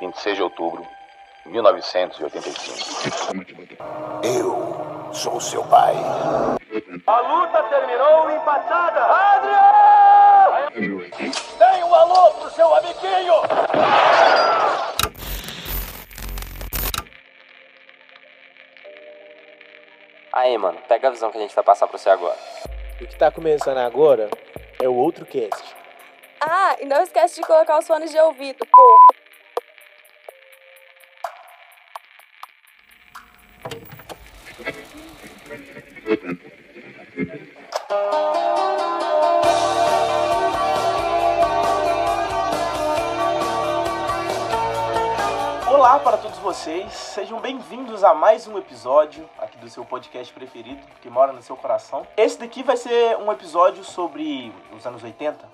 26 de outubro de 1985. Eu sou seu pai. A luta terminou empatada. Adrian! Dê um alô pro seu amiguinho! Aí, mano, pega a visão que a gente vai passar pra você agora. O que tá começando agora é o outro cast. Ah, e não esquece de colocar os fones de ouvido, pô. Olá para todos vocês, sejam bem-vindos a mais um episódio aqui do seu podcast preferido, que mora no seu coração. Esse daqui vai ser um episódio sobre os anos 80,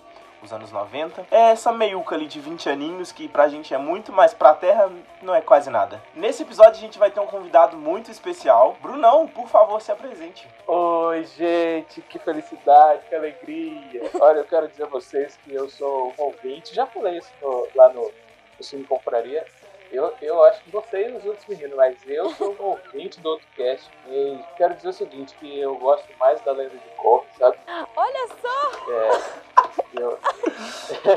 os anos 90. É essa meiuca ali de 20 aninhos que pra gente é muito, mas pra terra não é quase nada. Nesse episódio a gente vai ter um convidado muito especial. Brunão, por favor, se apresente. Oi, gente, que felicidade, que alegria. Olha, eu quero dizer a vocês que eu sou um ouvinte, já falei isso no- lá no, no Cine Compraria. Eu, eu acho que vocês os outros meninos, mas eu sou um ouvinte do outro cast. E quero dizer o seguinte, que eu gosto mais da Lenda de Korra, sabe? Olha só, É, eu,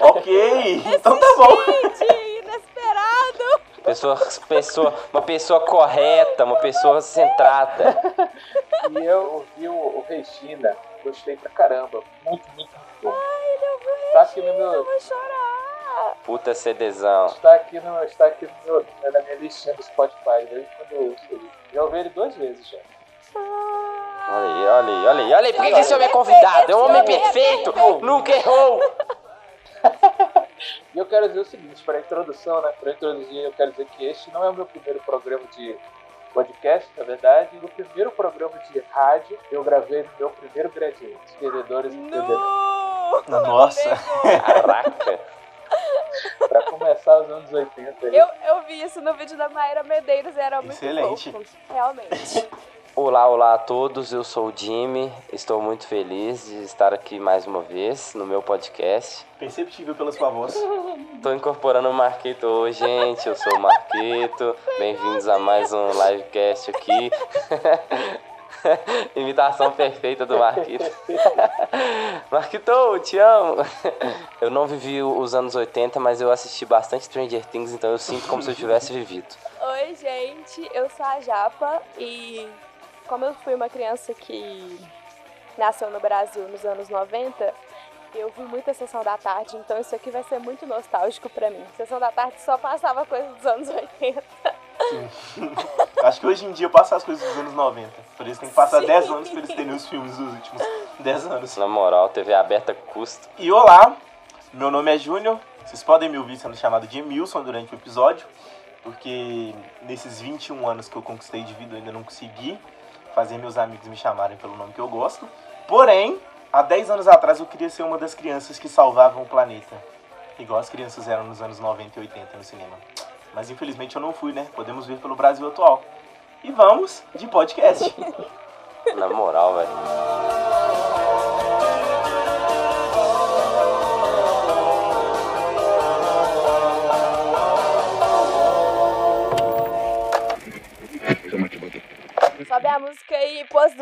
ok, então tá bom. inesperado. Pessoa, pessoa, uma pessoa correta, uma pessoa centrada. e eu ouvi o, o Regina, gostei pra caramba. Muito, muito, muito bom. Ai, não vou Tá aqui no eu meu, vou chorar. Puta CDzão. Está aqui, no, está aqui no meu, na minha listinha do Spotify. Desde quando eu, eu já ouvi ele duas vezes já. Olha aí, olha aí, olha aí, olha aí. Por que que esse homem é convidado? É um homem perfeito, nunca errou. E eu quero dizer o seguinte, para a introdução, né? Para introduzir, eu quero dizer que este não é o meu primeiro programa de podcast, na verdade. No primeiro programa de rádio, eu gravei no meu primeiro gradiente. Entendedores e entendedores. No. Nossa. Caraca. Para começar os anos 80. aí. Eu, eu vi isso no vídeo da Mayra Medeiros e era muito Excelente. Realmente. Olá, olá a todos. Eu sou o Jimmy. Estou muito feliz de estar aqui mais uma vez no meu podcast. Perceptível pela sua voz. Tô incorporando o Marquito hoje, gente. Eu sou o Marquito. Bem-vindos a mais um livecast aqui. Imitação perfeita do Marquito. Marquito, te amo. Eu não vivi os anos 80, mas eu assisti bastante Stranger Things, então eu sinto como se eu tivesse vivido. Oi, gente, eu sou a Japa e como eu fui uma criança que nasceu no Brasil nos anos 90, eu vi muita Sessão da Tarde, então isso aqui vai ser muito nostálgico pra mim. Sessão da Tarde só passava coisa dos anos 80. Acho que hoje em dia passa as coisas dos anos 90. Por isso tem que passar Sim. 10 anos pra eles terem os filmes dos últimos 10 anos. Na moral, TV aberta custa. E olá, meu nome é Júnior. Vocês podem me ouvir sendo chamado de Emilson durante o episódio, porque nesses 21 anos que eu conquistei de vida eu ainda não consegui fazer meus amigos me chamarem pelo nome que eu gosto. Porém, há 10 anos atrás eu queria ser uma das crianças que salvavam o planeta, igual as crianças eram nos anos 90 e 80 no cinema. Mas infelizmente eu não fui, né? Podemos ver pelo Brasil atual. E vamos de podcast. Na moral, velho.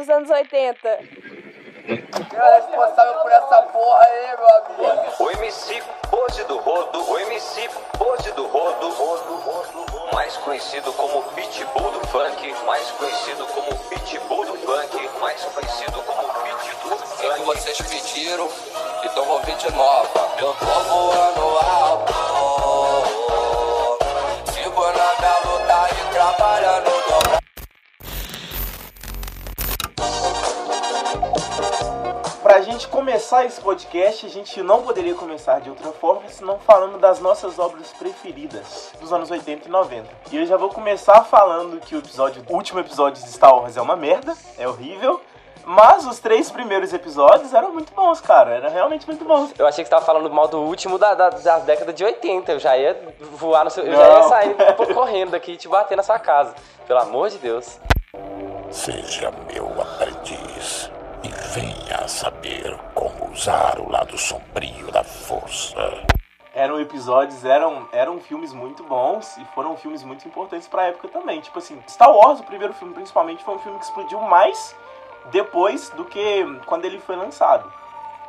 Dos anos 80. Quem é responsável por essa porra aí, meu amigo? O MC Pose do Rodo, o MC Pose do Rodo, Rodo, Rodo, mais conhecido como Pitbull do Funk, mais conhecido como Pitbull do Funk, mais conhecido como Pitbull do que Funk. vocês pediram, então vou vir de nova. Eu tô voando alto. Sigo na minha luta e trabalhando dobrado. Gente começar esse podcast, a gente não poderia começar de outra forma senão falando das nossas obras preferidas dos anos 80 e 90. E eu já vou começar falando que o episódio, o último episódio de Star Wars é uma merda, é horrível. Mas os três primeiros episódios eram muito bons, cara. Eram realmente muito bons. Eu achei que você tava falando mal do último da, da, da década de 80. Eu já ia voar no seu. Eu já ia Não. sair correndo daqui e te bater na sua casa. Pelo amor de Deus. Seja meu aprendiz venha saber como usar o lado sombrio da força. eram episódios, eram, eram filmes muito bons e foram filmes muito importantes pra época também. Tipo assim, Star Wars, o primeiro filme principalmente, foi um filme que explodiu mais depois do que quando ele foi lançado.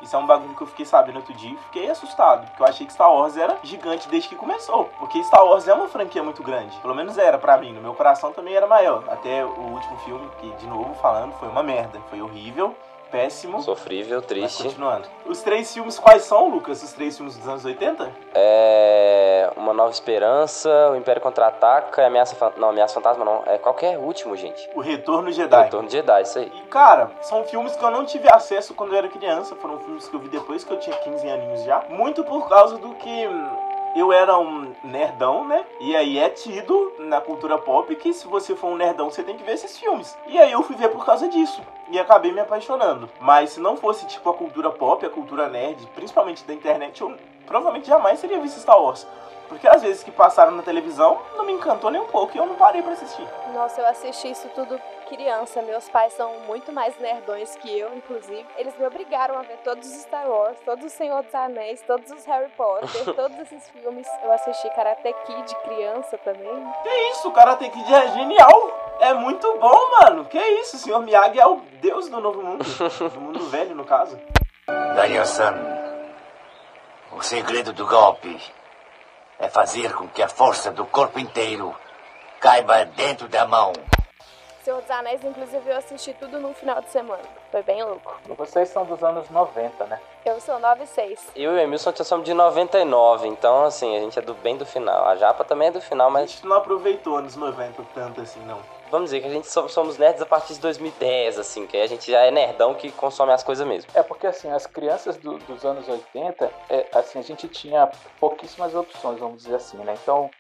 Isso é um bagulho que eu fiquei sabendo outro dia e fiquei assustado, porque eu achei que Star Wars era gigante desde que começou. Porque Star Wars é uma franquia muito grande. Pelo menos era pra mim, no meu coração também era maior. Até o último filme, que de novo falando, foi uma merda. Foi horrível, péssimo. Sofrível, Mas triste. continuando. Os três filmes quais são, Lucas? Os três filmes dos anos 80? É. Uma Nova Esperança, o Império Contra-Ataca e Ameaça Fan... Não, Ameaça Fantasma não. É qualquer último, gente. O Retorno Jedi. Retorno de Jedi, isso aí. E, cara, são filmes que eu não tive acesso quando eu era criança. Foram filmes que eu vi depois que eu tinha 15 aninhos já. Muito por causa do que hum, eu era um nerdão, né? E aí é tido na cultura pop que se você for um nerdão, você tem que ver esses filmes. E aí eu fui ver por causa disso. E acabei me apaixonando. Mas se não fosse, tipo, a cultura pop, a cultura nerd, principalmente da internet, eu provavelmente jamais teria visto Star Wars. Porque às vezes que passaram na televisão, não me encantou nem um pouco e eu não parei pra assistir. Nossa, eu assisti isso tudo criança. Meus pais são muito mais nerdões que eu, inclusive. Eles me obrigaram a ver todos os Star Wars, todos os Senhor dos Anéis, todos os Harry Potter, todos esses filmes. Eu assisti Karate Kid criança também. Que isso, o Karate Kid é genial! É muito bom, mano! Que isso, o Sr. Miyagi é o deus do novo mundo. do mundo velho, no caso. Daniel-san, o segredo do golpe é fazer com que a força do corpo inteiro caiba dentro da mão. Senhor dos Anéis, inclusive, eu assisti tudo num final de semana. Foi bem louco. Vocês são dos anos 90, né? Eu sou 96. Eu e o Emilson já somos de 99, então assim, a gente é do bem do final. A Japa também é do final, A mas gente não aproveitou anos 90 tanto assim, não. Vamos dizer que a gente so- somos nerds a partir de 2010, assim, que a gente já é nerdão que consome as coisas mesmo. É porque assim, as crianças do- dos anos 80, é, assim, a gente tinha pouquíssimas opções, vamos dizer assim, né? Então,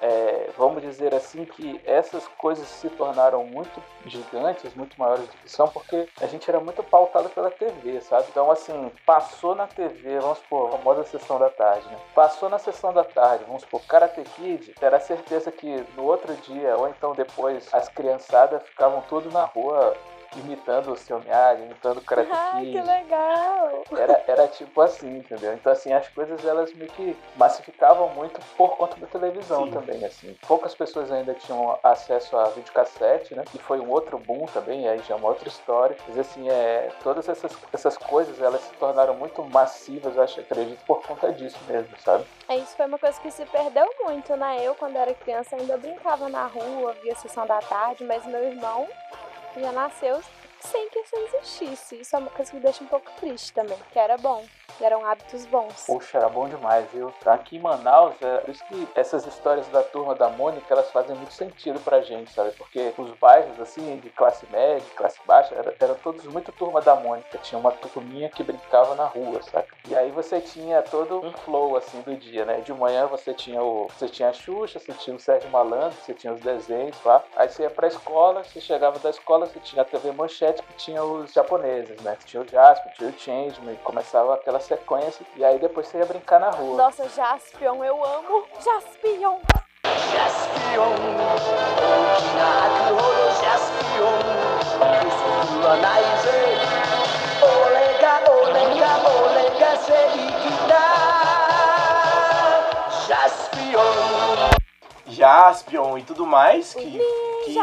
é, vamos dizer assim que essas coisas se tornaram muito gigantes, muito maiores do que são, porque a gente era muito pautado pela TV, sabe? Então, assim, passou na TV, vamos supor, a famosa sessão da tarde, né? Passou na sessão da tarde, vamos supor, Karate Kid, terá certeza que no outro dia, ou então depois, as criançadas ficavam tudo na rua imitando o seu Miyagi, imitando o Karate Ai, Kid. que legal! Era, era tipo assim, entendeu? Então, assim, as coisas elas meio que massificavam muito por conta da televisão Sim. também, assim. Poucas pessoas ainda tinham acesso a videocassete, né? Que foi um outro boom também, aí já é uma outra história. Mas, assim, é, todas essas, essas coisas, elas se tornaram muito massivas, eu acho, acredito, por conta disso mesmo, sabe? É, Isso foi uma coisa que se perdeu muito, né? Eu, quando era criança, ainda brincava na rua, via sessão da tarde, mas meu irmão já nasceu sem que isso existisse. Isso é uma coisa que me deixa um pouco triste também, que era bom. Eram hábitos bons. Poxa, era bom demais, viu? Aqui em Manaus, é por isso que essas histórias da turma da Mônica, elas fazem muito sentido pra gente, sabe? Porque os bairros, assim, de classe média, classe baixa, era- eram todos muito turma da Mônica. Tinha uma turminha que brincava na rua, sabe? E aí você tinha todo um flow, assim, do dia, né? De manhã você tinha o... Você tinha a Xuxa, você tinha o Sérgio Malandro, você tinha os desenhos lá. Aí você ia pra escola, você chegava da escola, você tinha a TV Manchete, que tinha os japoneses, né? Tinha o Jasper, tinha o Changeman, e começava aquela sequência. E aí depois você ia brincar na rua. Nossa, Jaspion, eu amo Jaspion! Jaspion e tudo mais, que, que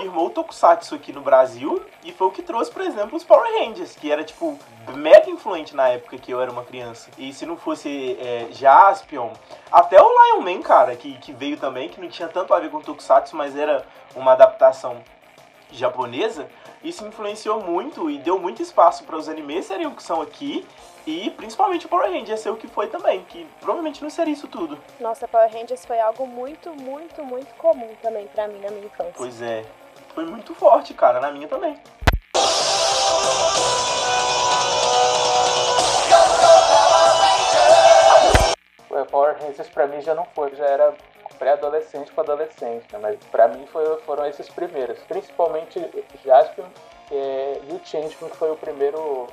firmou o Tokusatsu aqui no Brasil e foi o que trouxe, por exemplo, os Power Rangers, que era, tipo, mega influente na época que eu era uma criança. E se não fosse é, Jaspion, até o Lion Man, cara, que, que veio também, que não tinha tanto a ver com Tokusatsu, mas era uma adaptação japonesa, isso influenciou muito e deu muito espaço para os animes serem o que são aqui e principalmente o Power Rangers ser o que foi também, que provavelmente não seria isso tudo. Nossa, Power Rangers foi algo muito, muito, muito comum também pra mim na minha infância. Pois é, foi muito forte, cara, na minha também. O Power Rangers pra mim já não foi, já era pré-adolescente para adolescente, né? Mas pra mim foi- foram esses primeiros, principalmente Jaspion é, e o Changeman que foi o primeiro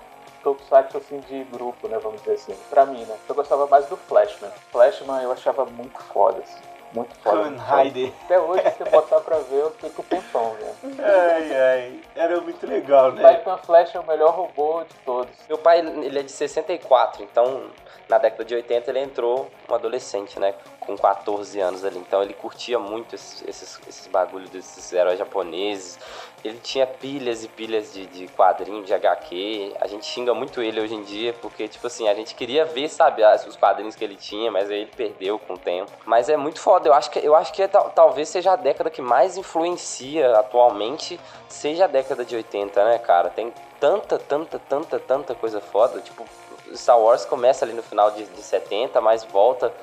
tokusatsu assim de grupo, né? Vamos dizer assim, pra mim, né? Eu gostava mais do Flashman. Flashman eu achava muito foda, assim. Muito foda. Rider. Até hoje, se você botar pra ver, eu fico tempão, velho. Ai, ai. Era muito legal, né? Titan Flash é o melhor robô de todos. Meu pai, ele é de 64, então na década de 80 ele entrou um adolescente, né? Com 14 anos ali. Então ele curtia muito esses, esses, esses bagulhos desses heróis japoneses. Ele tinha pilhas e pilhas de, de quadrinho, de HQ. A gente xinga muito ele hoje em dia, porque, tipo assim, a gente queria ver, sabe, os quadrinhos que ele tinha, mas aí ele perdeu com o tempo. Mas é muito foda. Eu acho que, eu acho que é tal- talvez seja a década que mais influencia atualmente, seja a década de 80, né, cara? Tem tanta, tanta, tanta, tanta coisa foda. Tipo, Star Wars começa ali no final de, de 70, mas volta.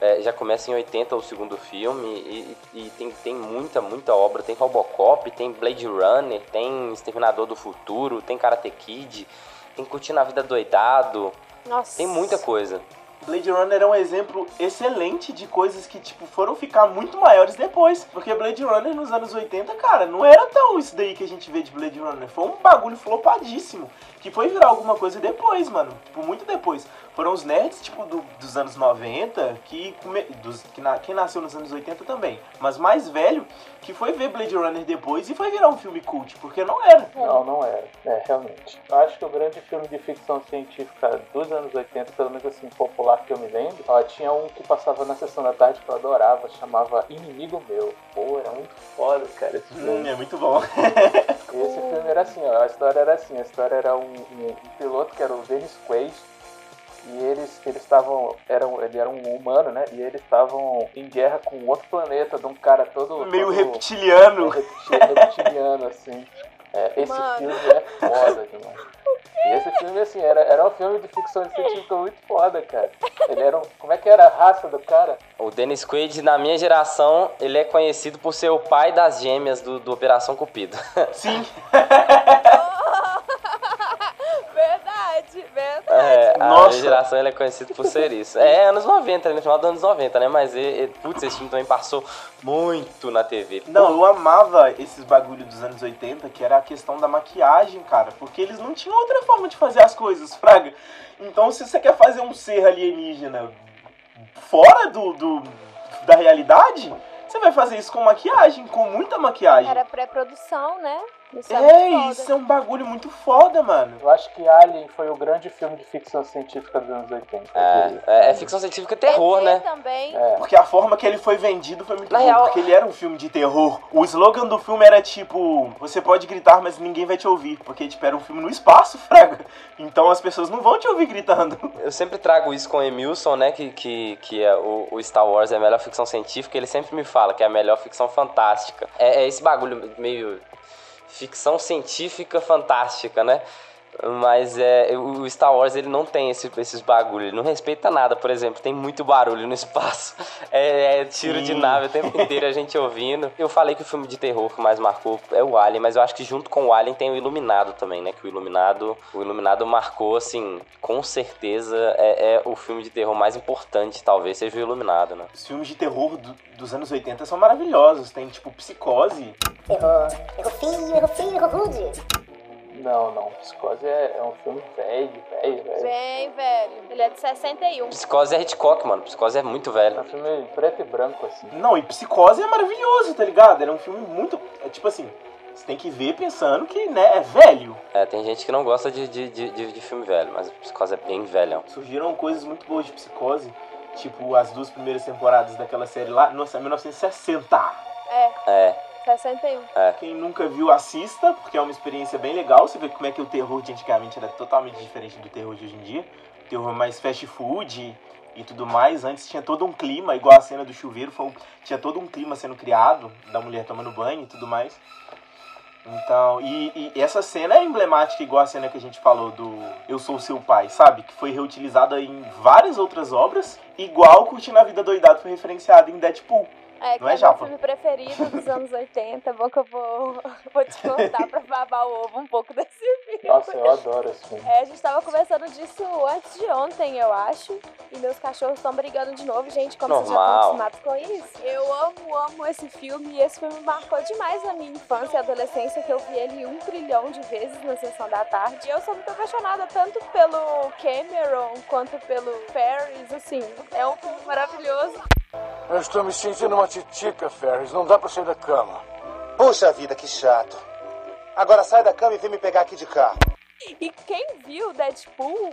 é, já começa em 80 o segundo filme e, e tem, tem muita, muita obra. Tem Robocop, tem Blade Runner, tem Exterminador do Futuro, tem Karate Kid, tem Curtindo a Vida Doidado, Nossa. tem muita coisa. Blade Runner é um exemplo excelente de coisas que, tipo, foram ficar muito maiores depois. Porque Blade Runner nos anos 80, cara, não era tão isso daí que a gente vê de Blade Runner. Foi um bagulho flopadíssimo. Que foi virar alguma coisa depois, mano. Tipo, muito depois. Foram os nerds, tipo, do- dos anos 90, que, come, dos, que na, quem nasceu nos anos 80 também. Mas mais velho, que foi ver Blade Runner depois e foi virar um filme cult. Porque não era. Não, não era. É, realmente. Eu acho que o grande filme de ficção científica dos anos 80, pelo menos assim, popular que eu me lembro, ó, tinha um que passava na sessão da tarde que eu adorava, chamava Inimigo Meu. Pô, era muito foda, cara, esse filme. Hum, é muito bom. E esse filme era assim, ó, a história era assim, a história era um, um- um piloto que era o Dennis Quaid, e eles eles estavam, eram, ele era um humano, né, e eles estavam em guerra com outro planeta, de um cara todo... Meio todo, reptiliano. repti- reptiliano, assim. É, esse Mano. filme é foda demais. E esse filme, assim, era, era um filme de ficção científica muito foda, cara. Ele era um, como é que era a raça do cara? O Dennis Quaid, na minha geração, ele é conhecido por ser o pai das gêmeas do, do Operação Cupido. Sim. Verdade, verdade. É, a Nossa. minha geração ele é conhecido por ser isso. É anos 90, ali no final dos anos 90, né? Mas, ele, ele- putz, esse filme também passou muito na TV. Não, eu amava esses bagulho dos anos 80, que era a questão da maquiagem, cara. Porque eles não tinham outra forma de fazer as coisas, Fraga. Então, se você quer fazer um ser alienígena fora do, do- da realidade, você vai fazer isso com maquiagem, com muita maquiagem. Era pré-produção, né? Isso é, É, muito isso foda. é um bagulho muito foda, mano. Eu acho que Alien foi o grande filme de ficção científica dos anos 80. eu É, é, é ficção científica e terror, ET né? também. É. Porque a forma que ele foi vendido foi muito Na boa, real- porque ele era um filme de terror. O slogan do filme era tipo, você pode gritar, mas ninguém vai te ouvir. Porque, tipo, era um filme no espaço, fraga. Então as pessoas não vão te ouvir gritando. Eu sempre trago isso com o Emilson, né? Que, que, que é o, o Star Wars é a melhor ficção científica. Ele sempre me fala que é a melhor ficção fantástica. É, é esse bagulho meio ficção científica fantástica, né? Mas é, o Star Wars ele não tem esse, esses bagulhos, ele não respeita nada, por exemplo, tem muito barulho no espaço, é, é tiro de Sim. nave o tempo inteiro, a gente ouvindo. Eu falei que o filme de terror que mais marcou é o Alien, mas eu acho que junto com o Alien tem o Iluminado também, né? Que o Iluminado, o Iluminado marcou, assim, com certeza é, é o filme de terror mais importante, talvez seja o Iluminado, né? Os filmes de terror do- dos anos 80 são maravilhosos. Tem, tipo, Psicose. Errou. Errou feio, errou feio, errou rude. Não, não. Psicose é, é um filme velho, velho, velho. Bem, velho. Ele é de 61. Psicose é Hitchcock, mano. Psicose é muito É velho. um filme preto e branco, assim. Não, e Psicose é maravilhoso, tá ligado? Era um filme muito. É tipo assim, você tem que ver pensando que, né, é velho. É, tem gente que não gosta de, de, de, de- de filme velho, mas Psicose é bem velhão. Surgiram coisas muito boas de Psicose. Tipo, as duas primeiras temporadas daquela série lá. Nossa, 1960. É, É, 61. Quem nunca viu, assista, porque é uma experiência bem legal. Você vê como é que o terror de antigamente era totalmente diferente do terror de hoje em dia. O terror mais fast food e tudo mais. Antes tinha todo um clima, igual a cena do chuveiro, foi um- tinha todo um clima sendo criado, da mulher tomando banho e tudo mais. Então, e, e essa cena é emblemática, igual a cena que a gente falou do Eu Sou Seu Pai, sabe? Que foi reutilizada em várias outras obras, igual Curtindo a Vida Doidado foi referenciado em Deadpool. É, que Não é é, meu japa? filme preferido dos anos 80. É bom que eu vou, vou te contar pra babar o ovo um pouco desse filme. Nossa, eu adoro esse filme. É, a gente tava conversando disso antes de ontem, eu acho. E meus cachorros estão brigando de novo, gente, como vocês já Normal. estão acostumados com isso. Eu amo, amo esse filme. E esse filme marcou demais a minha infância e adolescência, que eu vi ele um trilhão de vezes na sessão da tarde. E eu sou muito apaixonada tanto pelo Cameron quanto pelo Ferris, assim. É um filme maravilhoso. Eu estou me sentindo uma titica, Ferris. Não dá pra sair da cama. Puxa vida, que chato. Agora sai da cama e vem me pegar aqui de carro. E quem viu Deadpool,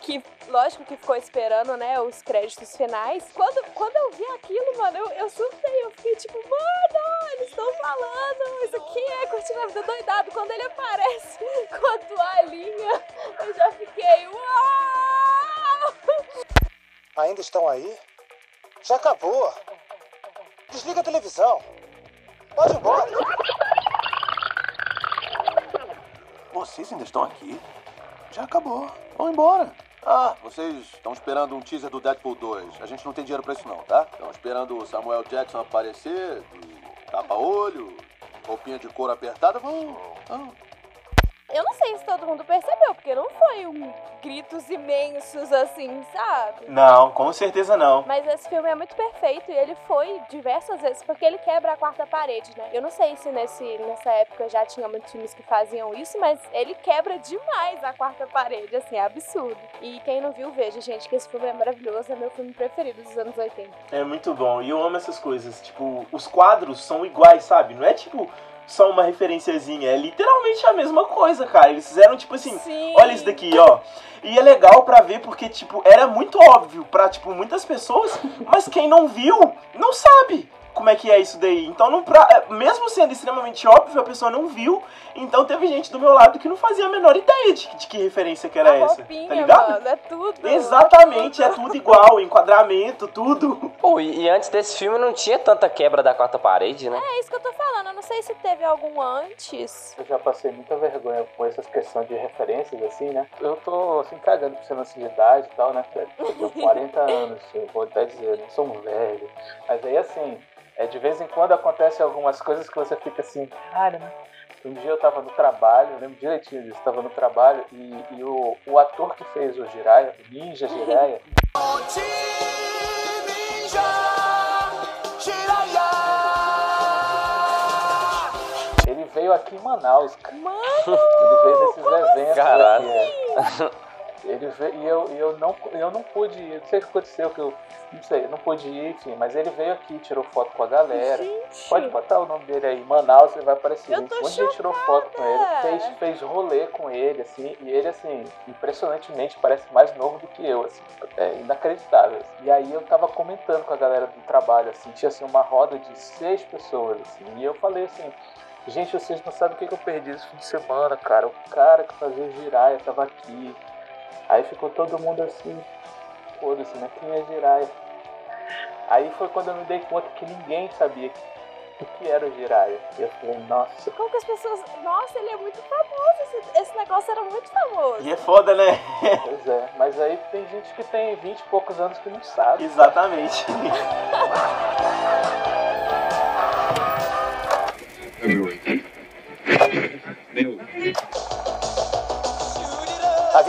que lógico que ficou esperando, né, os créditos finais, quando, quando eu vi aquilo, mano, eu, eu surtei, eu fiquei tipo, mano, eles estão falando, isso aqui é curtindo a vida doidado. Quando ele aparece com a toalhinha, eu já fiquei, uau! Ainda estão aí? Já acabou. Desliga a televisão. Pode ir embora. Vocês ainda estão aqui? Já acabou. Vão embora. Ah, vocês estão esperando um teaser do Deadpool 2. A gente não tem dinheiro pra isso não, tá? Estão esperando o Samuel Jackson aparecer, tapa-olho, roupinha de couro apertada. Vão, vão. Eu não sei se todo mundo percebeu, porque não foi um gritos imensos assim, sabe? Não, com certeza não. Mas esse filme é muito perfeito e ele foi diversas vezes porque ele quebra a quarta parede, né? Eu não sei se nesse, nessa época já tinha muitos filmes que faziam isso, mas ele quebra demais a quarta parede, assim, é absurdo. E quem não viu, veja, gente, que esse filme é maravilhoso, é meu filme preferido dos anos 80. É muito bom. E eu amo essas coisas. Tipo, os quadros são iguais, sabe? Não é tipo só uma referenciazinha. É literalmente a mesma coisa, cara. Eles fizeram tipo assim, Sim. olha isso daqui, ó. E é legal pra ver porque, tipo, era muito óbvio pra, tipo, muitas pessoas, mas quem não viu, não sabe como é que é isso daí. Então, não pra, é, mesmo sendo extremamente óbvio, a pessoa não viu. Então, teve gente do meu lado que não fazia a menor ideia de, de que referência que era a essa. roupinha, tá ligado? mano, é tudo. Exatamente, é tudo igual, enquadramento, tudo. Pô, e, e antes desse filme não tinha tanta quebra da quarta parede, né? É isso que eu tô falando, eu não sei se teve algum antes. Eu já passei muita vergonha com essas questões de referências, assim, né? Eu tô, assim, cagando por ser nossa de idade e tal, né? Eu tenho 40 anos, eu vou até dizer, não sou um velho. Mas aí, assim, é, de vez em quando acontecem algumas coisas que você fica assim, cara, né? Um dia eu tava no trabalho, eu lembro direitinho disso, tava no trabalho e, e o, o ator que fez o Jiraiya, o Ninja Jiraiya, ele veio aqui em Manaus, cara. Mano! Ele veio nesses eventos Caralho. Ele veio, e eu, eu, não, eu não pude ir, não sei o que aconteceu, que eu não sei, não pude ir, enfim, mas ele veio aqui, tirou foto com a galera. Gente. Pode botar o nome dele aí, Manaus, ele vai aparecer. Eu gente. tô Um monte de gente tirou foto com ele, fez, fez rolê com ele, assim, e ele, assim, impressionantemente parece mais novo do que eu, assim, é inacreditável. assim. E aí eu tava comentando com a galera do trabalho, assim, tinha assim, uma roda de seis pessoas, assim, e eu falei assim. Gente, vocês não sabem o que eu perdi esse fim de semana, cara. O cara que fazia o Jiraiya tava aqui. Aí ficou todo mundo assim, foda-se, né? Quem é Jiraiya? Aí foi quando eu me dei conta que ninguém sabia o que era o Jiraiya. E eu falei, nossa, Como que as pessoas. Nossa, ele é muito famoso. Esse, esse negócio era muito famoso. E é foda, né? pois é. Mas aí tem gente que tem 20 e poucos anos que não sabe. Exatamente.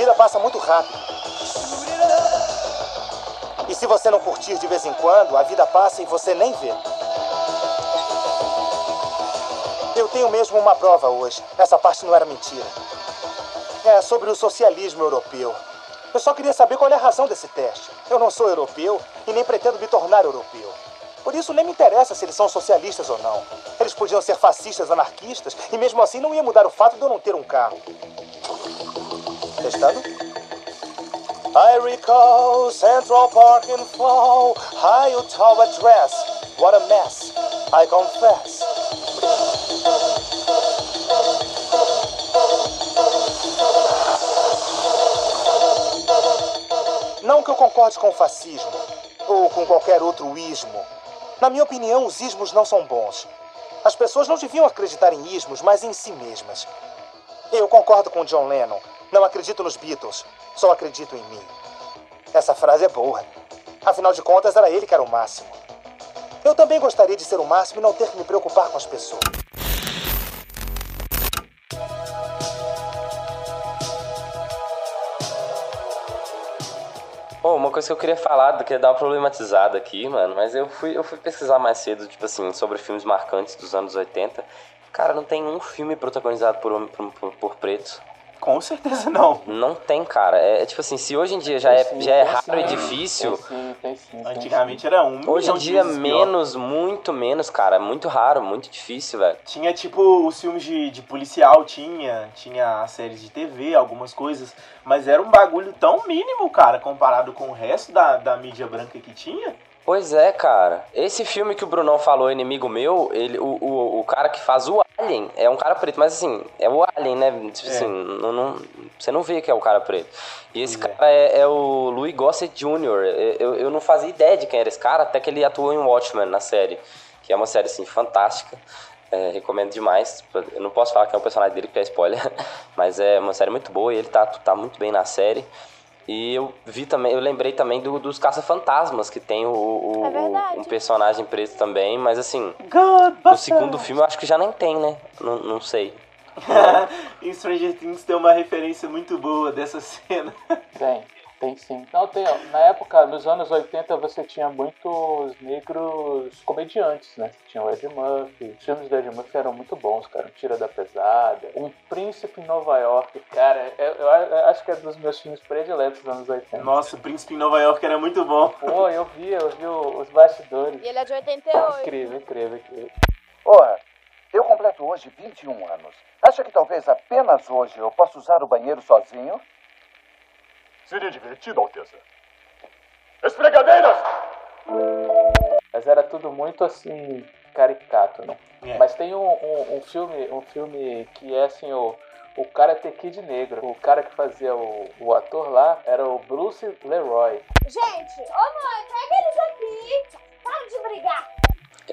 vida passa muito rápido. E se você não curtir de vez em quando, a vida passa e você nem vê. Eu tenho mesmo uma prova hoje. Essa parte não era mentira. É sobre o socialismo europeu. Eu só queria saber qual é a razão desse teste. Eu não sou europeu e nem pretendo me tornar europeu. Por isso nem me interessa se eles são socialistas ou não. Eles podiam ser fascistas, anarquistas, e mesmo assim não ia mudar o fato de eu não ter um carro. Testando? I recall Central Park in fall, high Ottawa dress. What a mess, I confess. Não que eu concorde com o fascismo, ou com qualquer outro ismo. Na minha opinião, os ismos não são bons. As pessoas não deviam acreditar em ismos, mas em si mesmas. Eu concordo com John Lennon. Não acredito nos Beatles, só acredito em mim. Essa frase é boa. Afinal de contas, era ele que era o máximo. Eu também gostaria de ser o máximo e não ter que me preocupar com as pessoas. Pô, uma coisa que eu queria falar, eu queria dar uma problematizada aqui, mano, mas eu fui, eu fui pesquisar mais cedo, tipo assim, sobre filmes marcantes dos anos 80. Cara, não tem um filme protagonizado por, homem- por, por, por preto. Com certeza não. Não tem, cara. É, é tipo assim, se hoje em dia já é, sim, já é raro e difícil, Tem sim, tem sim. tem Antigamente era um hoje em de dia menos, muito menos, cara. É muito raro, muito difícil, velho. Tinha tipo os filmes de, de policial, tinha, tinha as séries de TV, algumas coisas, mas era um bagulho tão mínimo, cara, comparado com o resto da, da mídia branca que tinha. Pois é, cara. Esse filme que o Brunão falou, Inimigo Meu, ele, o, o, o cara que faz o Alien é um cara preto, mas assim, é o Alien, né? Tipo É. assim, não, não- você não vê que é o cara preto. E esse cara é, é o Louis Gossett Jr. Eu, eu não fazia ideia de quem era esse cara, até que ele atuou em Watchmen na série, que é uma série, assim, fantástica. É, recomendo demais. Eu não posso falar que é o personagem dele, porque é spoiler, mas é uma série muito boa e ele tá, tá muito bem na série. E eu vi também, eu lembrei também do, dos Caça-Fantasmas, que tem o, o- É o- um personagem preto também, mas assim, God, no segundo filme eu acho que já nem tem, né? Não, não sei. em Stranger Things tem uma referência muito boa dessa cena. Tem, tem sim. Não, tem, ó, na época, nos anos 80, você tinha muitos negros comediantes, né? Tinha o Ed Murphy. Os filmes do Ed Murphy eram muito bons, cara. Tira da Pesada. Um Príncipe em Nova York, cara. Eu, eu a- eu acho que é dos meus filmes prediletos dos anos 80. Nossa, o Príncipe em Nova York era muito bom. Pô, eu vi, eu vi os bastidores. E ele é de 88. Incrível, incrível, incrível. Ora, eu completo hoje 21 anos. Acha que talvez apenas hoje eu possa usar o banheiro sozinho? Seria divertido, Alteza. Esfregadeiras! Mas era tudo muito assim, caricato, né? É. Mas tem um, um, um filme, um filme que é assim, o, o Karate Kid negro. O cara que fazia o, o ator lá era o Bruce Leroy. Gente, ô mãe, pega eles aqui. Para de brigar.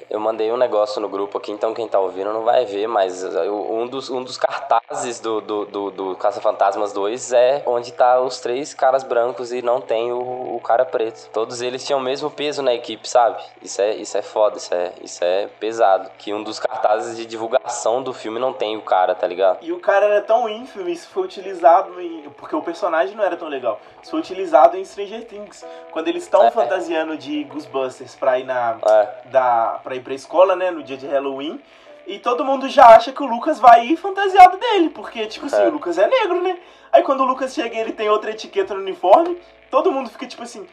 Eu mandei um negócio no grupo aqui, então quem tá ouvindo não vai ver, mas eu- um dos, um dos cartazes do, do, do, do Caça-Fantasmas 2 é onde tá os três caras brancos e não tem o, o cara preto. Todos eles tinham o mesmo peso na equipe, sabe? Isso é, isso é foda, isso é, isso é pesado. Que um dos cartazes de divulgação do filme não tem o cara, tá ligado? E o cara era tão ínfimo, isso foi utilizado em. Porque o personagem não era tão legal. Isso foi utilizado em Stranger Things. Quando eles estão É. fantasiando de Ghostbusters pra ir na. É. Da, pra ir pra escola, né? No dia de Halloween. E todo mundo já acha que o Lucas vai ir fantasiado dele. Porque, tipo assim, É. o Lucas é negro, né? Aí quando o Lucas chega e ele tem outra etiqueta no uniforme, todo mundo fica tipo assim.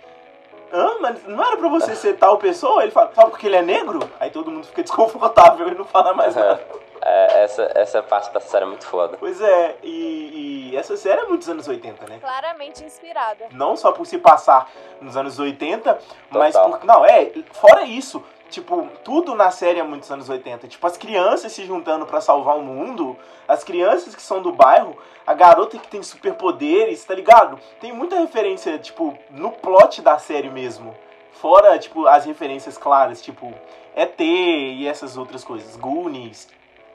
Hã? Mas não era pra você ser tal pessoa? Ele fala, só porque ele é negro? Aí todo mundo fica desconfortável e não fala mais nada. É, essa, essa parte da série é muito foda. Pois é, e, e essa série é muito dos anos 80, né? Claramente inspirada. Não só por se passar nos anos 80, mas Total. por. Não, é, fora isso, tipo, tudo na série é muito dos anos 80. Tipo, as crianças se juntando pra salvar o mundo, as crianças que são do bairro, a garota que tem superpoderes, tá ligado? Tem muita referência, tipo, no plot da série mesmo. Fora, tipo, as referências claras, tipo, ET e essas outras coisas, Goonies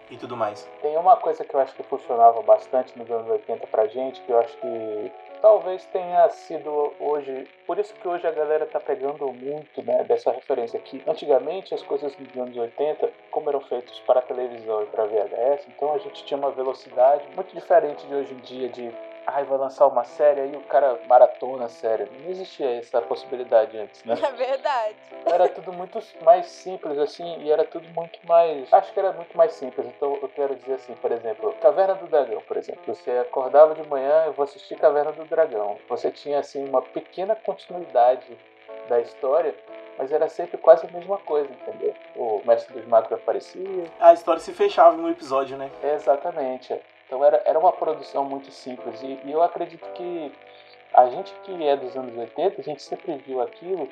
e tudo mais. Tem uma coisa que eu acho que funcionava bastante nos anos 80 pra gente, que eu acho que talvez tenha sido hoje. Por isso que hoje a galera tá pegando muito né, dessa referência aqui. Antigamente, as coisas dos anos 80, como eram feitas para televisão e para VHS, então a gente tinha uma velocidade muito diferente de hoje em dia de. Ai, vai lançar uma série, aí o cara maratona a série. Não existia essa possibilidade antes, né? É verdade. Era tudo muito mais simples, assim, e era tudo muito mais. Acho que era muito mais simples. Então eu quero dizer assim, por exemplo, Caverna do Dragão, por exemplo. Você acordava de manhã, eu vou assistir Caverna do Dragão. Você tinha, assim, uma pequena continuidade da história, mas era sempre quase a mesma coisa, entendeu? O Mestre dos Magos aparecia. A história se fechava em um episódio, né? Exatamente. Então era, era uma produção muito simples. E, e eu acredito que a gente que é dos anos 80, a gente sempre viu aquilo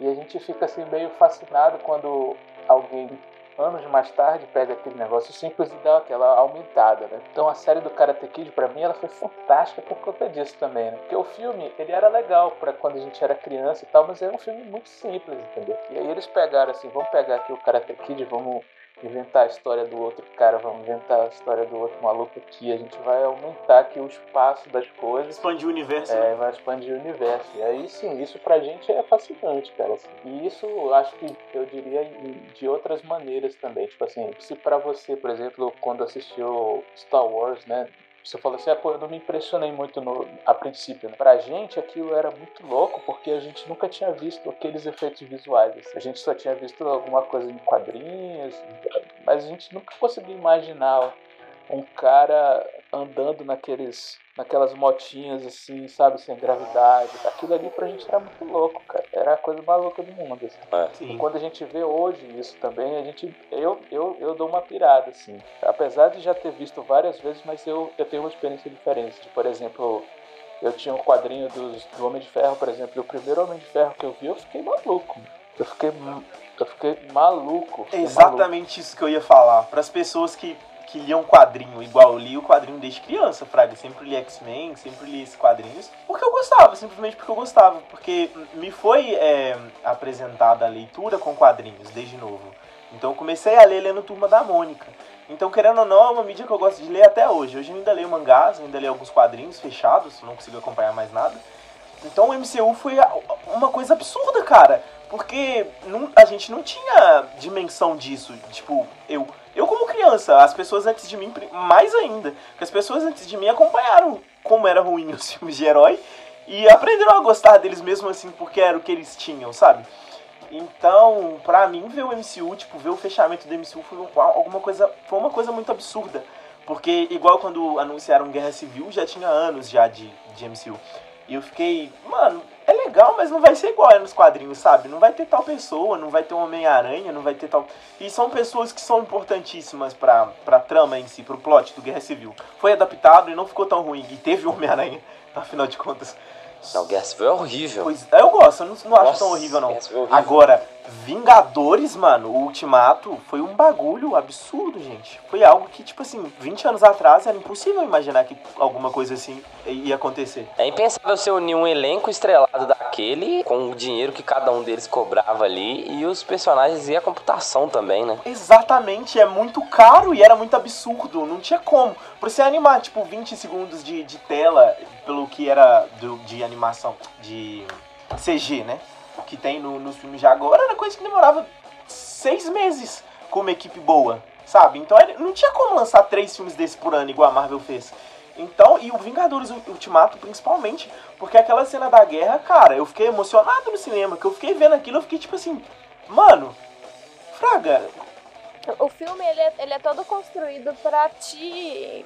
e a gente fica assim meio fascinado quando alguém anos mais tarde pega aquele negócio simples e dá aquela aumentada, né? Então a série do Karate Kid para mim ela foi fantástica por conta disso também, né? Porque o filme ele era legal para quando a gente era criança e tal, mas era um filme muito simples, entendeu? E aí eles pegaram assim, vamos pegar aqui o Karate Kid, vamos inventar a história do outro cara, vamos inventar a história do outro maluco aqui, a gente vai aumentar aqui o espaço das coisas. Expandir o universo. É, vai expandir o universo. E aí sim, isso pra gente é fascinante, cara. assim. E isso eu acho que eu diria de outras maneiras também. Tipo assim, se pra você, por exemplo, quando assistiu Star Wars, né? Você falou assim, ah, pô, eu não me impressionei muito no, a princípio. Né? Pra gente aquilo era muito louco porque a gente nunca tinha visto aqueles efeitos visuais. assim. A gente só tinha visto alguma coisa em quadrinhos, mas a gente nunca conseguia imaginar um cara andando naqueles, naquelas motinhas assim, sabe, sem gravidade. Aquilo ali pra gente era muito louco, cara. Era a coisa mais louca do mundo. Assim. E quando a gente vê hoje isso também, a gente. Eu, eu, eu dou uma pirada, assim. Apesar de já ter visto várias vezes, mas eu, eu tenho uma experiência diferente. De, por exemplo, eu tinha um quadrinho dos, do Homem de Ferro, por exemplo, e o primeiro Homem de Ferro que eu vi, eu fiquei maluco. Eu fiquei, eu fiquei maluco. É exatamente maluco. isso que eu ia falar. Para as pessoas que, que liam quadrinho, igual eu li o quadrinho desde criança, Fraga. Sempre li X-Men, sempre li esses quadrinhos. Porque eu gostava, simplesmente porque eu gostava. Porque me foi é, apresentada a leitura com quadrinhos desde novo. Então eu comecei a ler lendo Turma da Mônica. Então, querendo ou não, é uma mídia que eu gosto de ler até hoje. Hoje eu ainda leio mangás, ainda leio alguns quadrinhos fechados, não consigo acompanhar mais nada. Então o MCU foi uma coisa absurda, cara. Porque não, a gente não tinha dimensão disso. Tipo, eu, eu como criança, as pessoas antes de mim, mais ainda. Porque as pessoas antes de mim acompanharam como era ruim os filmes de herói e aprenderam a gostar deles mesmo assim, porque era o que eles tinham, sabe? Então, pra mim, ver o MCU, tipo, ver o fechamento do MCU foi alguma coisa, foi uma coisa muito absurda. Porque, igual quando anunciaram Guerra Civil, já tinha anos já de, de MCU. E eu fiquei, mano, é legal, mas não vai ser igual é nos quadrinhos, sabe? Não vai ter tal pessoa, não vai ter um Homem-Aranha, não vai ter tal. E são pessoas que são importantíssimas pra, pra trama em si, pro plot do Guerra Civil. Foi adaptado e não ficou tão ruim. E teve o Homem-Aranha, afinal de contas. Não, Guerra Civil é horrível. Pois, eu gosto, eu não, não acho tão horrível, não. Horrível. Agora, Vingadores, mano, o Ultimato foi um bagulho absurdo, gente. Foi algo que, tipo assim, 20 anos atrás era impossível imaginar que alguma coisa assim ia acontecer. É impensável você unir um elenco estrelado daquele com o dinheiro que cada um deles cobrava ali e os personagens e a computação também, né? Exatamente, é muito caro e era muito absurdo, não tinha como. Pra você animar, tipo, 20 segundos de, de tela, pelo que era do, de animação, de CG, né? Que tem no, nos filmes de agora era coisa que demorava seis meses com uma equipe boa, sabe? Então não tinha como lançar três filmes desse por ano, igual a Marvel fez. Então, e o Vingadores Ultimato principalmente, porque aquela cena da guerra, cara, eu fiquei emocionado no cinema, que eu fiquei vendo aquilo, eu fiquei tipo assim, mano, fraga. O filme, ele é, ele é todo construído pra te,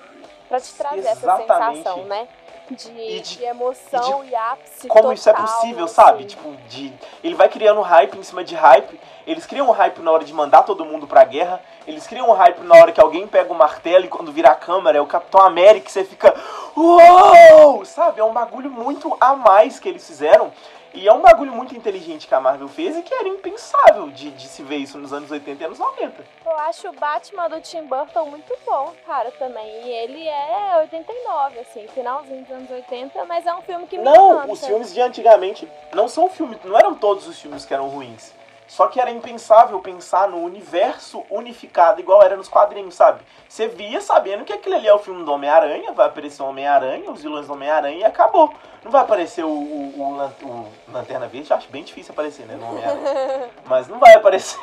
pra te trazer Exatamente. essa sensação, né? De, de, de emoção e, de, e ápice Como total, isso é possível, assim. sabe? Tipo, de, ele vai criando hype em cima de hype. Eles criam um hype na hora de mandar todo mundo pra guerra. Eles criam um hype na hora que alguém pega o martelo e quando vira a câmera é o Capitão América e você fica... Uou! Sabe? É um bagulho muito a mais que eles fizeram. E é um bagulho muito inteligente que a Marvel fez e que era impensável de, de se ver isso nos anos 80 e anos 90. Eu acho o Batman do Tim Burton muito bom, cara, também. E ele é 89, assim, finalzinho dos anos 80, mas é um filme que me Não, encanta. os filmes de antigamente não são filmes, não eram todos os filmes que eram ruins. Só que era impensável pensar no universo unificado igual era nos quadrinhos, sabe? Você via sabendo que aquele ali é o filme do Homem-Aranha, vai aparecer o Homem-Aranha, os vilões do Homem-Aranha e acabou. Não vai aparecer o, o, o, o Lanterna Verde, acho bem difícil aparecer, né, no Homem-Aranha. Mas não vai aparecer.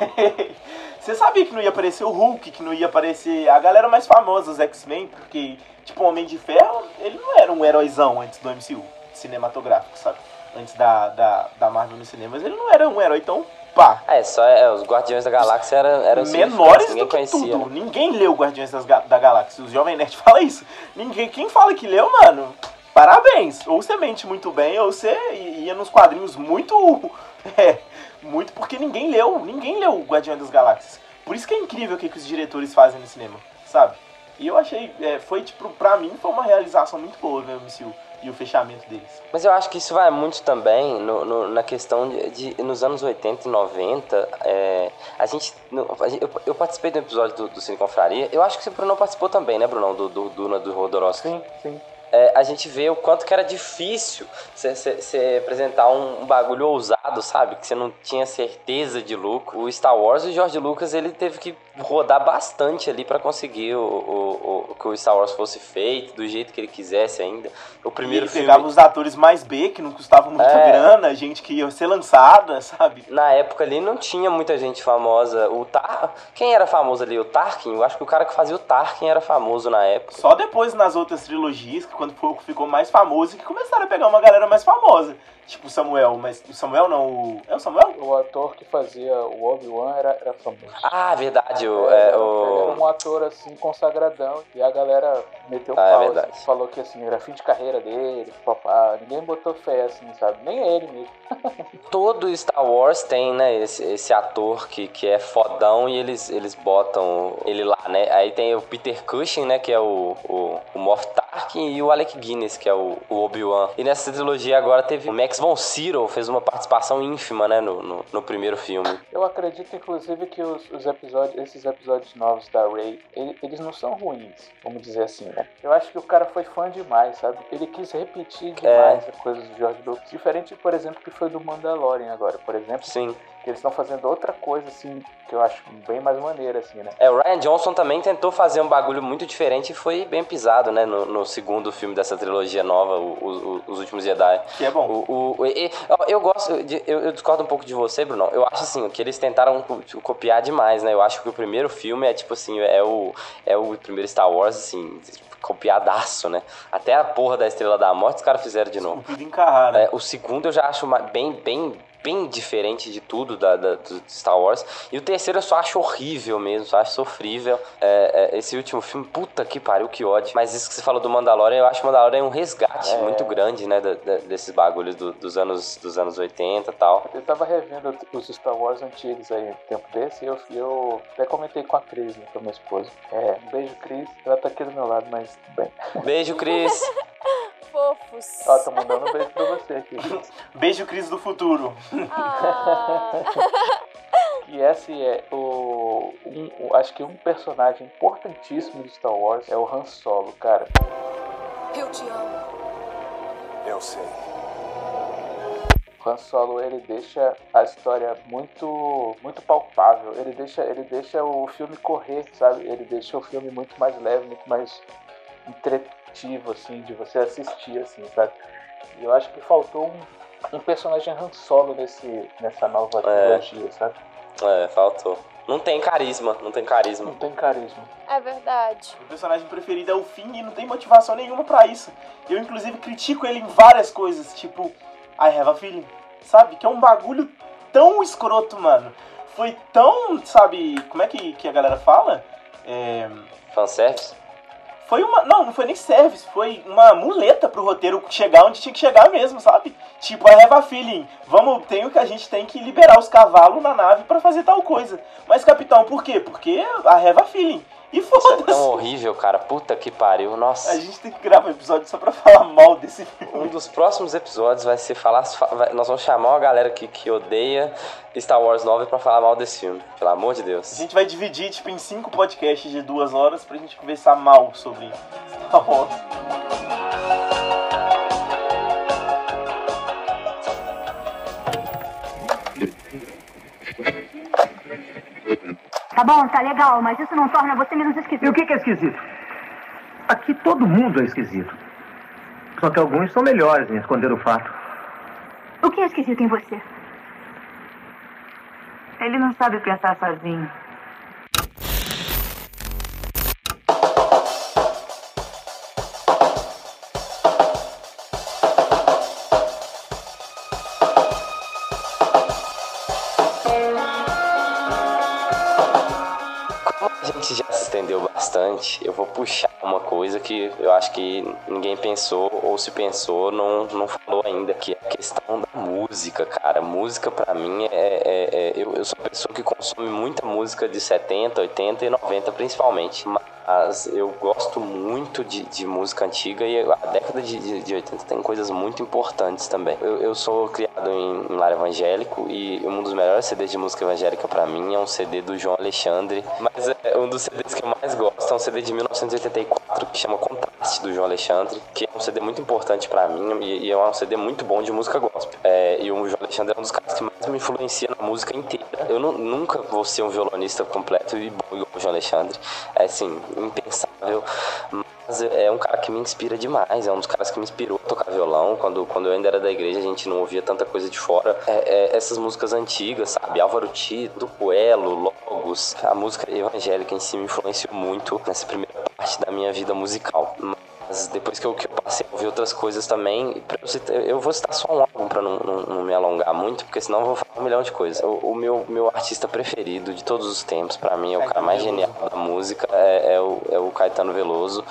Você sabia que não ia aparecer o Hulk, que não ia aparecer a galera mais famosa, os X-Men, porque, tipo, o Homem de Ferro, ele não era um heróizão antes do MCU cinematográfico, sabe? Antes da, da, da Marvel nos cinemas, ele não era um herói tão pá. É, só é, os Guardiões da Galáxia eram, eram menores ninguém do que conhecia. tudo. Ninguém leu Guardiões das, da Galáxia. Os Jovem Nerd fala isso. Ninguém, quem fala que leu, mano, parabéns. Ou você mente muito bem, ou você ia nos quadrinhos muito. É, muito porque ninguém leu. Ninguém leu Guardiões das Galáxias. Por isso que é incrível o que, que os diretores fazem no cinema, sabe? E eu achei, é, foi tipo, pra mim foi uma realização muito boa ver o MCU e o fechamento deles. Mas eu acho que isso vai muito também no, no, na questão de, de, nos anos 80 e 90, é, a gente, eu, eu, participei do episódio do, do Cine Confraria, eu acho que o Bruno participou também, né, Brunão, do, do, do, do Rodorowski. Sim, sim é, a gente vê o quanto que era difícil você apresentar um, um, bagulho ousado, sabe? Que você não tinha certeza de lucro. O Star Wars, o George Lucas, ele teve que rodar bastante ali para conseguir o, o, o, que o Star Wars fosse feito, do jeito que ele quisesse ainda. O primeiro e ele filme... pegava os atores mais B, que não custavam muita é... grana, gente que ia ser lançada, sabe? Na época ali não tinha muita gente famosa. O Tar... Quem era famoso ali? O Tarkin? Eu acho que o cara que fazia o Tarkin era famoso na época. Só depois nas outras trilogias, quando ficou mais famoso, que começaram a pegar uma galera mais famosa. Tipo o Samuel, mas o Samuel não, o... É o Samuel? O ator que fazia o Obi-Wan era, era famoso. Ah, verdade, Bicho, é, o... Ele era um ator assim, consagradão. E a galera meteu Ah, é pau, verdade. assim, falou que assim, era fim de carreira dele, papá. Ninguém botou fé, assim, sabe? Nem ele mesmo. Todo Star Wars tem, né, esse, esse ator que, que é fodão e eles, eles botam ele lá, né? Aí tem o Peter Cushing, né, que é o, o, o Moff E o Alec Guinness, que é o, o Obi-Wan. E nessa trilogia agora teve o Max von Sydow, fez uma participação ínfima, né, no, no, no primeiro filme. Eu acredito, inclusive, que os, os episódios, esses episódios novos da Rey, ele- eles não são ruins, vamos dizer assim, né? Eu acho que o cara foi fã demais, sabe? Ele quis repetir demais as coisas do George Lucas. Diferente, por exemplo, que foi do Mandalorian agora, por exemplo. Sim. Eles estão fazendo outra coisa, assim, que eu acho bem mais maneira, assim, né? É, o Ryan Johnson também tentou fazer um bagulho muito diferente e foi bem pisado, né? No, no segundo filme dessa trilogia nova, o- o- Os Últimos Jedi. Que é bom. O, o- e- e- eu, eu gosto, de- eu, eu discordo um pouco de você, Bruno. Eu acho assim, que eles tentaram co- copiar demais, né? Eu acho que o primeiro filme é tipo assim, é o, é o primeiro Star Wars, assim, copiadaço, né? Até a porra da Estrela da Morte os caras fizeram de novo. Tudo encarrado. É, o segundo eu já acho bem, bem, bem diferente de tudo da, da- do Star Wars. E o terceiro eu só acho horrível mesmo, só acho sofrível. É, é, esse último filme, puta que pariu, que ódio. Mas isso que você falou do Mandalorian, eu acho que o Mandalorian é um resgate É. muito grande, né? da- da- desses bagulhos do- dos, anos, dos anos 80 e tal. Eu tava revendo os Star Wars antigos aí, tempo desse, e eu, eu até comentei com a Cris, né, com a minha esposa. É, um beijo, Cris. Ela tá aqui do meu lado, mas tudo bem. Beijo, Cris. Fofos. Ó, tô mandando um beijo pra você aqui. Beijo, Cris do futuro. Ah. E esse é o, um- o- Acho que um personagem importantíssimo de Star Wars é o Han Solo, cara. Eu te amo. Eu sei. O Han Solo ele deixa a história muito muito palpável. Ele deixa ele deixa o filme correr, sabe? Ele deixa o filme muito mais leve, muito mais entretivo assim de você assistir assim, sabe? E eu acho que faltou um, um personagem Han Solo nesse nessa nova trilogia, sabe? É, faltou. Não tem carisma, não tem carisma. Não tem carisma. É verdade. Meu personagem preferido é o Finn e não tem motivação nenhuma pra isso. Eu, inclusive, critico ele em várias coisas, tipo, I have a feeling, sabe? Que é um bagulho tão escroto, mano. Foi tão, sabe, como é que, que a galera fala? É... Fanservice? Foi uma. Não, não foi nem service, foi uma muleta pro roteiro chegar onde tinha que chegar mesmo, sabe? Tipo, a feeling. Vamos, tem o que a gente tem que liberar os cavalos na nave pra fazer tal coisa. Mas, capitão, por quê? Porque a feeling. E Isso é foda-se. tão horrível, cara. Puta que pariu. Nossa. A gente tem que gravar um episódio só pra falar mal desse filme. Um dos próximos episódios vai ser falar. vai- nós vamos chamar uma galera que, que odeia Star Wars 9 pra falar mal desse filme. Pelo amor de A Deus. gente vai dividir, tipo, em cinco podcasts de duas horas pra gente conversar mal sobre Star Wars. Tá bom, tá legal, mas isso não torna você menos esquisito. E o que que é esquisito? Aqui todo mundo é esquisito. Só que alguns são melhores em esconder o fato. O que é esquisito em você? Ele não sabe pensar sozinho. Puxar uma coisa que eu acho que ninguém pensou, ou se pensou, não, não falou ainda, que é questão da música, cara. Música pra mim é. é- é- eu, eu sou uma pessoa que consome muita música de 70, 80 e 90 principalmente. Mas eu gosto muito de, de música antiga e a década de, de, de 80 tem coisas muito importantes também. Eu, eu sou criado em, em lar evangélico e um dos melhores CDs de música evangélica pra mim é um CD do João Alexandre. Mas é um dos CDs que eu mais gosto é um CD de 1984 que chama Contraste do João Alexandre, que é um CD muito importante pra mim e, e é um CD muito bom de música gospel. É, e o João Alexandre é um dos caras que mais me influencia na música inteira. Eu nu- nunca vou ser um violonista completo e bom igual o João Alexandre. É assim, impensável. Mas é um cara que me inspira demais. É um dos caras que me inspirou a tocar violão. Quando, quando eu ainda era da igreja, a gente não ouvia tanta coisa de fora. É, é, essas músicas antigas, sabe? Álvaro Tito, Coelho, Logos. A música evangélica em si me influenciou muito nessa primeira parte da minha vida musical. Mas depois que eu, que eu passei a ouvir outras coisas também, eu, citar, eu, vou citar só um álbum pra não, não, não, me alongar muito, porque senão eu vou falar um milhão de coisas. O, o meu, meu artista preferido de todos os tempos, pra mim, é o cara mais genial da música, é, é, o, é o Caetano Veloso.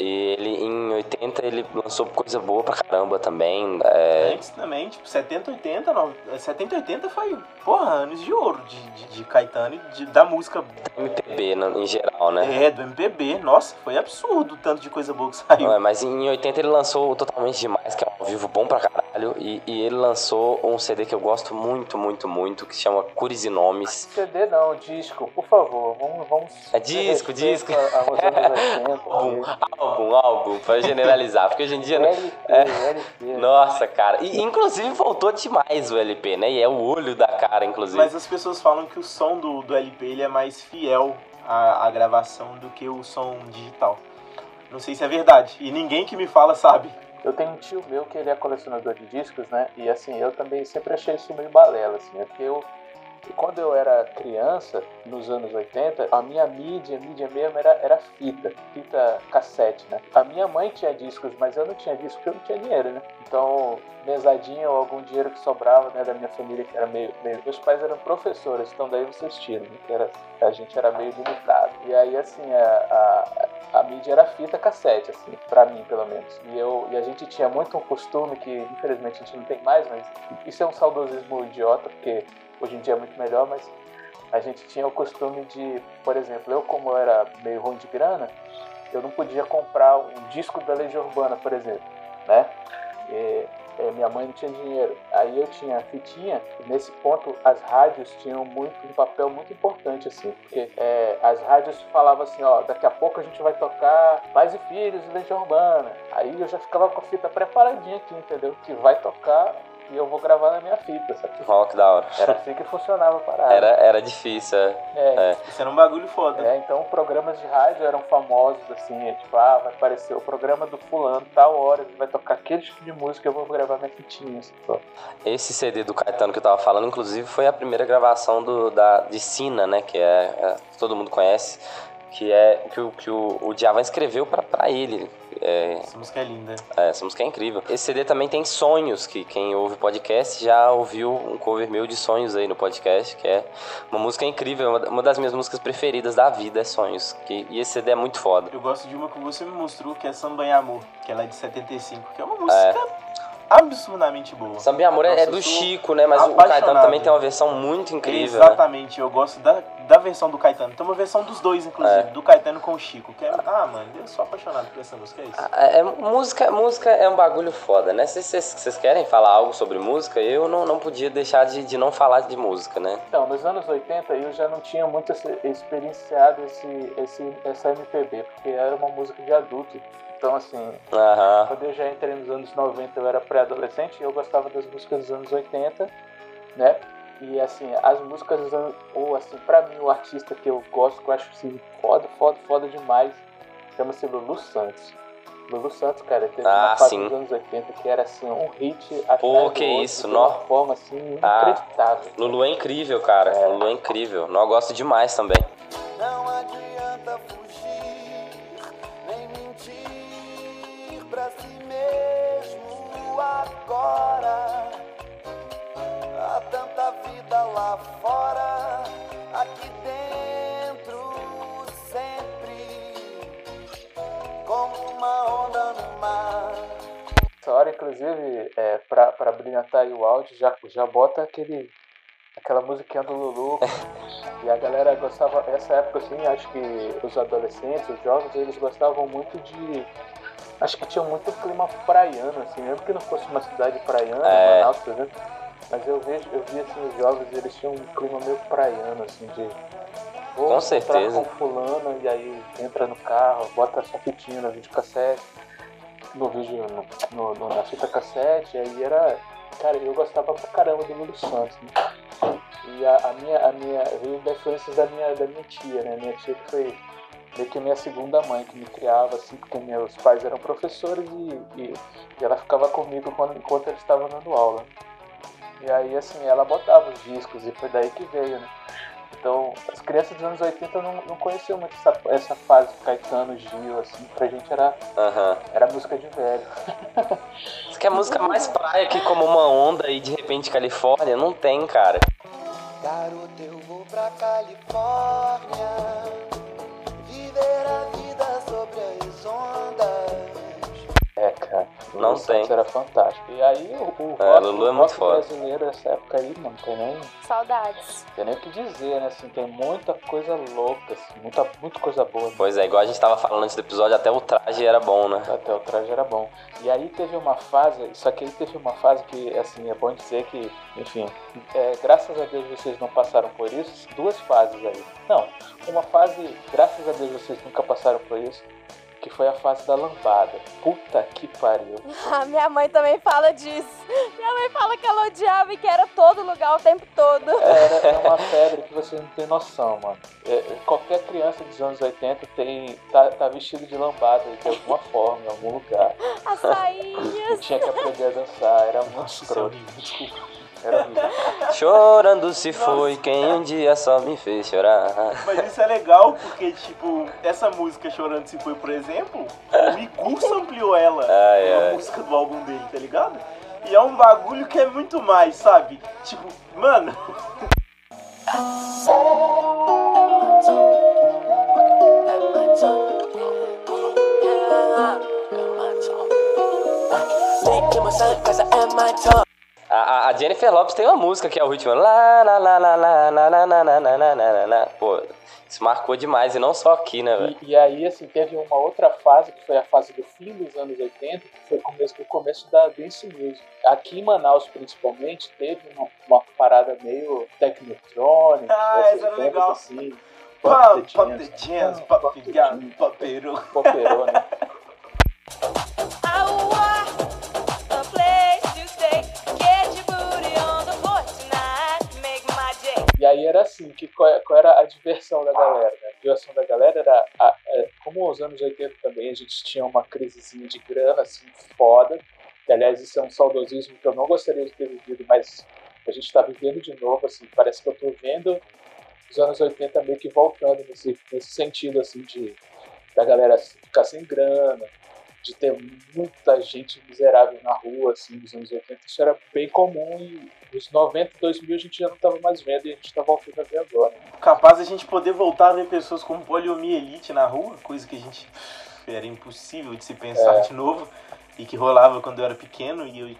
E ele, em 80, ele lançou coisa boa pra caramba também. É... Antes também, tipo, 70, 80, não, 70, 80 foi, porra, anos de ouro de, de, de Caetano e de, da música. MPB em geral, né? É, do MPB. Nossa, foi absurdo o tanto de coisa boa que saiu. É, mas em 80 ele lançou Totalmente Demais, que é um ao vivo bom pra caralho. E, e ele lançou um CD que eu gosto muito, muito, muito, que se chama Cores e Nomes. CD não, disco, por favor. Vamos. vamos é disco, disco. A, a, álbum, álbum, pra generalizar. Porque hoje em dia. LP, é... LP. Nossa, cara. E inclusive voltou demais o LP, né? E é o olho da cara, inclusive. Mas as pessoas falam que o som do, do LP ele é mais fiel à, à gravação do que o som digital. Não sei se é verdade. E ninguém que me fala sabe. Eu tenho um tio meu que ele é colecionador de discos, né? E assim, eu também sempre achei isso meio balela, assim, é porque eu quando eu era criança, nos anos 80, a minha mídia, mídia mesmo era, era fita, fita cassete, né? A minha mãe tinha discos, mas eu não tinha disco porque eu não tinha dinheiro, né? Então, mesadinha ou algum dinheiro que sobrava, né, da minha família, que era meio, meio... Meus pais eram professores, então daí vocês tiram, né? Era, a gente era meio limitado. E aí, assim, a, a, a mídia era fita cassete, assim, pra mim, pelo menos. E, eu, e a gente tinha muito um costume que, infelizmente, a gente não tem mais, mas isso é um saudosismo idiota, porque hoje em dia é muito melhor, mas a gente tinha o costume de, por exemplo, eu como eu era meio ruim de grana, eu não podia comprar um disco da Legião Urbana, por exemplo, né? E, é, minha mãe não tinha dinheiro. Aí eu tinha fitinha, e nesse ponto as rádios tinham muito, um papel muito importante, assim, porque é, as rádios falavam assim, ó, daqui a pouco a gente vai tocar Pais e Filhos e Legião Urbana. Aí eu já ficava com a fita preparadinha aqui, entendeu? Que vai tocar e eu vou gravar na minha fita, sabe? Ó, que da hora. Era assim que funcionava a parada. Era, era difícil, é. É. é. Isso era um bagulho foda. É, então programas de rádio eram famosos, assim, é, tipo, ah, vai aparecer o programa do fulano, tal hora, vai tocar aquele tipo de música, eu vou gravar minha fitinha, assim, Esse CD do Caetano que eu tava falando, inclusive, foi a primeira gravação do, da, de Sina, né, que é, é todo mundo conhece, que é que o, que o, o Djavan escreveu pra, pra ele. É, essa música é linda. É, essa música é incrível. Esse CD também tem Sonhos, que quem ouve podcast já ouviu um cover meu de Sonhos aí no podcast, que é uma música incrível, uma das minhas músicas preferidas da vida é Sonhos. Que, e esse CD é muito foda. Eu gosto de uma que você me mostrou, que é Samba em Amor, que ela é de 75, que é uma música... É absurdamente boa. Samba e Amor Nossa, é do Chico, né? Mas o Caetano também tem uma versão muito incrível. Né? Exatamente, né? eu gosto da, da versão do Caetano. Tem uma versão dos dois, inclusive, é. do Caetano com o Chico. Que é, ah, mano, eu sou apaixonado por essa música, é isso. É, é música, música é um bagulho foda, né? Se vocês querem falar algo sobre música, eu não, não podia deixar de, de não falar de música, né? Então, nos anos 80 eu já não tinha muito esse, experienciado esse, esse, essa MPB, porque era uma música de adulto. Então, assim, uhum. quando eu já entrei nos anos 90, eu era pré-adolescente e eu gostava das músicas dos anos 80, né? E, assim, as músicas. Ou, assim, pra mim, o artista que eu gosto, que eu acho, assim, foda, foda, foda demais, chama-se Lulu Santos. Lulu Santos, cara, teve ah, uma fase dos anos 80 que era, assim, um hit atrás Pô, que outro, isso, de nó. uma forma, assim, inacreditável. Ah, Lulu é incrível, cara. É. Lulu é incrível. Não gosto demais também. Não adianta fugir, nem mentir pra si mesmo agora. Lá fora, aqui dentro sempre, como uma onda no mar. Essa hora, inclusive, é, pra, pra brilhantar aí o áudio, já, já bota aquele aquela musiquinha do Lulu. e a galera gostava, nessa época assim, acho que os adolescentes, os jovens, eles gostavam muito de acho que tinha muito clima praiano, assim, mesmo que não fosse uma cidade praiana, É. Manaus, por exemplo, mas eu vejo, eu vi assim, os jovens, eles tinham um clima meio praiano, assim, de vou Com certeza. com fulano e aí entra no carro, bota sua fitinha no videocassete, no vídeo, no, no- na fita cassete, aí era, cara, eu gostava pra caramba do Lulu Santos, né? E a, a minha, a minha, veio da influências da minha, da minha tia, né? Minha tia que foi meio que minha segunda mãe que me criava, assim, porque meus pais eram professores e, e, e ela ficava comigo quando, enquanto eles estavam dando aula. E aí, assim, ela botava os discos e foi daí que veio, né? Então, as crianças dos anos 80 não, não conheciam muito essa, essa fase do Caetano, Gil, assim, pra gente era, Aham. era música de velho. Isso que é a música mais praia que como uma onda e de repente Califórnia? Não tem, cara. Garoto, eu vou pra Califórnia Viver a vida sobre as ondas É, cara. Não Lulu tem. Era fantástico. E aí, o, o É, rock, Lulu é o muito foda. brasileiro nessa época aí, mano, tem nem, Saudades. tem nem o que dizer, né? Assim, tem muita coisa louca, assim, muita, muita coisa boa. Pois é, igual a gente tava falando antes do episódio, até o traje era bom, né? Até o traje era bom. E aí teve uma fase, só que aí teve uma fase que, assim, é bom dizer que, enfim, é, graças a Deus vocês não passaram por isso, duas fases aí. Não, uma fase, graças a Deus vocês nunca passaram por isso, que foi a fase da lambada. Puta que pariu. A minha mãe também fala disso. Minha mãe fala que ela odiava e que era todo lugar o tempo todo. Era, é uma febre que você não tem noção, mano. É, é, qualquer criança dos anos 80 tem, tá, tá vestido de lambada de alguma forma, em algum lugar. As sainhas. Eu tinha que aprender a dançar, era muito escroto. Desculpa. Chorando se foi quem um dia só me fez chorar. Mas isso é legal porque, tipo, essa música Chorando Se Foi, por exemplo, o Igu ampliou ela na ai. música do álbum dele, tá ligado? E é um bagulho que é muito mais, sabe? Tipo, mano. A, a- a Jennifer Lopes tem uma música que é o ritmo lá, lá, lá, lá, lá, lá, lá, lá, lá, lá, lá, lá, lá, lá. Pô, isso marcou demais, e não só aqui, né, velho? E, e aí, assim, teve uma outra fase, que foi a fase do fim dos anos 80, que foi o começo, o começo da dance music. Aqui em Manaus, principalmente, teve uma, uma parada meio technotronic, Ah, essas essa era legal. assim. Pop, the pop Jams. pop the jams, popero. Popero, né? Assim, que qual, é- qual era a diversão da galera? Né? A diversão da galera era, a- é, como os anos 80 também, a gente tinha uma crisezinha de grana, assim, foda. Que, aliás, isso é um saudosismo que eu não gostaria de ter vivido, mas a gente tá vivendo de novo, assim, parece que eu tô vendo os anos 80 meio que voltando nesse, nesse sentido, assim, de da galera ficar sem grana, de ter muita gente miserável na rua, assim, nos anos 80. Isso era bem comum e nos 90, 2000 a gente já não tava mais vendo e a gente tá voltando a ver agora. Capaz a gente poder voltar a ver pessoas com poliomielite na rua, coisa que a gente era impossível de se pensar É. de novo e que rolava quando eu era pequeno e eu,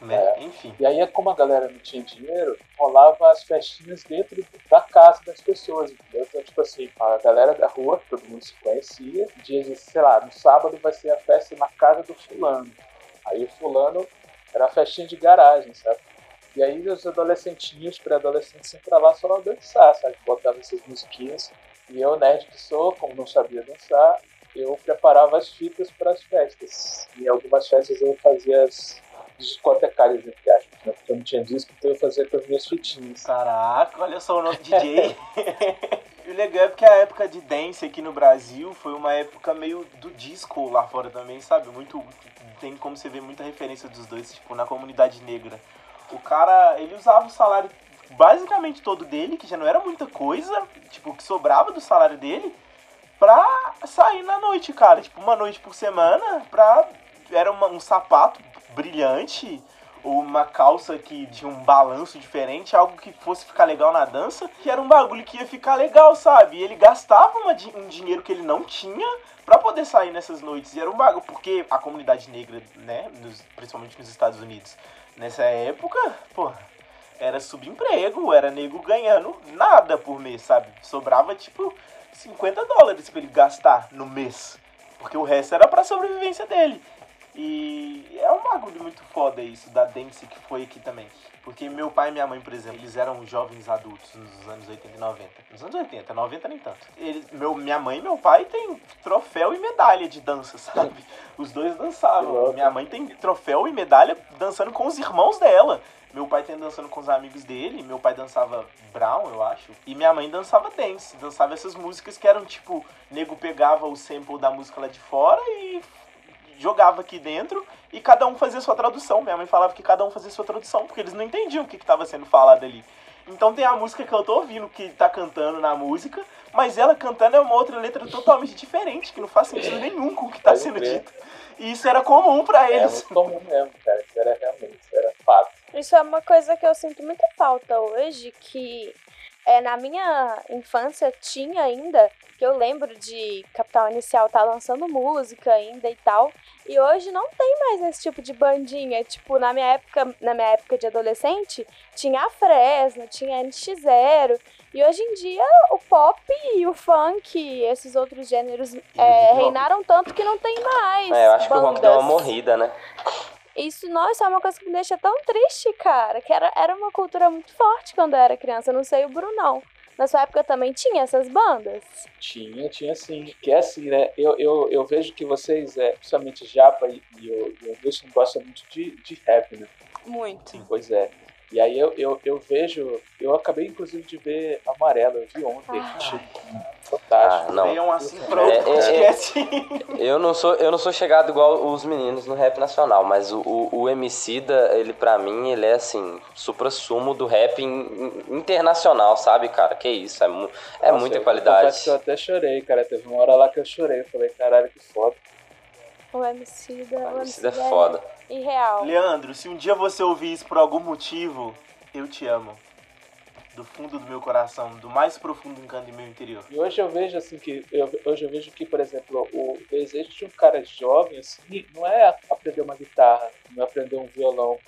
né, É. enfim. E aí, como a galera não tinha dinheiro, rolava as festinhas dentro da casa das pessoas, entendeu? Então, tipo assim, a galera da rua, todo mundo se conhecia, dias, de, sei lá, no sábado vai ser a festa na casa do fulano. Aí o fulano era a festinha de garagem, sabe? E aí os adolescentinhos, pré-adolescentes, iam pra lá só dançar, sabe? Botavam essas musiquinhas. E eu, nerd que sou, como não sabia dançar, eu preparava as fitas para as festas. Em algumas festas eu fazia as discotecárias, entre aspas, né? Porque eu não tinha disco, então eu fazia com as minhas fitinhas. Caraca, olha só o nosso DJ. E o legal é porque a época de dance aqui no Brasil foi uma época meio do disco lá fora também, sabe? Muito. Tem como você ver muita referência dos dois, tipo, na comunidade negra. O cara, ele usava o salário basicamente todo dele, que já não era muita coisa, tipo, que sobrava do salário dele, pra sair na noite, cara. Tipo, uma noite por semana, pra. Era uma- um sapato brilhante, ou uma calça que tinha um balanço diferente, algo que fosse ficar legal na dança, que era um bagulho que ia ficar legal, sabe? E ele gastava uma um dinheiro que ele não tinha pra poder sair nessas noites. E era um bagulho, porque a comunidade negra, né, nos- principalmente nos Estados Unidos, nessa época, pô, era subemprego, era nego ganhando nada por mês, sabe? Sobrava tipo 50 dólares pra ele gastar no mês, porque o resto era pra sobrevivência dele. E é um bagulho muito foda isso, da dance que foi aqui também. Porque meu pai e minha mãe, por exemplo, eles eram jovens adultos nos anos 80 e 90. Nos anos 80, 90 nem tanto. Eles, meu, minha mãe e meu pai têm troféu e medalha de dança, sabe? Os dois dançavam. Minha mãe tem troféu e medalha dançando com os irmãos dela. Meu pai tem dançando com os amigos dele. Meu pai dançava Brown, eu acho. E minha mãe dançava dance. Dançava essas músicas que eram tipo, nego pegava o sample da música lá de fora e jogava aqui dentro e cada um fazia sua tradução. Minha mãe falava que cada um fazia sua tradução, porque eles não entendiam o que estava sendo falado ali. Então tem a música que eu tô ouvindo que tá cantando na música, mas ela cantando é uma outra letra totalmente diferente, que não faz sentido nenhum com o que tá Pode sendo dito. E isso era comum pra É eles. muito comum mesmo, cara. Isso era realmente, isso era fato. Isso é uma coisa que eu sinto muita falta hoje, que é, na minha infância tinha ainda, que eu lembro de Capital Inicial tá lançando música ainda e tal, e hoje não tem mais esse tipo de bandinha. Tipo, na minha época, na minha época de adolescente, tinha a Fresno, tinha a NX0, e hoje em dia o pop e o funk, esses outros gêneros é, reinaram tanto que não tem mais. É, eu acho que o rock deu uma bandas. morrida, né? Isso, nossa, é uma coisa que me deixa tão triste, cara. Que era, era uma cultura muito forte quando eu era criança. Eu não sei o Brunão. Na sua época também tinha essas bandas? Tinha, tinha sim. Que é assim, né? Eu, eu, eu vejo que vocês, é, principalmente Japa e, e o, e Wilson, gostam muito de, de rap, né? Muito. Sim, pois é. E aí eu, eu, eu vejo. Eu acabei inclusive de ver Amarelo, eu vi ontem. Tipo, fantástico. Ah, não. Venham assim É, pronto, é, é. esquece. Eu não sou, eu não sou chegado igual os meninos no rap nacional, mas o, o, o MC da, ele pra mim, ele é assim, supra-sumo do rap in- in- internacional, sabe, cara? Que isso, é, mu- é Nossa, muita eu qualidade. que Eu até chorei, cara. Teve uma hora lá que eu chorei. Eu falei, caralho, que foda. O MC da. O MC da é foda. Irreal. Leandro, se um dia você ouvir isso por algum motivo, eu te amo. Do fundo do meu coração, do mais profundo encanto do meu interior. E hoje eu vejo assim que eu, hoje eu vejo que, por exemplo, o desejo de um cara jovem assim, não é aprender uma guitarra, não é aprender um violão.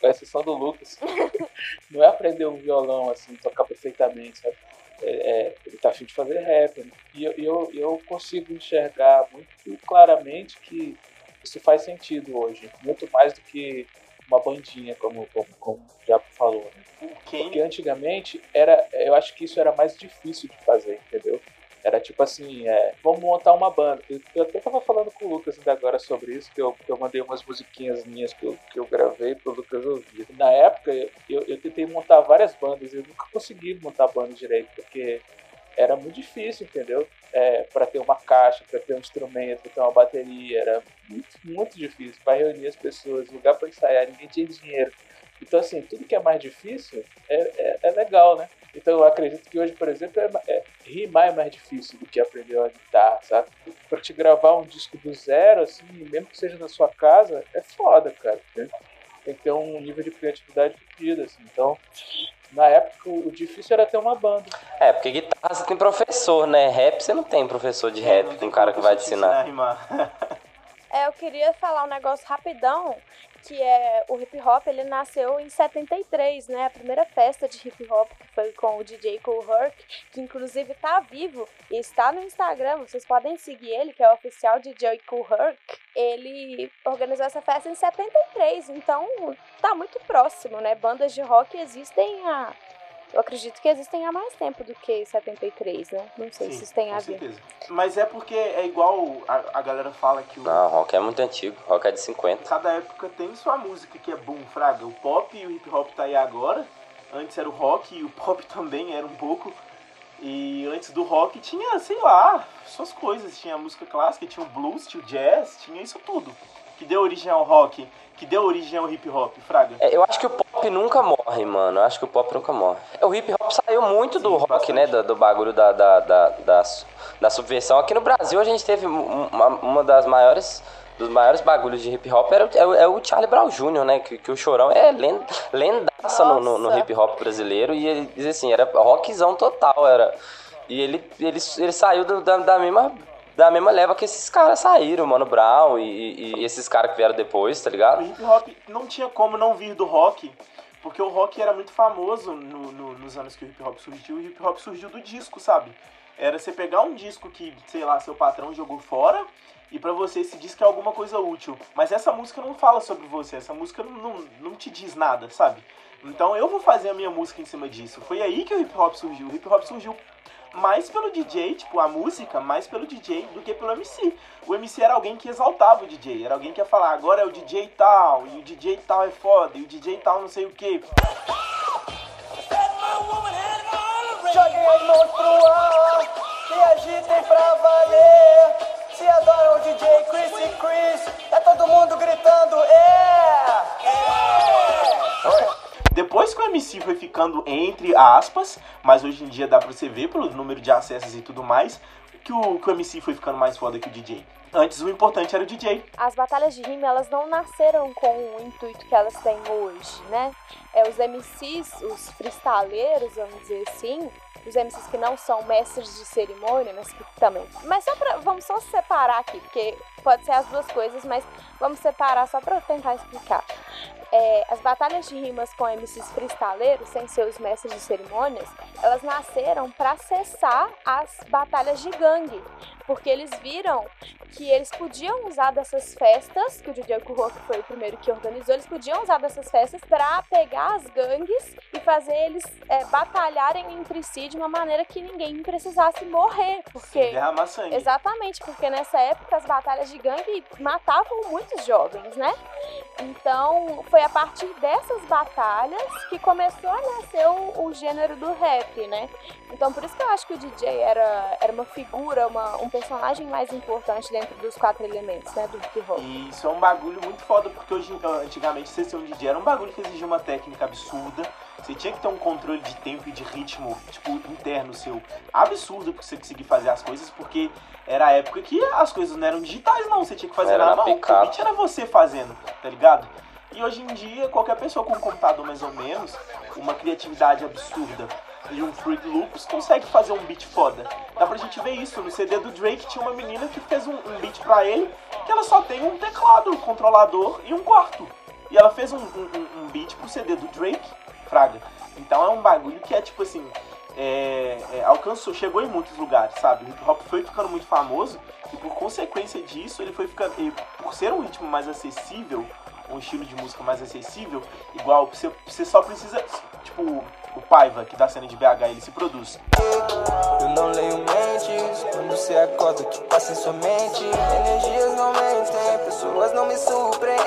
Com exceção do Lucas. não é aprender um violão assim, tocar perfeitamente, sabe? É, é, ele tá afim de fazer rap. né? E eu, eu, eu consigo enxergar muito claramente que isso faz sentido hoje. Muito mais do que uma bandinha, como, como, como o Japo falou. Né? Porque antigamente era, eu acho que isso era mais difícil de fazer, entendeu? Era tipo assim, é, vamos montar uma banda. Eu, até tava falando com o Lucas ainda agora sobre isso, que eu, que eu mandei umas musiquinhas minhas que eu, que eu gravei pro Lucas ouvir. Na época, eu, eu tentei montar várias bandas e eu nunca consegui montar banda direito, porque era muito difícil, entendeu? É, para ter uma caixa, para ter um instrumento, para ter uma bateria, era muito, muito difícil. Para reunir as pessoas, lugar para ensaiar, ninguém tinha dinheiro. Então, assim, tudo que é mais difícil é, é, é legal, né? Então, eu acredito que hoje, por exemplo, é, é, rimar é mais difícil do que aprender a guitarra, sabe? Para te gravar um disco do zero, assim, mesmo que seja na sua casa, é foda, cara. né? Tem que ter um nível de criatividade fodido, assim. Então, na época, o o difícil era ter uma banda. É, porque guitarra você tem professor, né? Rap você não tem professor de rap, um cara que vai te ensinar. É, eu queria falar um negócio rapidão, que é o hip hop, ele nasceu em 73, né? A primeira festa de hip hop que foi com o DJ Cool Herc, que inclusive tá vivo e está no Instagram, vocês podem seguir ele, que é o oficial DJ Cool Herc. Ele organizou essa festa em 73, então tá muito próximo, né? Bandas de rock existem há eu acredito que existem há mais tempo do que 73, né? Não sei se isso tem a com ver. certeza. Mas é porque é igual a, a galera fala que o, Não, rock é muito antigo, rock é de 50. cada época tem sua música que é boom, fraga. O pop e o hip hop tá aí agora. Antes era o rock e o pop também era um pouco. E antes do rock tinha, sei lá, suas coisas. Tinha música clássica, tinha o blues, tinha o jazz, tinha isso tudo. Que deu origem ao rock, que deu origem ao hip hop, fraga. É, eu acho que o pop nunca morre, mano. Eu acho que o pop nunca morre. É, O hip hop saiu muito do rock, né? Do, do bagulho da, da, da, da, da subversão. Aqui no Brasil a gente teve um- uma, uma das maiores. Dos maiores bagulhos de hip hop era, o- é, o- é o Charlie Brown Jr., né? Que, que o Chorão é len- lendaça no, no, no hip hop brasileiro. E ele diz assim, era rockzão total. Era. E ele, ele, ele saiu do- da, da mesma. Da mesma leva que esses caras saíram, Mano Brown e, e- e esses caras que vieram depois, tá ligado? O hip hop não tinha como não vir do rock, porque o rock era muito famoso no- no- nos anos que o hip hop surgiu, e o hip hop surgiu do disco, sabe? Era você pegar um disco que, sei lá, seu patrão jogou fora, e pra você esse disco é alguma coisa útil. Mas essa música não fala sobre você, essa música não, não, não te diz nada, sabe? Então eu vou fazer a minha música em cima disso. Foi aí que o hip hop surgiu. O hip hop surgiu mais pelo DJ, tipo, a música, mais pelo DJ do que pelo MC. O MC era alguém que exaltava o DJ, era alguém que ia falar, agora é o DJ tal, e o DJ tal é foda, e o DJ tal não sei o que. Joguem as mãos pro ar, se agitem pra valer. Se adoram o DJ Chris e Chris. Tá todo mundo gritando, é! É! Depois que o MC foi ficando entre aspas, mas hoje em dia dá pra você ver pelo número de acessos e tudo mais, que o, que o MC foi ficando mais foda que o DJ. Antes o importante era o DJ. As batalhas de rima, elas não nasceram com o intuito que elas têm hoje, né? É, os MCs, os freestaleiros, vamos dizer assim, os MCs que não são mestres de cerimônia, mas que também. Mas só pra. Vamos só separar aqui, porque pode ser as duas coisas, mas vamos separar só eu tentar explicar. É, as batalhas de rimas com MCs freestaleiros, sem ser os mestres de cerimônias, elas nasceram para cessar as batalhas de gangue. Porque eles viram que eles podiam usar dessas festas, que o DJ Kuroki foi o primeiro que organizou, eles podiam usar dessas festas para pegar as gangues e fazer eles é, batalharem entre si de uma maneira que ninguém precisasse morrer. Porque Derramar sangue. Exatamente, porque nessa época as batalhas de gangue matavam muitos jovens, né? Então foi a partir dessas batalhas que começou a nascer o, o gênero do rap, né? Então por isso que eu acho que o DJ era, era uma figura, uma, um personagem mais importante dentro dos quatro elementos, né? Do hip hop. E isso é um bagulho muito foda, porque hoje, antigamente ser um DJ era um bagulho que exigia uma técnica absurda. Você tinha que ter um controle de tempo e de ritmo, tipo, interno seu, absurdo pra você conseguir fazer as coisas, porque era a época que as coisas não eram digitais, não. Você tinha que fazer Era na mão. O beat era você fazendo, tá ligado? E hoje em dia, qualquer pessoa com um computador mais ou menos, uma criatividade absurda e um Fruit Loops consegue fazer um beat foda. Dá pra gente ver isso. No CD do Drake tinha uma menina que fez um, um beat pra ele, que ela só tem um teclado, um controlador e um quarto. E ela fez um, um- um beat pro CD do Drake, Fraga. Então é um bagulho que é tipo assim. é, é, alcançou, chegou em muitos lugares, sabe? O hip hop foi ficando muito famoso e por consequência disso ele foi ficando. e por ser um ritmo mais acessível, um estilo de música mais acessível, igual você, você só precisa. Tipo, o Paiva, que da cena de BH, ele se produz. Eu não leio mentes quando você acorda que passa em sua mente. Energias não mentem, pessoas não me surpreendem,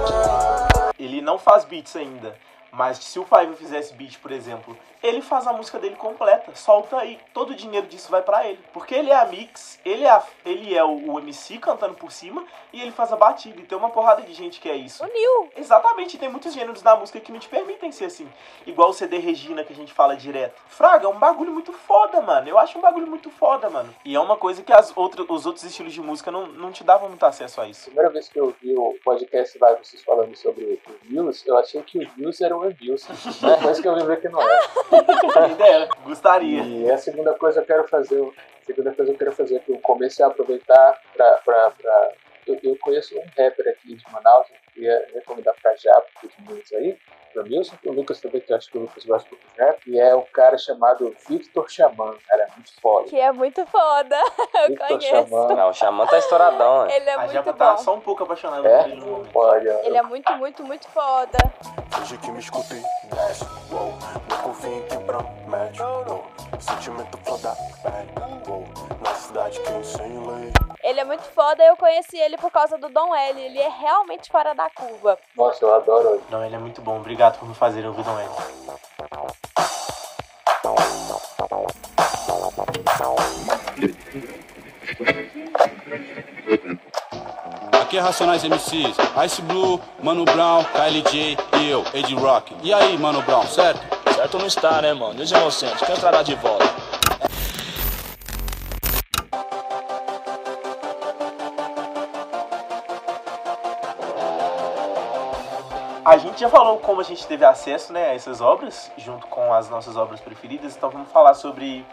mãe. Ele não faz beats ainda. Mas se o Five fizesse beat, por exemplo, ele faz a música dele completa, solta aí, todo o dinheiro disso vai pra ele. Porque ele é a mix, ele é, a- ele é o, o MC cantando por cima e ele faz a batida. E tem uma porrada de gente que é isso. Uniu! Exatamente, tem muitos gêneros da música que não te permitem ser assim. Igual o CD Regina que a gente fala direto. Fraga, é um bagulho muito foda, mano. Eu acho um bagulho muito foda, mano. E é uma coisa que as outras, os outros estilos de música não, não te davam muito acesso a isso. primeira vez que eu vi o podcast lá, vocês falando sobre o Views, eu achei que o Views era o Views. Depois que eu lembrei que não era. Ideia, gostaria. E a segunda coisa que eu quero fazer, a segunda coisa que eu quero fazer aqui, o começo é aproveitar pra eu, eu conheço um rapper aqui de Manaus, eu queria recomendar pra já, para os meninos aí, pro Milson, pro Lucas também, que eu acho que o Lucas gosta de rap, e é um cara chamado Victor Xamã, cara, é muito foda. Que é muito foda. Eu Victor conheço. Xamã. Não, o Xamã tá estouradão, né? Ele é a muito Japa bom. tá só um pouco apaixonada É? por ele no momento. Olha, Ele é muito, muito, muito foda. Finge que me escutei, desce, wow. Não confio em que promete, wow. Sentimento foda, wow. Na cidade quem sem lei. Ele é muito foda eu conheci ele por causa do Dom L. Ele é realmente fora da curva. Nossa, eu adoro ele. Não, ele é muito bom. Obrigado por me fazerem ouvir Dom L. Aqui é Racionais MCs, Ice Blue, Mano Brown, KLJ e eu, Ed Rock. E aí, Mano Brown, certo? Certo não está, né, mano? E os inocentes, quem entrará de volta? A gente já falou como a gente teve acesso né, a essas obras, junto com as nossas obras preferidas, então vamos falar sobre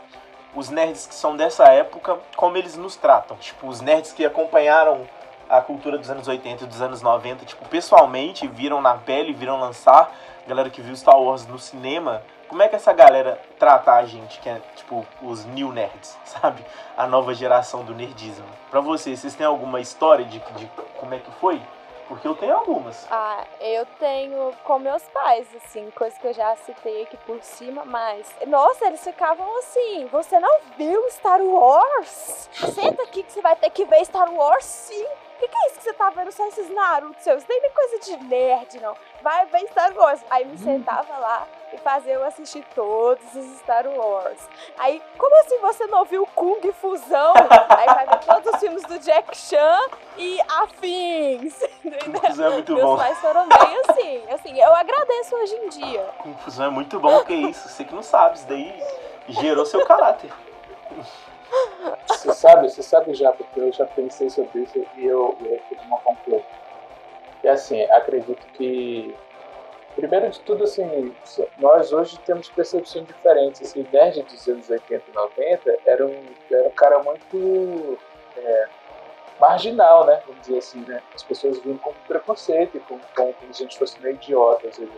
os nerds que são dessa época, como eles nos tratam. Tipo, os nerds que acompanharam a cultura dos anos 80 e dos anos 90, tipo, pessoalmente, viram na pele, viram lançar, galera que viu Star Wars no cinema, como é que essa galera trata a gente, que é, tipo, os new nerds, sabe? A nova geração do nerdismo. Pra vocês, vocês têm alguma história de, de como é que foi? Porque eu tenho algumas. Ah, eu tenho com meus pais, assim, coisa que eu já citei aqui por cima, mas. Nossa, eles ficavam assim: você não viu Star Wars? Senta aqui que você vai ter que ver Star Wars 5 que, que é isso que você tá vendo só esses Naruto seus? É coisa de nerd, não. Vai ver Star Wars. Aí me sentava lá e fazia eu assistir todos os Star Wars. Aí, como assim você não viu Kung Fusão? Aí vai ver todos os filmes do Jack Chan e afins. Entendeu? Fusão é muito Meus bom. pais foram bem assim. Assim, eu agradeço hoje em dia. Confusão é muito bom, que isso? Você que não sabe, isso daí gerou seu caráter. Você sabe, você sabe já, porque eu já pensei sobre isso e eu, eu fiz uma conclusão. E assim, acredito que, primeiro de tudo, assim, nós hoje temos percepções diferentes. Assim, nerd dos anos 80 e 90 era um, era um cara muito é, marginal, né? Vamos dizer assim, né? As pessoas viam com preconceito e com, com, como se a gente fosse meio idiota. Às vezes.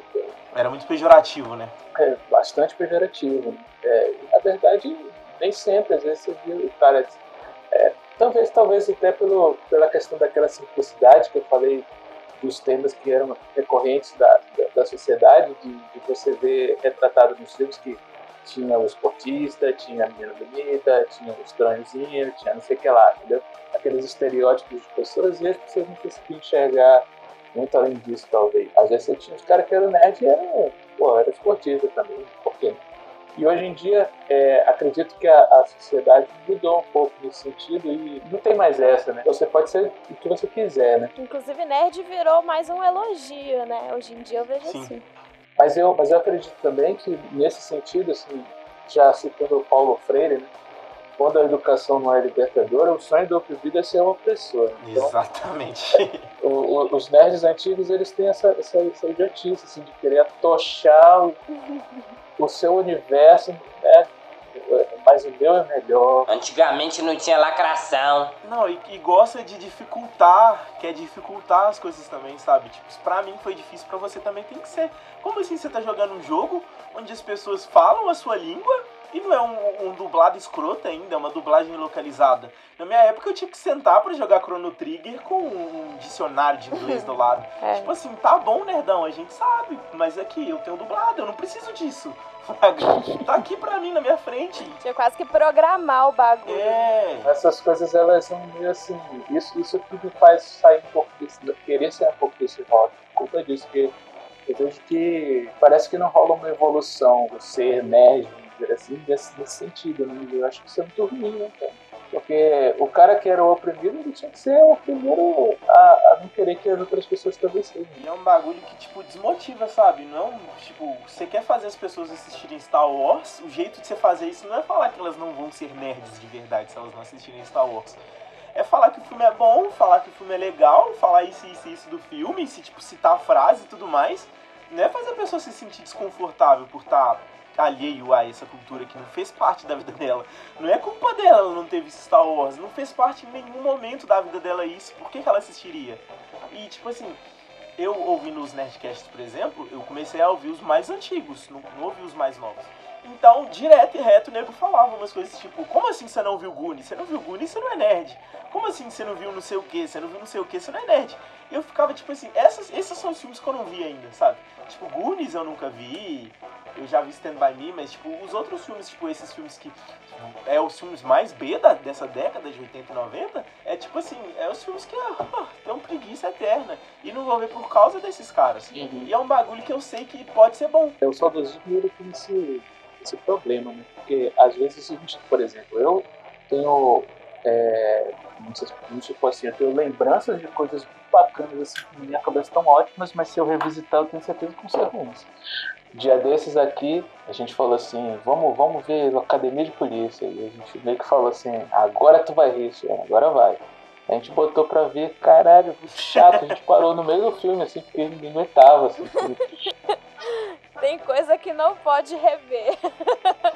Era muito pejorativo, né? É, bastante pejorativo. Né? É, na verdade, nem sempre, às vezes você viu o cara. É, talvez, talvez até pelo, pela questão daquela simplicidade que eu falei dos temas que eram recorrentes da, da, da sociedade, de, de você ver retratado nos filmes que tinha o esportista, tinha a menina bonita, tinha o estranhozinho, tinha não sei o que lá, entendeu? Aqueles estereótipos de pessoas, e as pessoas não conseguiam enxergar muito além disso, talvez. Às vezes você tinha os caras que eram nerd e eram, pô, era esportista também, por quê? E hoje em dia, é, acredito que a, a, sociedade mudou um pouco nesse sentido e não tem mais essa, né? Você pode ser o que você quiser, né? Inclusive, nerd virou mais um elogio, né? Hoje em dia eu vejo Sim. assim. Mas eu, mas eu acredito também que, nesse sentido, assim, já citando o Paulo Freire, né? Quando a educação não é libertadora, o sonho do oprimido é ser uma pessoa. Então, Exatamente. o- o- os nerds antigos, eles têm essa, essa, essa idiotice, assim, de querer atochar o, o seu universo, né? Mas o meu é melhor. Antigamente não tinha lacração. Não, e, e gosta de dificultar, quer dificultar as coisas também, sabe? Tipo, pra mim foi difícil, pra você também tem que ser. Como assim você tá jogando um jogo onde as pessoas falam a sua língua e não é um, um dublado escroto ainda, é uma dublagem localizada? Na minha época eu tinha que sentar pra jogar Chrono Trigger com um, dicionário de inglês do lado. É. Tipo assim, tá bom, nerdão, a gente sabe, mas aqui eu tenho dublado, eu não preciso disso. tá aqui pra mim na minha frente. Tinha quase que programar o bagulho. É. Essas coisas, elas são meio assim. Isso, isso que me faz sair um pouco desse. querer sair um pouco desse rock. Por conta disso, que eu vejo que parece que não rola uma evolução, vamos dizer assim, nesse, nesse sentido. Né? Eu acho que isso é muito ruim, né, cara? Porque o cara que era o oprimido, ele tinha que ser o primeiro a, a não querer que as outras pessoas também sejam. E é um bagulho que, tipo, desmotiva, sabe? Não tipo, você quer fazer as pessoas assistirem Star Wars, o jeito de você fazer isso não é falar que elas não vão ser nerds de verdade se elas não assistirem Star Wars. É falar que o filme é bom, falar que o filme é legal, falar isso, isso e isso do filme, se, tipo, citar a frase e tudo mais. Não é fazer a pessoa se sentir desconfortável por estar alheio a essa cultura que não fez parte da vida dela. Não é culpa dela ela não ter visto Star Wars, não fez parte em nenhum momento da vida dela isso, por que, que ela assistiria? E, tipo assim, eu ouvindo os Nerdcasts, por exemplo, eu comecei a ouvir os mais antigos, não, não ouvi os mais novos. Então, direto e reto, o nego falava umas coisas tipo, como assim você não viu Goonies? Você não viu Goonies, você não é nerd. Como assim você não viu não sei o que? Você não viu não sei o que? Você não é nerd. E eu ficava tipo assim, essas, esses são os filmes que eu não vi ainda, sabe? Tipo, Goonies eu nunca vi, eu já vi Stand By Me, mas tipo, os outros filmes, tipo, esses filmes que é os filmes mais B da, dessa década de 80 e 90, é tipo assim, é os filmes que ah, tem preguiça eterna. E não vou ver por causa desses caras. E é um bagulho que eu sei que pode ser bom. O saudosismo ele tem esse, esse problema, né? Porque às vezes por exemplo, eu tenho. É, não sei se vamos supor assim, eu tenho lembranças de coisas bacanas assim, que na minha cabeça estão ótimas, mas se eu revisitar eu tenho certeza que vão ser ruins. Dia desses aqui, a gente falou assim, vamos, vamos ver Academia de Polícia. E a gente meio que falou assim, agora tu vai rir, Xuana, agora vai. A gente botou pra ver, caralho, chato, a gente parou no meio do filme, assim, porque ninguém aguentava, assim. Tem coisa que não pode rever.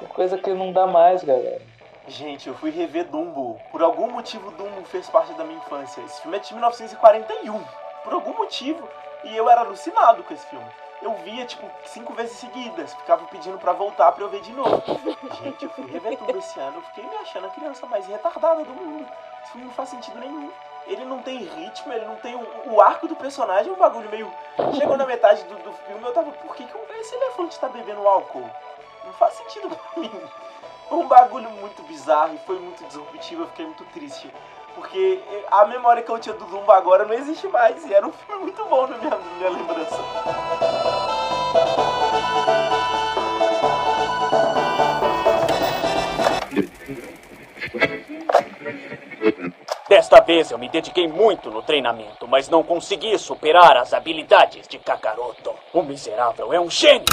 Coisa que não dá mais, galera. Gente, eu fui rever Dumbo. Por algum motivo, Dumbo fez parte da minha infância. Esse filme é de 1941. Por algum motivo. E eu era alucinado com esse filme. Eu via, tipo, cinco vezes seguidas. Ficava pedindo pra voltar pra eu ver de novo. Gente, eu fui rever Dumbo esse ano. Eu fiquei me achando a criança mais retardada do mundo. Esse filme não faz sentido nenhum. Ele não tem ritmo, ele não tem o, o arco do personagem, é um bagulho meio. Chegou na metade do, do filme, eu tava. Por que, que esse elefante tá bebendo álcool? Não faz sentido pra mim. Foi um bagulho muito bizarro e foi muito disruptivo, eu fiquei muito triste. Porque a memória que eu tinha do Dumbo agora não existe mais. E era um filme muito bom na minha, na minha lembrança. Desta vez eu me dediquei muito no treinamento, mas não consegui superar as habilidades de Kakaroto. O miserável é um gênio!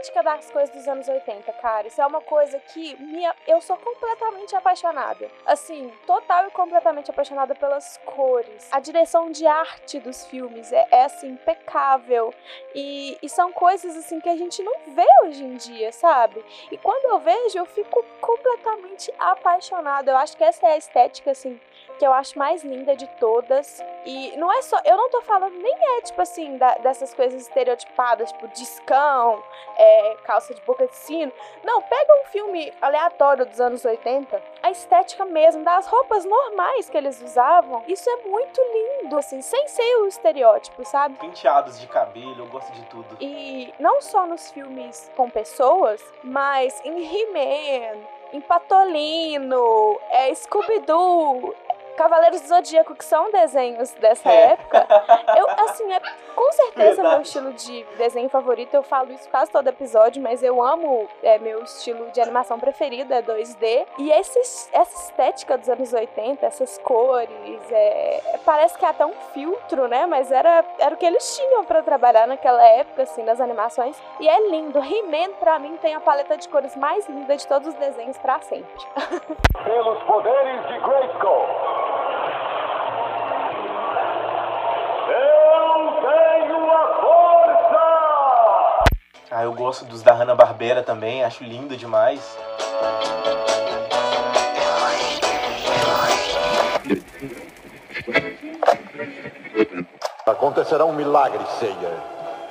Estética das coisas dos anos 80, cara, isso é uma coisa que me, eu sou completamente apaixonada. Assim, total e completamente apaixonada pelas cores. A direção de arte dos filmes é, é assim, impecável. E, e são coisas assim que a gente não vê hoje em dia, sabe? E quando eu vejo, eu fico completamente apaixonada. Eu acho que essa é a estética, assim, que eu acho mais linda de todas. E não é só. Eu não tô falando nem é, tipo assim, da- dessas coisas estereotipadas, tipo discão, é, calça de boca de sino. Não, pega um filme aleatório dos anos 80, a estética mesmo, das roupas normais que eles usavam. Isso é muito lindo, assim, sem ser o estereótipo, sabe? Penteados de cabelo, eu gosto de tudo. E não só nos filmes com pessoas, mas em He-Man, em Patolino, é, Scooby-Doo, Cavaleiros do Zodíaco, que são desenhos dessa É. época. Eu, assim, é com certeza meu estilo de desenho favorito. Eu falo isso quase todo episódio, mas eu amo, é meu estilo de animação preferido, é 2D. E esse, essa estética dos anos 80, essas cores, é, parece que é até um filtro, né? Mas era, era o que eles tinham pra trabalhar naquela época, assim, nas animações. E é lindo. He-Man, pra mim, tem a paleta de cores mais linda de todos os desenhos pra sempre. Pelos poderes de Grayskull. Ah, eu gosto dos da Hanna-Barbera também, acho lindo demais. Acontecerá um milagre, Seiya.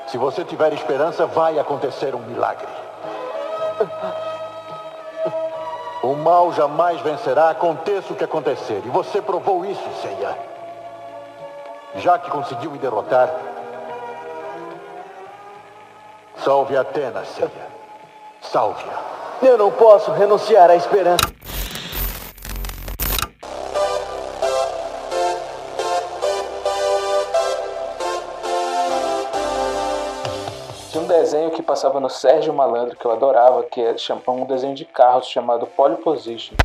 Se você tiver esperança, vai acontecer um milagre. O mal jamais vencerá, aconteça o que acontecer. E você provou isso, Seiya. Já que conseguiu me derrotar, salve Atenas, Seiya. Salve-a. Eu não posso renunciar à esperança. Desenho que passava no Sérgio Malandro que eu adorava, que é um desenho de carros chamado Pole Position.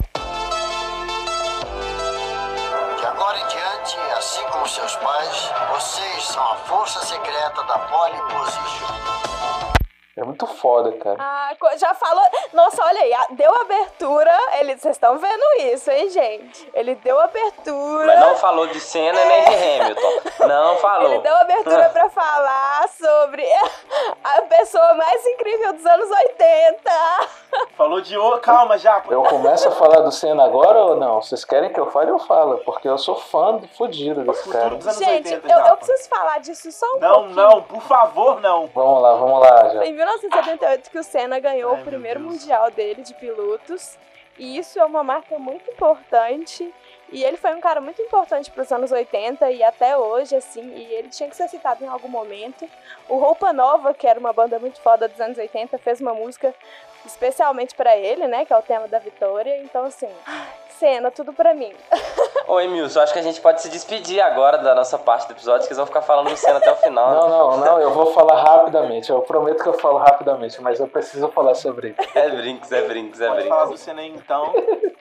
De agora em diante, assim como seus pais, vocês são a força secreta da Pole Position. É muito foda, cara. Ah, já falou. Nossa, olha aí, deu abertura. Ele, vocês estão vendo isso, hein, gente? Ele deu abertura. Mas não falou de Senna nem de Hamilton. Não falou. Ele deu abertura pra falar sobre a pessoa mais incrível dos anos 80. Falou de ô, calma já. Eu começo a falar do Senna agora ou não? Vocês querem que eu fale, eu falo, porque eu sou fã do fudido desse cara. Gente, eu, eu preciso falar disso só um Não, pouquinho. não, por favor, não. Vamos lá, vamos lá, já. Em 1978 que o Senna ganhou o primeiro mundial dele de pilotos. E isso é uma marca muito importante. E ele foi um cara muito importante para os anos 80 e até hoje, assim, e ele tinha que ser citado em algum momento. O Roupa Nova, que era uma banda muito foda dos anos 80, fez uma música especialmente para ele, né, que é o tema da vitória. Então, assim, Senna, tudo para mim. Ô, Emilson, acho que a gente pode se despedir agora da nossa parte do episódio, que eles vão ficar falando do Senna até o final. né? Não, não, não, eu vou falar rapidamente. Eu prometo que eu falo rapidamente, mas eu preciso falar sobre isso. É brinks, é brinks, é Pode falar do. Senna aí, então.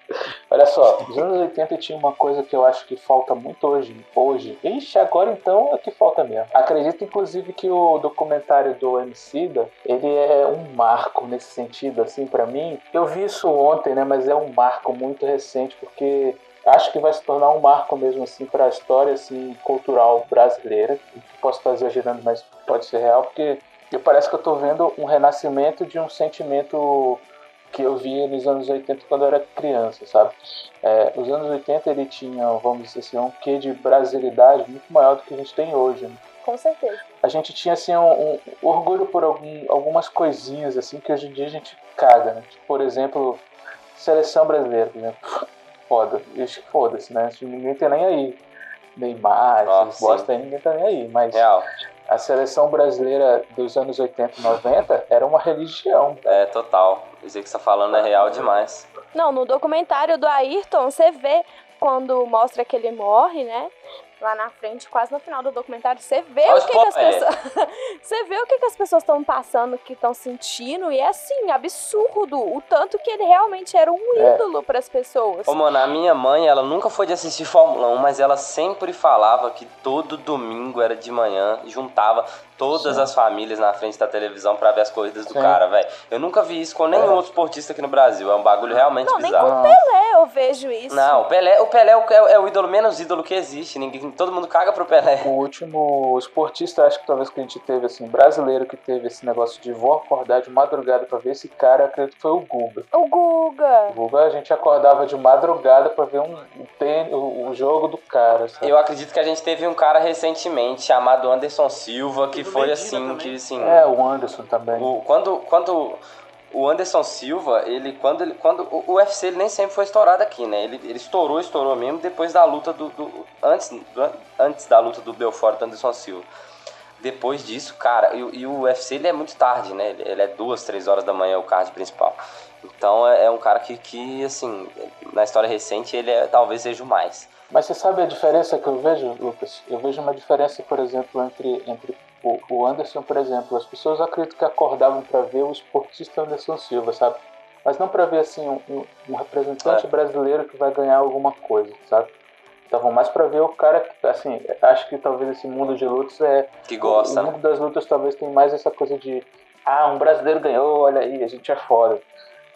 Olha só, nos anos 80 tinha uma coisa que eu acho que falta muito hoje. Hoje. Ixi, agora então é que falta mesmo. Acredito, inclusive, que o documentário do Emicida, ele é um marco nesse sentido, assim, pra mim. Eu vi isso ontem, né, mas é um marco muito recente, porque acho que vai se tornar um marco mesmo, assim, pra história, assim, cultural brasileira. Posso estar exagerando, mas pode ser real, porque eu parece que eu tô vendo um renascimento de um sentimento que eu via nos anos 80 quando eu era criança, sabe? É, os anos 80 ele tinha, vamos dizer assim, um quê de brasilidade muito maior do que a gente tem hoje. né? Com certeza. A gente tinha assim um, um orgulho por algum, algumas coisinhas assim que hoje em dia a gente caga, né? Por exemplo, seleção brasileira, por exemplo. foda. Foda-se, né? Acho que Ninguém tá nem aí. Neymar, esses bosta aí, ninguém tá nem aí. Mas Real. a seleção brasileira dos anos 80 e 90 era uma religião. É, total. Isso que você tá falando é real demais. Não, no documentário do Ayrton, você vê quando mostra que ele morre, né? Lá na frente, quase no final do documentário, você vê Olha o que, que as spoiler. pessoas. você vê o que, que as pessoas estão passando, que estão sentindo, e é assim, absurdo. O tanto que ele realmente era um É. ídolo pras pessoas. Ô, mano, a minha mãe, ela nunca foi de assistir Fórmula 1, mas ela sempre falava que todo domingo era de manhã, juntava todas Sim. as famílias na frente da televisão pra ver as corridas do Sim. cara, velho. Eu nunca vi isso com nenhum É. outro esportista aqui no Brasil. É um bagulho realmente Não, nem bizarro. com o Pelé eu vejo isso. Não, o Pelé, o Pelé é o, é o ídolo menos ídolo que existe. Ninguém, todo mundo caga pro Pelé. O último esportista, acho que talvez que a gente teve, assim, brasileiro que teve esse negócio de vou acordar de madrugada pra ver esse cara, acredito que foi o Guga. O Guga. O Guga a gente acordava de madrugada pra ver um, um tênis, o, o jogo do cara, sabe? Eu acredito que a gente teve um cara recentemente chamado Anderson Silva, que foi assim, que assim. É, o Anderson também. O, quando, quando o Anderson Silva, ele quando ele quando o UFC ele nem sempre foi estourado aqui, né? Ele, ele estourou, estourou mesmo depois da luta do, do- antes do- antes da luta do Belfort e do Anderson Silva. Depois disso, cara, e, o- e o UFC ele é muito tarde, né? Ele, ele é duas, três horas da manhã o card principal. Então é, é um cara que, que, assim, na história recente ele é, talvez seja o mais. Mas você sabe a diferença que eu vejo, Lucas? Eu vejo uma diferença, por exemplo, entre, entre o, o Anderson, por exemplo. As pessoas acreditam que acordavam para ver o esportista Anderson Silva, sabe? Mas não para ver assim um, um- representante É. brasileiro que vai ganhar alguma coisa, sabe? Estavam mais para ver o cara que, assim, acho que talvez esse mundo de lutas é. Que gosta, O né? mundo das lutas talvez tem mais essa coisa de. Ah, um brasileiro ganhou, olha aí, a gente é foda.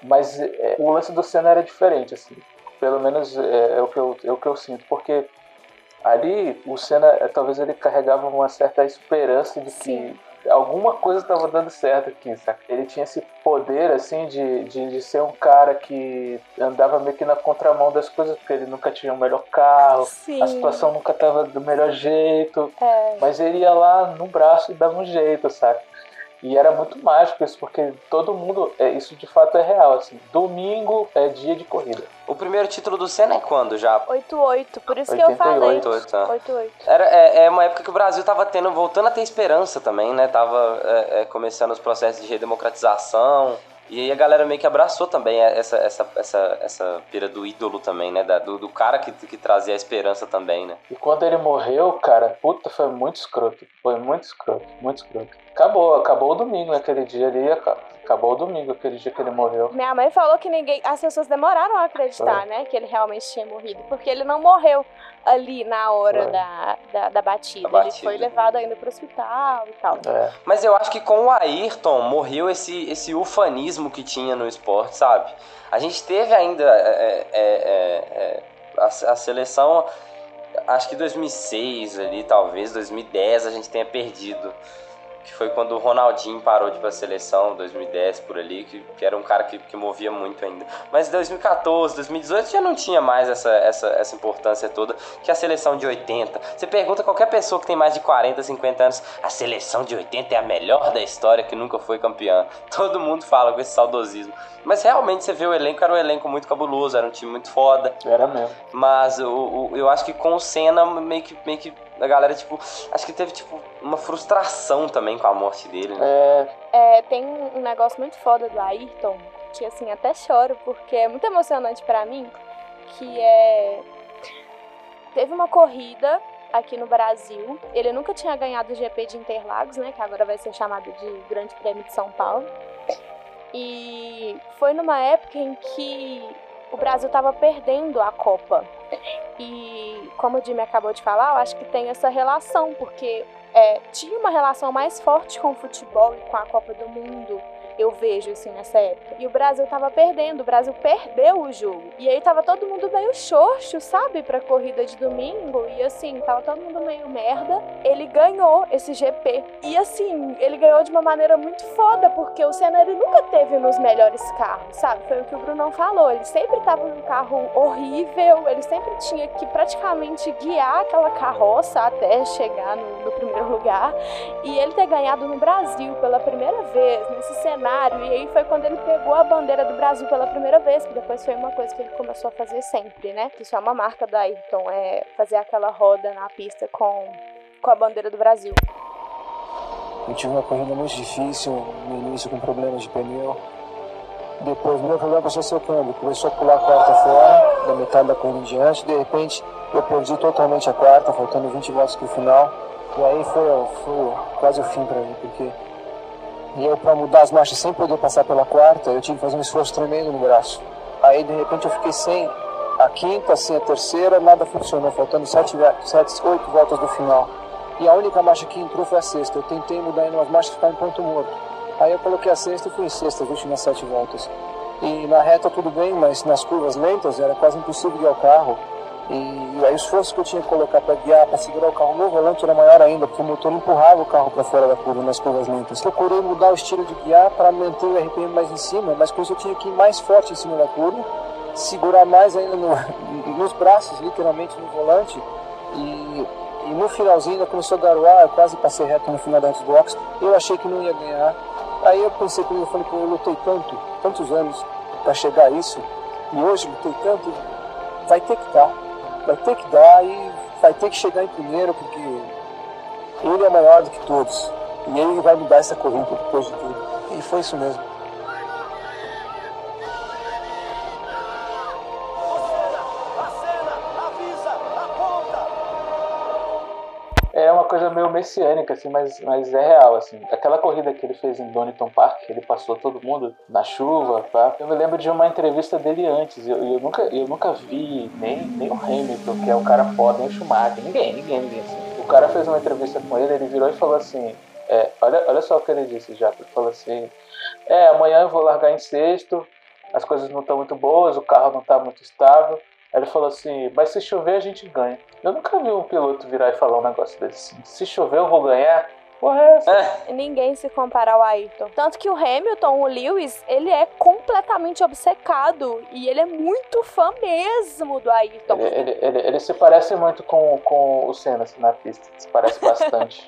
Mas é, o lance do Senna era diferente, assim. Pelo menos é, é o, que eu, é o que eu sinto, porque ali o Senna, é, talvez ele carregava uma certa esperança de que alguma coisa estava dando certo aqui, saca? Ele tinha esse poder, assim, de, de, de ser um cara que andava meio que na contramão das coisas, porque ele nunca tinha o melhor carro, Sim. a situação nunca estava do melhor jeito, É. mas ele ia lá no braço e dava um jeito, saca? E era muito mágico isso, porque todo mundo, é, isso de fato é real, assim, domingo é dia de corrida. O primeiro título do Senna é quando já? 88, por isso que eu falei. 88, tá. 88. Era, é, é uma época que o Brasil tava tendo, voltando a ter esperança também, né? Tava é, é, começando os processos de redemocratização. E aí a galera meio que abraçou também essa, essa, essa, essa pira do ídolo também, né? Da- do, do cara que, que trazia a esperança também, né? E quando ele morreu, cara, puta, foi muito escroto. Foi muito escroto, muito escroto. Acabou, acabou o domingo naquele dia ali, acabou o domingo aquele dia que ele morreu. Minha mãe falou que ninguém. As pessoas demoraram a acreditar, É. né? Que ele realmente tinha morrido. Porque ele não morreu ali na hora Foi. da, da, da batida. Da Ele batida. foi levado ainda pro hospital e tal. É. Mas eu acho que com o Ayrton morreu esse, esse ufanismo que tinha no esporte, sabe? A gente teve ainda é, é, é, é, a, a seleção, acho que 2006 ali, talvez, 2010 a gente tenha perdido. Que foi quando o Ronaldinho parou de ir pra seleção, 2010 por ali, que, que era um cara que, que movia muito ainda. Mas 2014, 2018 já não tinha mais essa, essa, essa importância toda que a seleção de 80. Você pergunta a qualquer pessoa que tem mais de 40, 50 anos, a seleção de 80 é a melhor da história que nunca foi campeã. Todo mundo fala com esse saudosismo. Mas realmente você vê o elenco, era um elenco muito cabuloso, era um time muito foda. Era mesmo. Mas o, o- eu acho que com o Senna, meio que, meio que a galera, tipo, acho que teve, tipo, uma frustração também com a morte dele, né? É, É, tem um negócio muito foda do Ayrton, que assim, até choro, porque é muito emocionante pra mim, que é... Teve uma corrida aqui no Brasil, ele nunca tinha ganhado o GP de Interlagos, né, que agora vai ser chamado de Grande Prêmio de São Paulo. E foi numa época em que o Brasil estava perdendo a Copa. E como o Jimmy acabou de falar, eu acho que tem essa relação, porque é, tinha uma relação mais forte com o futebol e com a Copa do Mundo. Eu vejo assim nessa época. E o Brasil tava perdendo, o Brasil perdeu o jogo. E aí tava todo mundo meio xoxo, sabe, pra corrida de domingo. E assim, tava todo mundo meio merda. Ele ganhou esse GP. E assim, ele ganhou de uma maneira muito foda, porque o Senna ele nunca teve nos melhores carros, sabe? Foi o que o Brunão falou. Ele sempre tava num carro horrível, ele sempre tinha que praticamente guiar aquela carroça até chegar no, no primeiro lugar. E ele ter ganhado no Brasil pela primeira vez, nesse cenário e aí foi quando ele pegou a bandeira do Brasil pela primeira vez, que depois foi uma coisa que ele começou a fazer sempre, né? Isso é uma marca da Ayrton, é fazer aquela roda na pista com, com a bandeira do Brasil. Eu tive uma corrida muito difícil, no início com problemas de pneu. Depois, meu problema passou a ser o câmbio. Começou a pular a quarta fora, da metade da corrida em diante. De repente, eu perdi totalmente a quarta, faltando 20 voltas pro final. E aí foi, foi quase o fim para mim, porque e eu, para mudar as marchas sem poder passar pela quarta, eu tive que fazer um esforço tremendo no braço. Aí, de repente, eu fiquei sem a quinta, sem a terceira, nada funcionou, faltando sete, sete, oito voltas do final. E a única marcha que entrou foi a sexta. Eu tentei mudar em umas marchas que ficaram em ponto morto. Aí eu coloquei a sexta e fui em sexta, as últimas sete voltas. E na reta tudo bem, mas nas curvas lentas era quase impossível guiar o carro. E aí o esforço que eu tinha que colocar para guiar, para segurar o carro no volante era maior ainda, porque o motor empurrava o carro para fora da curva nas curvas lentas. Procurei mudar o estilo de guiar para manter o RPM mais em cima, mas com isso eu tinha que ir mais forte em cima da curva, segurar mais ainda no, nos braços, literalmente no volante. E, e no finalzinho começou a garoar, eu quase passei reto no final da box. Eu achei que não ia ganhar. Aí eu pensei comigo, eu falei, pô, eu lutei tanto, tantos anos para chegar a isso, e hoje lutei tanto, vai ter que dar vai ter que dar e vai ter que chegar em primeiro, porque ele é maior do que todos. E ele vai mudar essa corrida depois de tudo. E foi isso mesmo. Coisa meio messiânica, assim, mas, mas é real, assim. Aquela corrida que ele fez em Donington Park, que ele passou todo mundo na chuva, tá? Eu me lembro de uma entrevista dele antes. Eu, eu, nunca, eu nunca vi nem, nem o Hamilton, que é um cara foda, nem o Schumacher, ninguém, ninguém, ninguém, assim. O cara fez uma entrevista com ele, ele virou e falou assim, é, olha, olha só o que ele disse já, ele falou assim, é, amanhã eu vou largar em sexto, as coisas não estão muito boas, o carro não está muito estável, ele falou assim, mas se chover a gente ganha. Eu nunca vi um piloto virar e falar um negócio desse assim. Se chover eu vou ganhar. Porra, é essa? Ninguém se compara ao Ayrton. Tanto que o Hamilton, o Lewis, ele é completamente obcecado. E ele é muito fã mesmo do Ayrton. Ele, ele, ele, ele se parece muito com, com o Senna assim, na pista. Se parece bastante.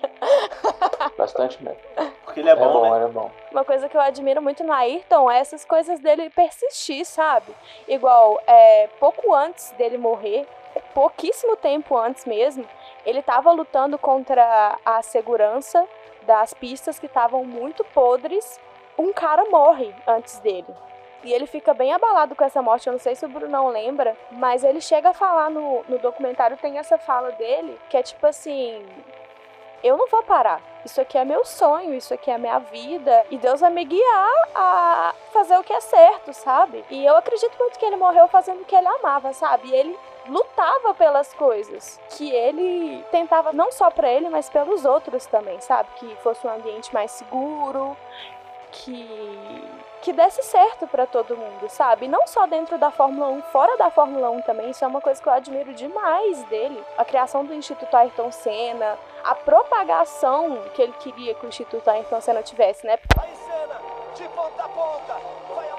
bastante mesmo. Porque ele é bom, bom né? Ele é bom. Uma coisa que eu admiro muito no Ayrton é essas coisas dele persistir, sabe? Igual, é, pouco antes dele morrer, pouquíssimo tempo antes mesmo, ele estava lutando contra a segurança das pistas que estavam muito podres. Um cara morre antes dele. E ele fica bem abalado com essa morte. Eu não sei se o Brunão lembra, mas ele chega a falar no, no documentário, tem essa fala dele, que é tipo assim: Eu não vou parar. Isso aqui é meu sonho, isso aqui é minha vida. E Deus vai me guiar a fazer o que é certo, sabe? E eu acredito muito que ele morreu fazendo o que ele amava, sabe? E ele lutava pelas coisas que ele tentava não só para ele, mas pelos outros também, sabe? Que fosse um ambiente mais seguro, que que desse certo para todo mundo, sabe? Não só dentro da Fórmula 1, fora da Fórmula 1 também, isso é uma coisa que eu admiro demais dele. A criação do Instituto Ayrton Senna, a propagação que ele queria que o Instituto Ayrton Senna tivesse, né? De ponta a ponta, vai Senna.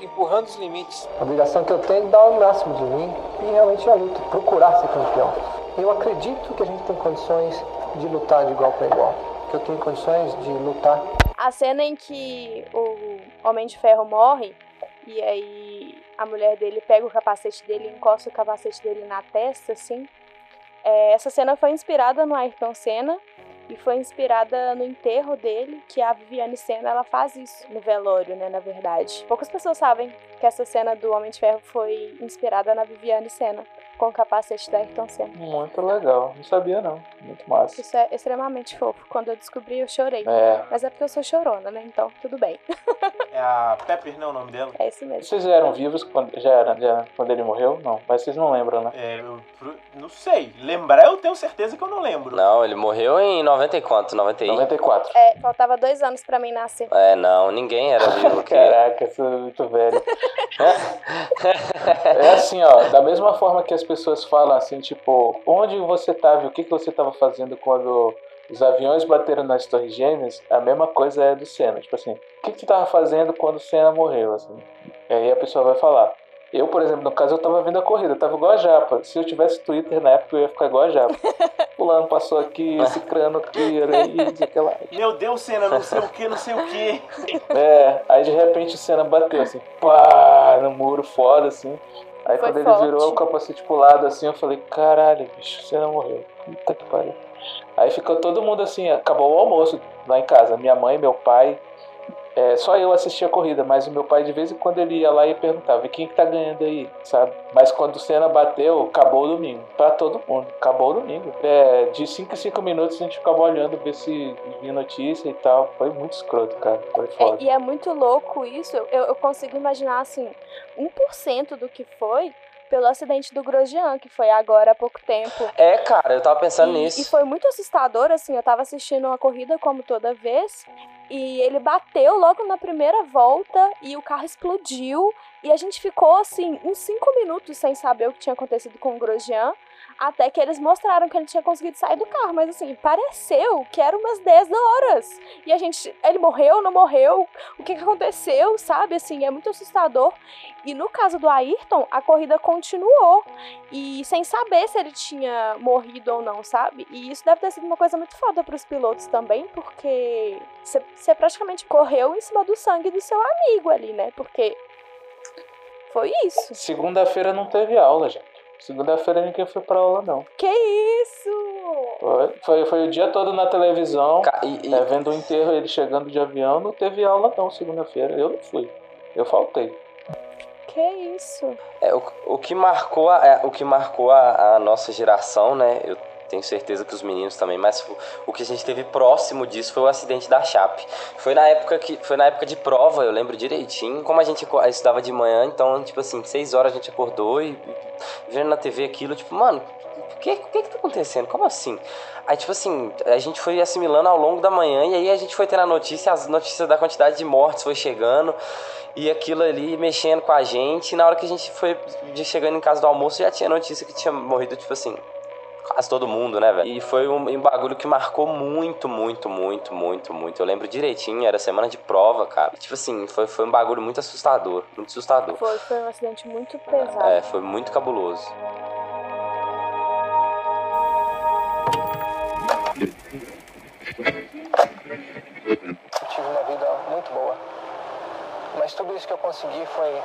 Empurrando os limites. A obrigação que eu tenho é dar o máximo de mim e realmente a luta, procurar ser campeão. Eu acredito que a gente tem condições de lutar de igual para igual. Que eu tenho condições de lutar a cena em que o Homem de Ferro morre e aí a mulher dele pega o capacete dele e encosta o capacete dele na testa, assim. É, essa cena foi inspirada no Ayrton Senna e foi inspirada no enterro dele, que a Viviane Senna ela faz isso no velório, né, na verdade. Poucas pessoas sabem que essa cena do Homem de Ferro foi inspirada na Viviane Senna com o capacete da Ayrton Senna. Muito legal. Não sabia, não. Muito massa. Isso é extremamente fofo. Quando eu descobri, eu chorei. É. Mas é porque eu sou chorona, né? Então, tudo bem. É a Pepper, não é o nome dela? É isso mesmo. Vocês eram vivos quando já era, já, quando ele morreu? Não. Mas vocês não lembram, né? É, eu não sei. Lembrar eu tenho certeza que eu não lembro. Não, ele morreu em 90 e quanto? 91? 94. É, faltava dois anos pra mim nascer. É, não, ninguém era vivo. Que... Caraca, eu sou muito velho. É assim, ó, da mesma forma que as pessoas falam assim, tipo, onde você tava, o que, que você tava fazendo quando os aviões bateram nas torres gêmeas, a mesma coisa é do Senna. Tipo assim, o que, que tu tava fazendo quando o Senna morreu, assim? E aí a pessoa vai falar, Eu, por exemplo, no caso, eu tava vendo a corrida, eu tava igual a Japa. Se eu tivesse Twitter na época, eu ia ficar igual a Japa. Fulano passou aqui, esse crânio aqui, era isso, aquela. Meu Deus, Senna, não sei o que, não sei o que. É, aí de repente o Senna bateu assim, pá, no muro foda, assim. Aí Foi quando ele forte. virou o capacete pro lado assim, eu falei, caralho, bicho, o Senna morreu. Puta que pariu. Aí ficou todo mundo assim, acabou o almoço lá em casa. Minha mãe, meu pai. É, só eu assistia a corrida, mas o meu pai de vez em quando ele ia lá e perguntava, e quem que tá ganhando aí, sabe? Mas quando o Senna bateu, acabou o domingo. Pra todo mundo, acabou o domingo. É, de 5 em 5 minutos a gente ficava olhando, ver se vinha notícia e tal. Foi muito escroto, cara. Foi foda. É, e é muito louco isso. Eu, eu consigo imaginar, assim, 1% do que foi pelo acidente do Grosjean, que foi agora há pouco tempo. É, cara, eu tava pensando E- nisso. E foi muito assustador, assim, eu tava assistindo uma corrida como toda vez, e ele bateu logo na primeira volta e o carro explodiu, e a gente ficou, assim, uns cinco minutos sem saber o que tinha acontecido com o Grosjean, até que eles mostraram que ele tinha conseguido sair do carro, mas assim, pareceu que era umas 10 horas. E a gente, ele morreu, não morreu? O que, que aconteceu, sabe? Assim, é muito assustador. E no caso do Ayrton, a corrida continuou e sem saber se ele tinha morrido ou não, sabe? E isso deve ter sido uma coisa muito foda pros pilotos também, porque você praticamente correu em cima do sangue do seu amigo ali, né? Porque foi isso. Segunda-feira não teve aula, gente. Segunda-feira ninguém foi pra aula, não. Que isso? Foi, foi, foi o dia todo na televisão, é, vendo o enterro, ele chegando de avião, não teve aula não segunda-feira. Eu não fui. Eu faltei. Que isso? É, o, o que marcou, a, é, o que marcou a, a nossa geração, né? Eu tenho certeza que os meninos também, mas o, que a gente teve próximo disso foi o acidente da Chape. Foi na época que foi na época de prova, eu lembro direitinho. Como a gente estudava de manhã, então, tipo assim, seis horas a gente acordou e, vendo na TV aquilo, tipo, mano, o que, que que tá acontecendo? Como assim? Aí, tipo assim, a gente foi assimilando ao longo da manhã e aí a gente foi tendo a notícia, as notícias da quantidade de mortes foi chegando e aquilo ali mexendo com a gente. E na hora que a gente foi chegando em casa do almoço, já tinha notícia que tinha morrido, tipo assim, quase todo mundo, né, velho? E foi um, um bagulho que marcou muito, muito, muito, muito, muito. Eu lembro direitinho, era semana de prova, cara. Tipo assim, foi, foi um bagulho muito assustador, muito assustador. Foi, foi um acidente muito pesado. É, foi muito cabuloso. Eu tive uma vida muito boa. Mas tudo isso que eu consegui foi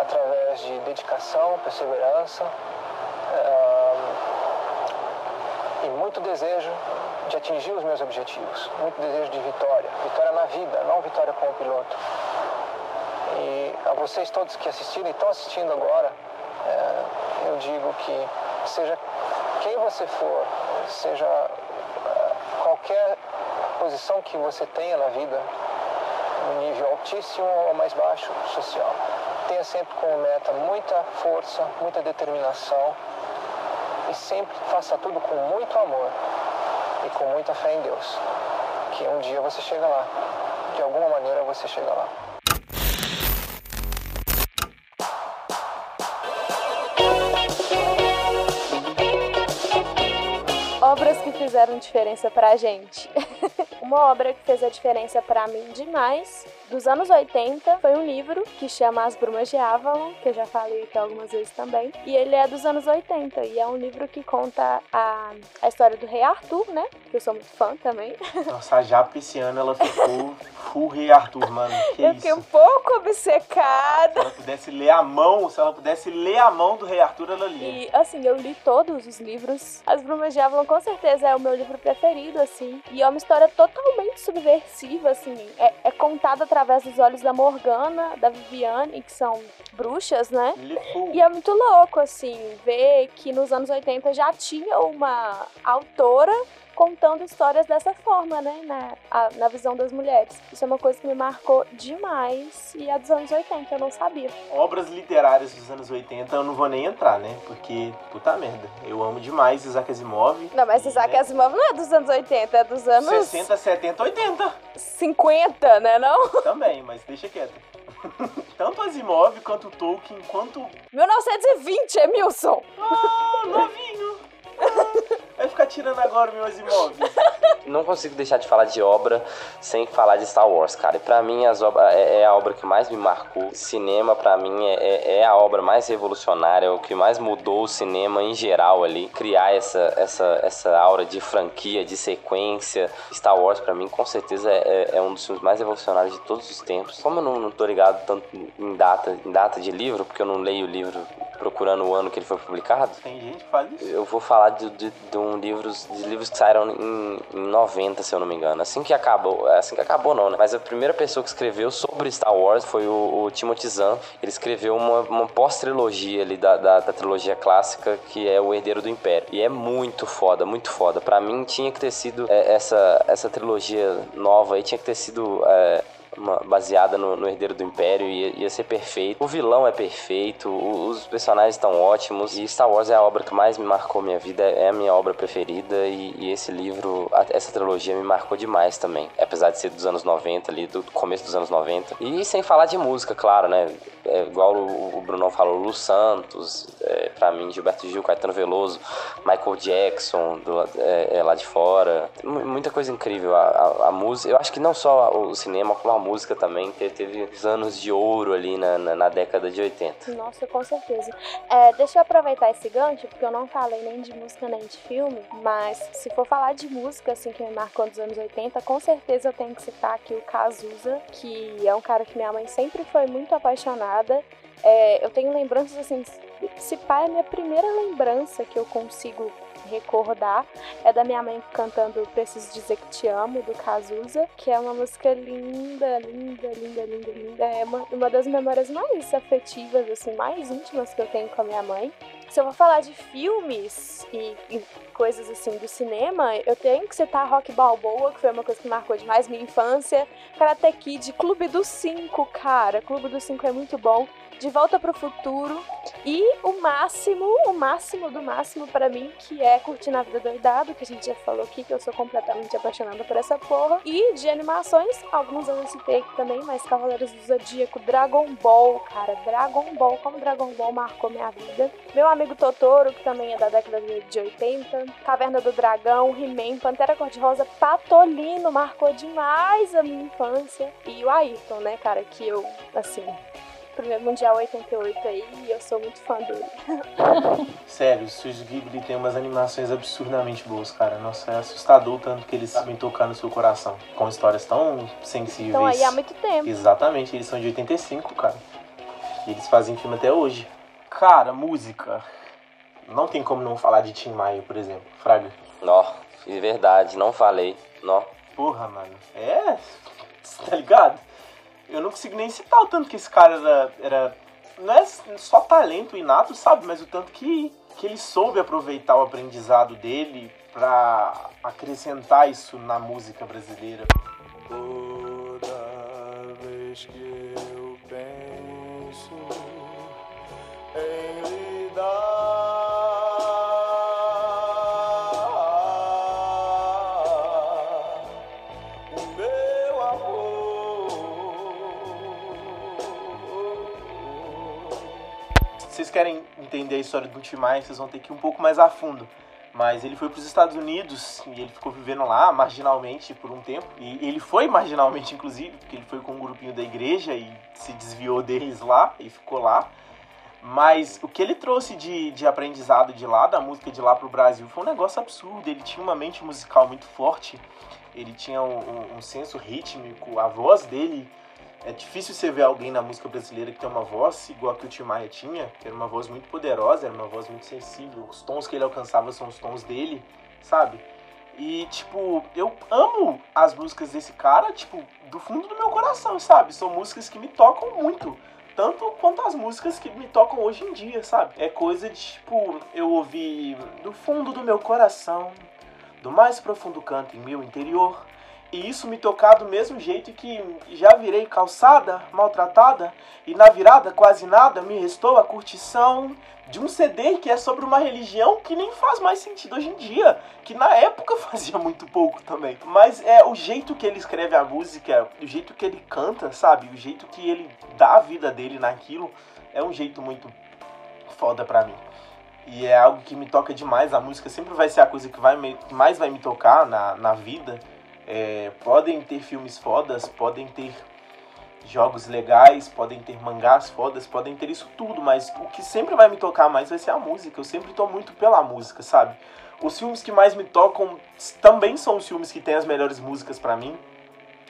através de dedicação, perseverança ah, muito desejo de atingir os meus objetivos. Muito desejo de vitória. Vitória na vida, não vitória como piloto. E a vocês todos que assistiram e estão assistindo agora, eh, eu digo que seja quem você for, seja eh, qualquer posição que você tenha na vida, no nível altíssimo ou mais baixo social, tenha sempre como meta muita força, muita determinação e sempre faça tudo com muito amor e com muita fé em Deus, que um dia você chega lá, de alguma maneira você chega lá. Obras que fizeram diferença pra gente. Uma obra que fez a diferença pra mim demais, dos anos 80, foi um livro que chama As Brumas de Avalon, que eu já falei aqui algumas vezes também. E ele é dos anos 80 e é um livro que conta a, a história do rei Arthur, né? Que eu sou muito fã também. Nossa, a ano ela ficou full Rei Arthur, mano. Que eu isso? fiquei um pouco obcecada. Se ela pudesse ler a mão, se ela pudesse ler a mão do Rei Arthur, ela lia. E assim, eu li todos os livros. As Brumas de Avalon com certeza é o meu livro preferido, assim. E é uma história totalmente subversiva, assim. É, é contada através dos olhos da Morgana, da Viviane, que são bruxas, né? E é muito louco, assim, ver que nos anos 80 já tinha uma autora contando histórias dessa forma, né? Na, a- na visão das mulheres. Isso é uma coisa que me marcou demais. E é dos anos 80, eu não sabia. Obras literárias dos anos 80 eu não vou nem entrar, né? Porque, puta merda, eu amo demais Isaac Asimov. Não, mas Isaac Asimov não é dos anos 80, é dos anos 60, 70, 80. 50, né não? Também, mas deixa quieto. Tanto Asimov quanto Tolkien, quanto 1920, Emilson! Ah, novinho! Ficar tirando agora meus imóveis. Não consigo deixar de falar de obra sem falar de Star Wars, cara. E pra mim as obra, é, é a obra que mais me marcou. Cinema, pra mim, é, é- é a obra mais revolucionária, o que mais mudou o cinema em geral ali. Criar essa, essa, essa aura de franquia, de sequência. Star Wars, pra mim, com certeza é, é- é um dos filmes mais revolucionários de todos os tempos. Como eu não, não tô ligado tanto em data, em data de livro, porque eu não leio o livro procurando o ano que ele foi publicado. Tem gente que faz isso. Eu vou falar de, de, de um livros, de livros que saíram em, em 90, se eu não me engano. Assim que acabou, assim que acabou não, né? Mas a primeira pessoa que escreveu sobre Star Wars foi o, o Timothy Zahn. Ele escreveu uma, uma pós-trilogia ali da, da, da trilogia clássica, que é O Herdeiro do Império. E é muito foda, muito foda. Pra mim tinha que ter sido é, essa, essa trilogia nova aí, tinha que ter sido... é, uma- baseada no, no Herdeiro do Império, ia, ia ser perfeito. O vilão é perfeito, os personagens estão ótimos, e Star Wars é a obra que mais me marcou minha vida, é a minha obra preferida, e, e esse livro, a- essa trilogia me marcou demais também, apesar de ser dos anos 90 ali, do começo dos anos 90. E sem falar de música, claro, né? É, igual o, o Brunão falou, Lu Santos, é, pra mim, Gilberto Gil, Caetano Veloso, Michael Jackson, do, é, é, lá de fora. Mu- Muita coisa incrível. A, a, a música, eu acho que não só o cinema, como a música também teve, teve os anos de ouro ali na, na, na década de 80. Nossa, com certeza. É, deixa eu aproveitar esse gancho, porque eu não falei nem de música nem de filme, mas se for falar de música, assim, que me marcou nos anos 80, com certeza eu tenho que citar aqui o Cazuza, que é um cara que minha mãe sempre foi muito apaixonada. É, eu tenho lembranças, assim, se pá, é a minha primeira lembrança que eu consigo recordar é da minha mãe cantando Preciso Dizer Que Te Amo, do Cazuza, que é uma música linda, linda, linda, linda, linda. É uma, uma das memórias mais afetivas, assim, mais íntimas que eu tenho com a minha mãe. Se eu vou falar de filmes e, e coisas assim do cinema, eu tenho que citar Rock Balboa, que foi uma coisa que marcou demais minha infância. Karate Kid, Clube dos Cinco, cara. Clube dos Cinco é muito bom. De Volta pro Futuro. E o máximo, o máximo do máximo pra mim, que é Curtir na Vida Doidado, que a gente já falou aqui, que eu sou completamente apaixonada por essa porra. E de animações, alguns eu citei aqui também, mas Cavaleiros do Zodíaco, Dragon Ball, cara. Dragon Ball, como Dragon Ball marcou minha vida. Meu amigo Totoro, que também é da década de 80. Caverna do Dragão, He-Man, Pantera Cor-de-Rosa, Patolino, marcou demais a minha infância. E o Ayrton, né, cara, que eu, assim, primeiro Mundial 88 aí, e eu sou muito fã dele. Sério, o Studio Ghibli tem umas animações absurdamente boas, cara. Nossa, é assustador o tanto que eles sabem tocar no seu coração. Com histórias tão sensíveis. Então aí há muito tempo. Exatamente, eles são de 85, cara. E eles fazem filme até hoje. Cara, música. Não tem como não falar de Tim Maia, por exemplo. Fraga. Nó, de verdade, não falei. Nó. Porra, mano. É. Tá ligado? Eu não consigo nem citar o tanto que esse cara era. era não é só talento inato, sabe? Mas o tanto que, que ele soube aproveitar o aprendizado dele pra acrescentar isso na música brasileira. Toda vez que eu penso em lhe vocês querem entender a história do Tim Maia, vocês vão ter que ir um pouco mais a fundo. Mas ele foi para os Estados Unidos e ele ficou vivendo lá marginalmente por um tempo. E ele foi marginalmente, inclusive, porque ele foi com um grupinho da igreja e se desviou deles lá e ficou lá. Mas o que ele trouxe de, de aprendizado de lá, da música de lá pro Brasil, foi um negócio absurdo. Ele tinha uma mente musical muito forte, ele tinha um, um- um senso rítmico, a voz dele. É difícil você ver alguém na música brasileira que tem uma voz igual a que o Tim Maia tinha, que era uma voz muito poderosa, era uma voz muito sensível. Os tons que ele alcançava são os tons dele, sabe? E, tipo, eu amo as músicas desse cara, tipo, do fundo do meu coração, sabe? São músicas que me tocam muito. Tanto quanto as músicas que me tocam hoje em dia, sabe? É coisa de, tipo, eu ouvir do fundo do meu coração, do mais profundo canto em meu interior. E isso me tocar do mesmo jeito que já virei calçada, maltratada, e na virada quase nada me restou a curtição de um CD que é sobre uma religião que nem faz mais sentido hoje em dia, que na época fazia muito pouco também. Mas é o jeito que ele escreve a música, o jeito que ele canta, sabe? O jeito que ele dá a vida dele naquilo, é um jeito muito foda pra mim. E é algo que me toca demais. A música sempre vai ser a coisa que vai me- que mais vai me tocar na, na vida. É, podem ter filmes fodas, podem ter jogos legais, podem ter mangás fodas, podem ter isso tudo, mas o que sempre vai me tocar mais vai ser a música. Eu sempre tô muito pela música, sabe? Os filmes que mais me tocam também são os filmes que têm as melhores músicas pra mim.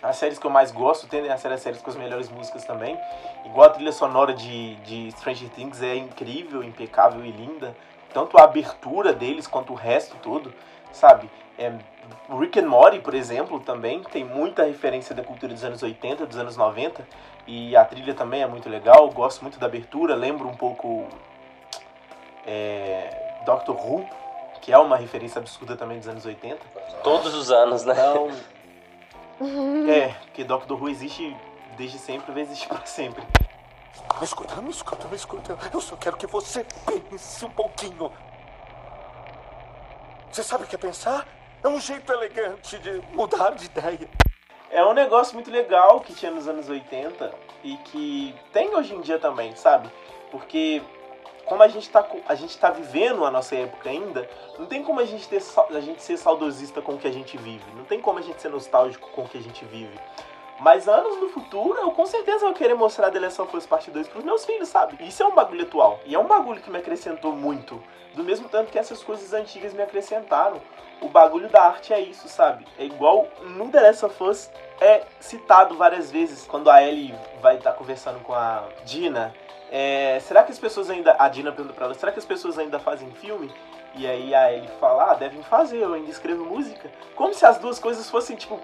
As séries que eu mais gosto tendem a ser as séries com as melhores músicas também. Igual a trilha sonora de, de Stranger Things é incrível, impecável e linda. Tanto a abertura deles quanto o resto todo, sabe? É, Rick and Morty, por exemplo, também tem muita referência da cultura dos anos 80, dos anos 90. E a trilha também é muito legal. Gosto muito da abertura. Lembro um pouco é, Doctor Who, que é uma referência absurda também dos anos 80. Todos os anos, né? Então, é, porque Doctor Who existe desde sempre, vai existir pra sempre. Me escuta, me escuta, me escuta. Eu só quero que você pense um pouquinho. Você sabe o que é pensar? É um jeito elegante de mudar de ideia. É um negócio muito legal que tinha nos anos 80 e que tem hoje em dia também, sabe? Porque como a gente tá, co- a gente tá vivendo a nossa época ainda, não tem como a gente, ter, a gente ser saudosista com o que a gente vive. Não tem como a gente ser nostálgico com o que a gente vive. Mas anos no futuro, eu com certeza vou querer mostrar The Last of Us Parte 2 pros meus filhos, sabe? Isso é um bagulho atual. E é um bagulho que me acrescentou muito. Do mesmo tanto que essas coisas antigas me acrescentaram. O bagulho da arte é isso, sabe? É igual no The Last of Us é citado várias vezes quando a Ellie vai estar conversando com a Dina. É, será que as pessoas ainda. A Dina pergunta pra ela: será que as pessoas ainda fazem filme? E aí a Ellie fala: ah, devem fazer, eu ainda escrevo música. Como se as duas coisas fossem, tipo,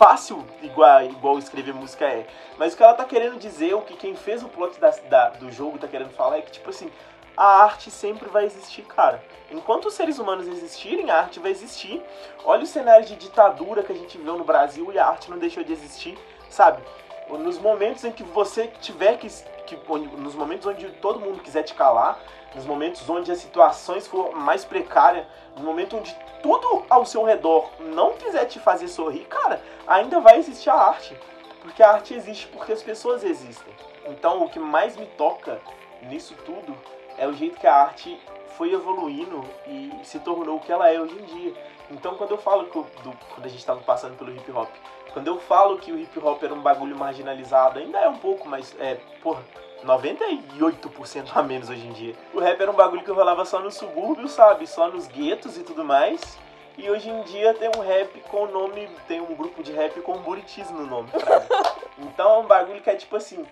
fácil igual, igual escrever música é. Mas o que ela tá querendo dizer, o que quem fez o plot da, da- do jogo tá querendo falar é que, tipo assim, a arte sempre vai existir, cara. Enquanto os seres humanos existirem, a arte vai existir. Olha o cenário de ditadura que a gente viu no Brasil e a arte não deixou de existir, sabe? Nos momentos em que você tiver que. que nos momentos onde todo mundo quiser te calar, nos momentos onde as situações for mais precárias, no momento onde tudo ao seu redor não quiser te fazer sorrir, cara, ainda vai existir a arte. Porque a arte existe porque as pessoas existem. Então o que mais me toca nisso tudo é o jeito que a arte foi evoluindo e se tornou o que ela é hoje em dia. Então quando eu falo que o- do, quando a gente estava passando pelo hip hop, quando eu falo que o hip hop era um bagulho marginalizado, ainda é um pouco, mas é, porra, 98% a menos hoje em dia. O rap era um bagulho que rolava só no subúrbio, sabe? Só nos guetos e tudo mais. E hoje em dia tem um rap com o nome, tem um grupo de rap com Buritis no nome, sabe? Então é um bagulho que é tipo assim,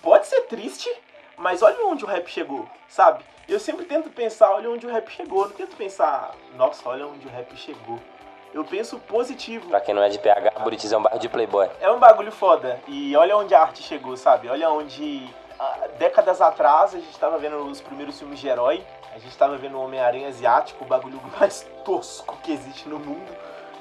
pode ser triste, mas olha onde o rap chegou, sabe? Eu sempre tento pensar, olha onde o rap chegou, eu não tento pensar, nossa, olha onde o rap chegou. Eu penso positivo. Pra quem não é de PH, Buritis é um bairro de Playboy. É um bagulho foda. E olha onde a arte chegou, sabe? Olha onde. Ah, décadas atrás a gente tava vendo os primeiros filmes de herói. A gente tava vendo o Homem-Aranha asiático, o bagulho mais tosco que existe no mundo.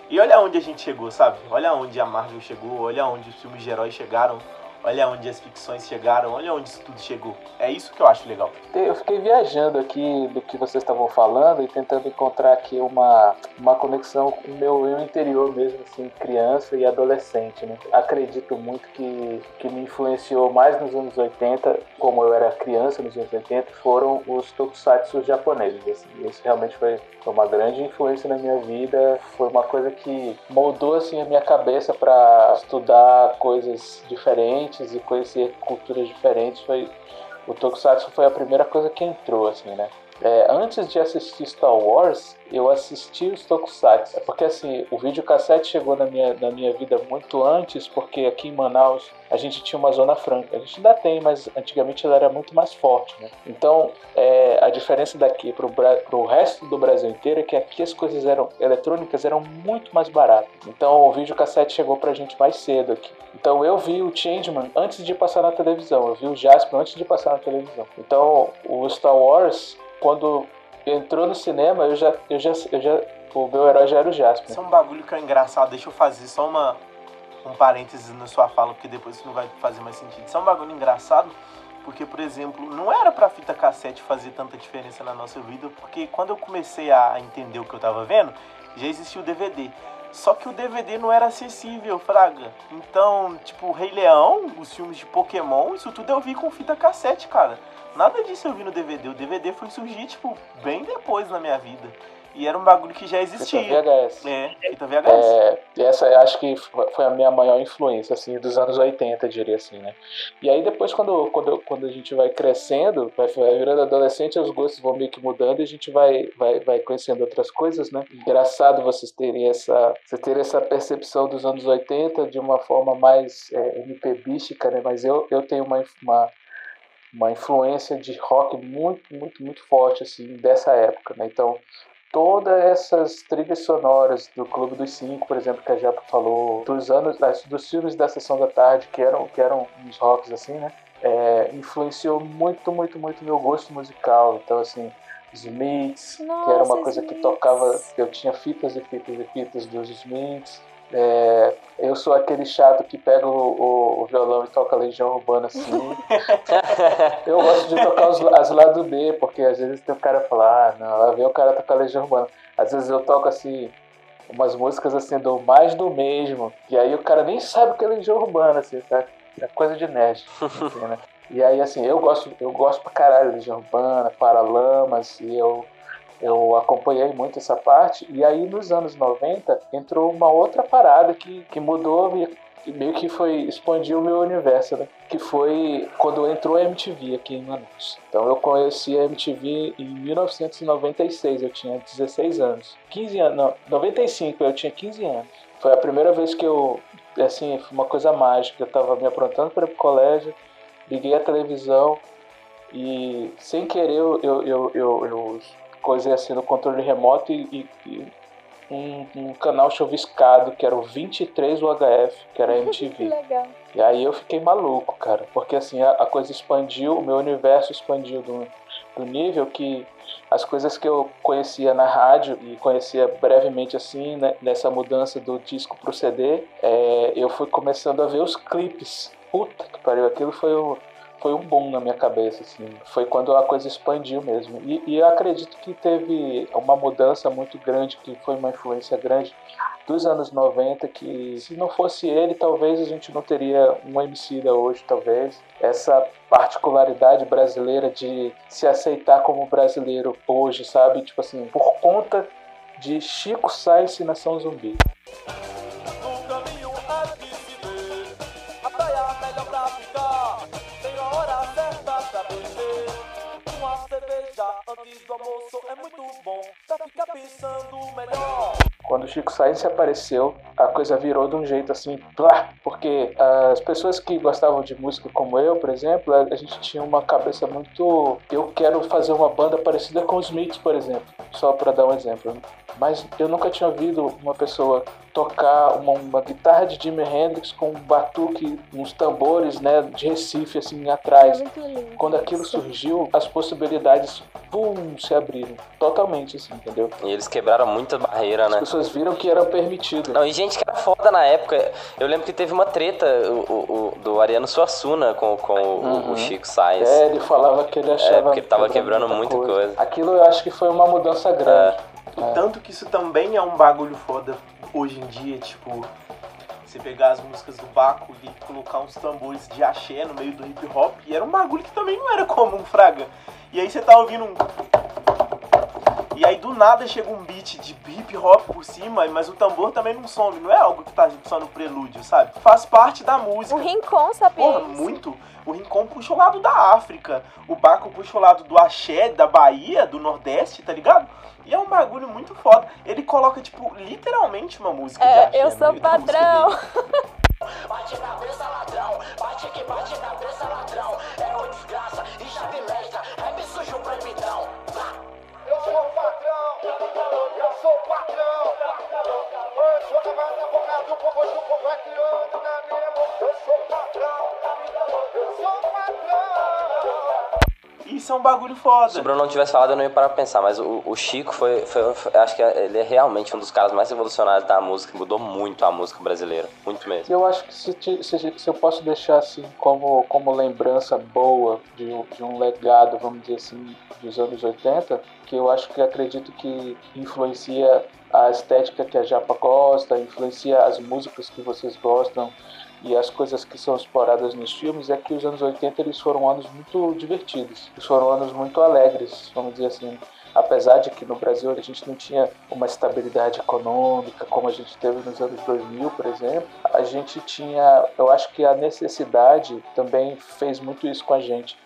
E olha onde a gente chegou, sabe? Olha onde a Marvel chegou, olha onde os filmes de herói chegaram, olha onde as ficções chegaram, olha onde isso tudo chegou. É isso que eu acho legal. Eu fiquei viajando aqui do que vocês estavam falando e tentando encontrar aqui uma, uma conexão com o meu eu interior mesmo, assim, criança e adolescente, né? Acredito muito que que me influenciou mais nos anos 80, como eu era criança nos anos 80, foram os tokusatsu japoneses, assim. Isso realmente foi, uma grande influência na minha vida, foi uma coisa que moldou, assim, a minha cabeça para estudar coisas diferentes e conhecer culturas diferentes, foi o Tokusatsu foi a primeira coisa que entrou, assim, né? É, antes de assistir Star Wars, eu assisti os Tokusatsu. É Porque, assim, o videocassete chegou na minha, na minha vida muito antes, porque aqui em Manaus a gente tinha uma zona franca. A gente ainda tem, mas antigamente ela era muito mais forte, né? Então, é, a diferença daqui pro, pro resto do Brasil inteiro é que aqui as coisas eram eletrônicas eram muito mais baratas. Então, o videocassete chegou pra gente mais cedo aqui. Então, eu vi o Changeman antes de passar na televisão. Eu vi o Jasper antes de passar na televisão. Então, o Star Wars, quando entrou no cinema, eu já, eu já, eu já, o meu herói já era o Jasper. Isso é um bagulho que é engraçado. Deixa eu fazer só uma, um parênteses na sua fala, porque depois isso não vai fazer mais sentido. Isso é um bagulho engraçado, porque, por exemplo, não era pra fita cassete fazer tanta diferença na nossa vida, porque quando eu comecei a entender o que eu tava vendo, já existia o DVD. Só que o DVD não era acessível, Fraga. Então, tipo, Rei Leão, os filmes de Pokémon, isso tudo eu vi com fita cassete, cara. Nada disso eu vi no DVD. O DVD foi surgir, tipo, bem depois na minha vida. E era um bagulho que já existia. Fita VHS. É, fita VHS. É, essa acho que foi a minha maior influência, assim, dos anos 80, diria assim, né? E aí depois, quando, quando, quando a gente vai crescendo, vai, vai virando adolescente, os gostos vão meio que mudando e a gente vai, vai, vai conhecendo outras coisas, né? Engraçado vocês terem essa, você ter essa percepção dos anos 80 de uma forma mais é, MPBística, né? Mas eu, eu tenho uma, uma, uma influência de rock muito, muito, muito forte, assim, dessa época, né? Então, todas essas trilhas sonoras do Clube dos Cinco, por exemplo, que a Japa falou, dos anos, dos filmes da Sessão da Tarde, que eram, que eram uns rocks assim, né? É, influenciou muito, muito, muito meu gosto musical. Então, assim, Smiths, que era uma Nossa, coisa que Smiths. tocava, eu tinha fitas e fitas e fitas dos Smiths. É, eu sou aquele chato que pega o, o- o violão e toca Legião Urbana assim. Eu gosto de tocar os, as lado B, porque às vezes tem o cara falar, ah, não, lá vem o cara tocar Legião Urbana. Às vezes eu toco assim, umas músicas assim do mais do mesmo, e aí o cara nem sabe o que é Legião Urbana, assim, tá? É coisa de nerd, assim, né? E aí, assim, eu gosto, eu gosto pra caralho de Legião Urbana, Paralamas, e eu, eu acompanhei muito essa parte. E aí, nos anos 90, entrou uma outra parada que, que mudou e meio que foi expandiu o meu universo, né? Que foi quando entrou a MTV aqui em Manaus. Então eu conheci a MTV em 1996, eu tinha 16 anos. 15 anos, não, 95, eu tinha 15 anos. Foi a primeira vez que eu, assim, foi uma coisa mágica. Eu tava me aprontando para ir pro colégio, liguei a televisão e sem querer eu, eu, eu, eu, eu coisei assim no controle remoto e, e- um, um canal chuviscado que era o 23 UHF, que era a MTV. E aí eu fiquei maluco, cara, porque assim a, a coisa expandiu, o meu universo expandiu do, do nível que as coisas que eu conhecia na rádio e conhecia brevemente assim, né, nessa mudança do disco pro CD, é, eu fui começando a ver os clipes. Puta que pariu, aquilo foi um, foi um boom na minha cabeça, assim. Foi quando a coisa expandiu mesmo. E, e eu acredito que teve uma mudança muito grande, que foi uma influência grande dos anos 90, que se não fosse ele, talvez a gente não teria um MC da hoje, talvez. Essa particularidade brasileira de se aceitar como brasileiro hoje, sabe? Tipo assim, por conta de Chico Sainz e Nação Zumbi. Antes do almoço é muito bom Pra ficar pensando melhor Quando o Chico Sainz apareceu, a coisa virou de um jeito assim, plá, porque as pessoas que gostavam de música como eu, por exemplo, a a gente tinha uma cabeça muito. Eu quero fazer uma banda parecida com os Smiths, por exemplo, só para dar um exemplo. né? Mas eu nunca tinha ouvido uma pessoa tocar uma, uma guitarra de Jimi Hendrix com um batuque, uns tambores, né, de Recife assim atrás. É. Quando aquilo surgiu, as possibilidades, pum, se abriram totalmente, assim, entendeu? E eles quebraram muita barreira, né? As pessoas viram que era permitido. Não, e gente que era foda na época. Eu lembro que teve uma treta o, o- o- do Ariano Suassuna com, com o- Uhum. o Chico Sainz. É, ele falava que ele achava. É, porque ele tava quebrando muita coisa. Aquilo eu acho que foi uma mudança grande. O tanto que isso também é um bagulho foda hoje em dia, tipo, você pegar as músicas do Baco e colocar uns tambores de axé no meio do hip hop, e era um bagulho que também não era comum, fraga. E aí você tá ouvindo um. E aí do nada chega um beat de hip hop por cima, mas o tambor também não some, não é algo que tá só no prelúdio, sabe? Faz parte da música. O Rincon sabia Porra, isso. muito. O Rincon puxa o lado da África, o Baco puxa o lado do axé, da Bahia, do Nordeste, tá ligado? E é um bagulho muito foda. Ele coloca, tipo, literalmente uma música de É, axé eu no sou da padrão. Bate cabeça ladrão, bate que bate cabeça ladrão. É uma desgraça e chave mestra, rap sujo proibidão Eu sou patrão, eu sou patrão. Eu sou cavalo na boca do povo, hoje o povo é criando na minha mão. Eu sou patrão, eu sou patrão Isso é um bagulho foda. Se o Bruno não tivesse falado, eu não ia parar pra pensar, mas o, o Chico foi, foi, foi- Acho que ele é realmente um dos caras mais revolucionários da música, mudou muito a música brasileira. Muito mesmo. Eu acho que se, se- se eu posso deixar assim como, como lembrança boa de, um- de um legado, vamos dizer assim, dos anos 80, que eu acho que acredito que influencia a estética que a Japa gosta, influencia as músicas que vocês gostam e as coisas que são exploradas nos filmes é que os anos 80 eles foram anos muito divertidos, foram anos muito alegres, vamos dizer assim. Apesar de que no Brasil a gente não tinha uma estabilidade econômica como a gente teve nos anos 2000, por exemplo, a gente tinha, eu acho que a necessidade também fez muito isso com a gente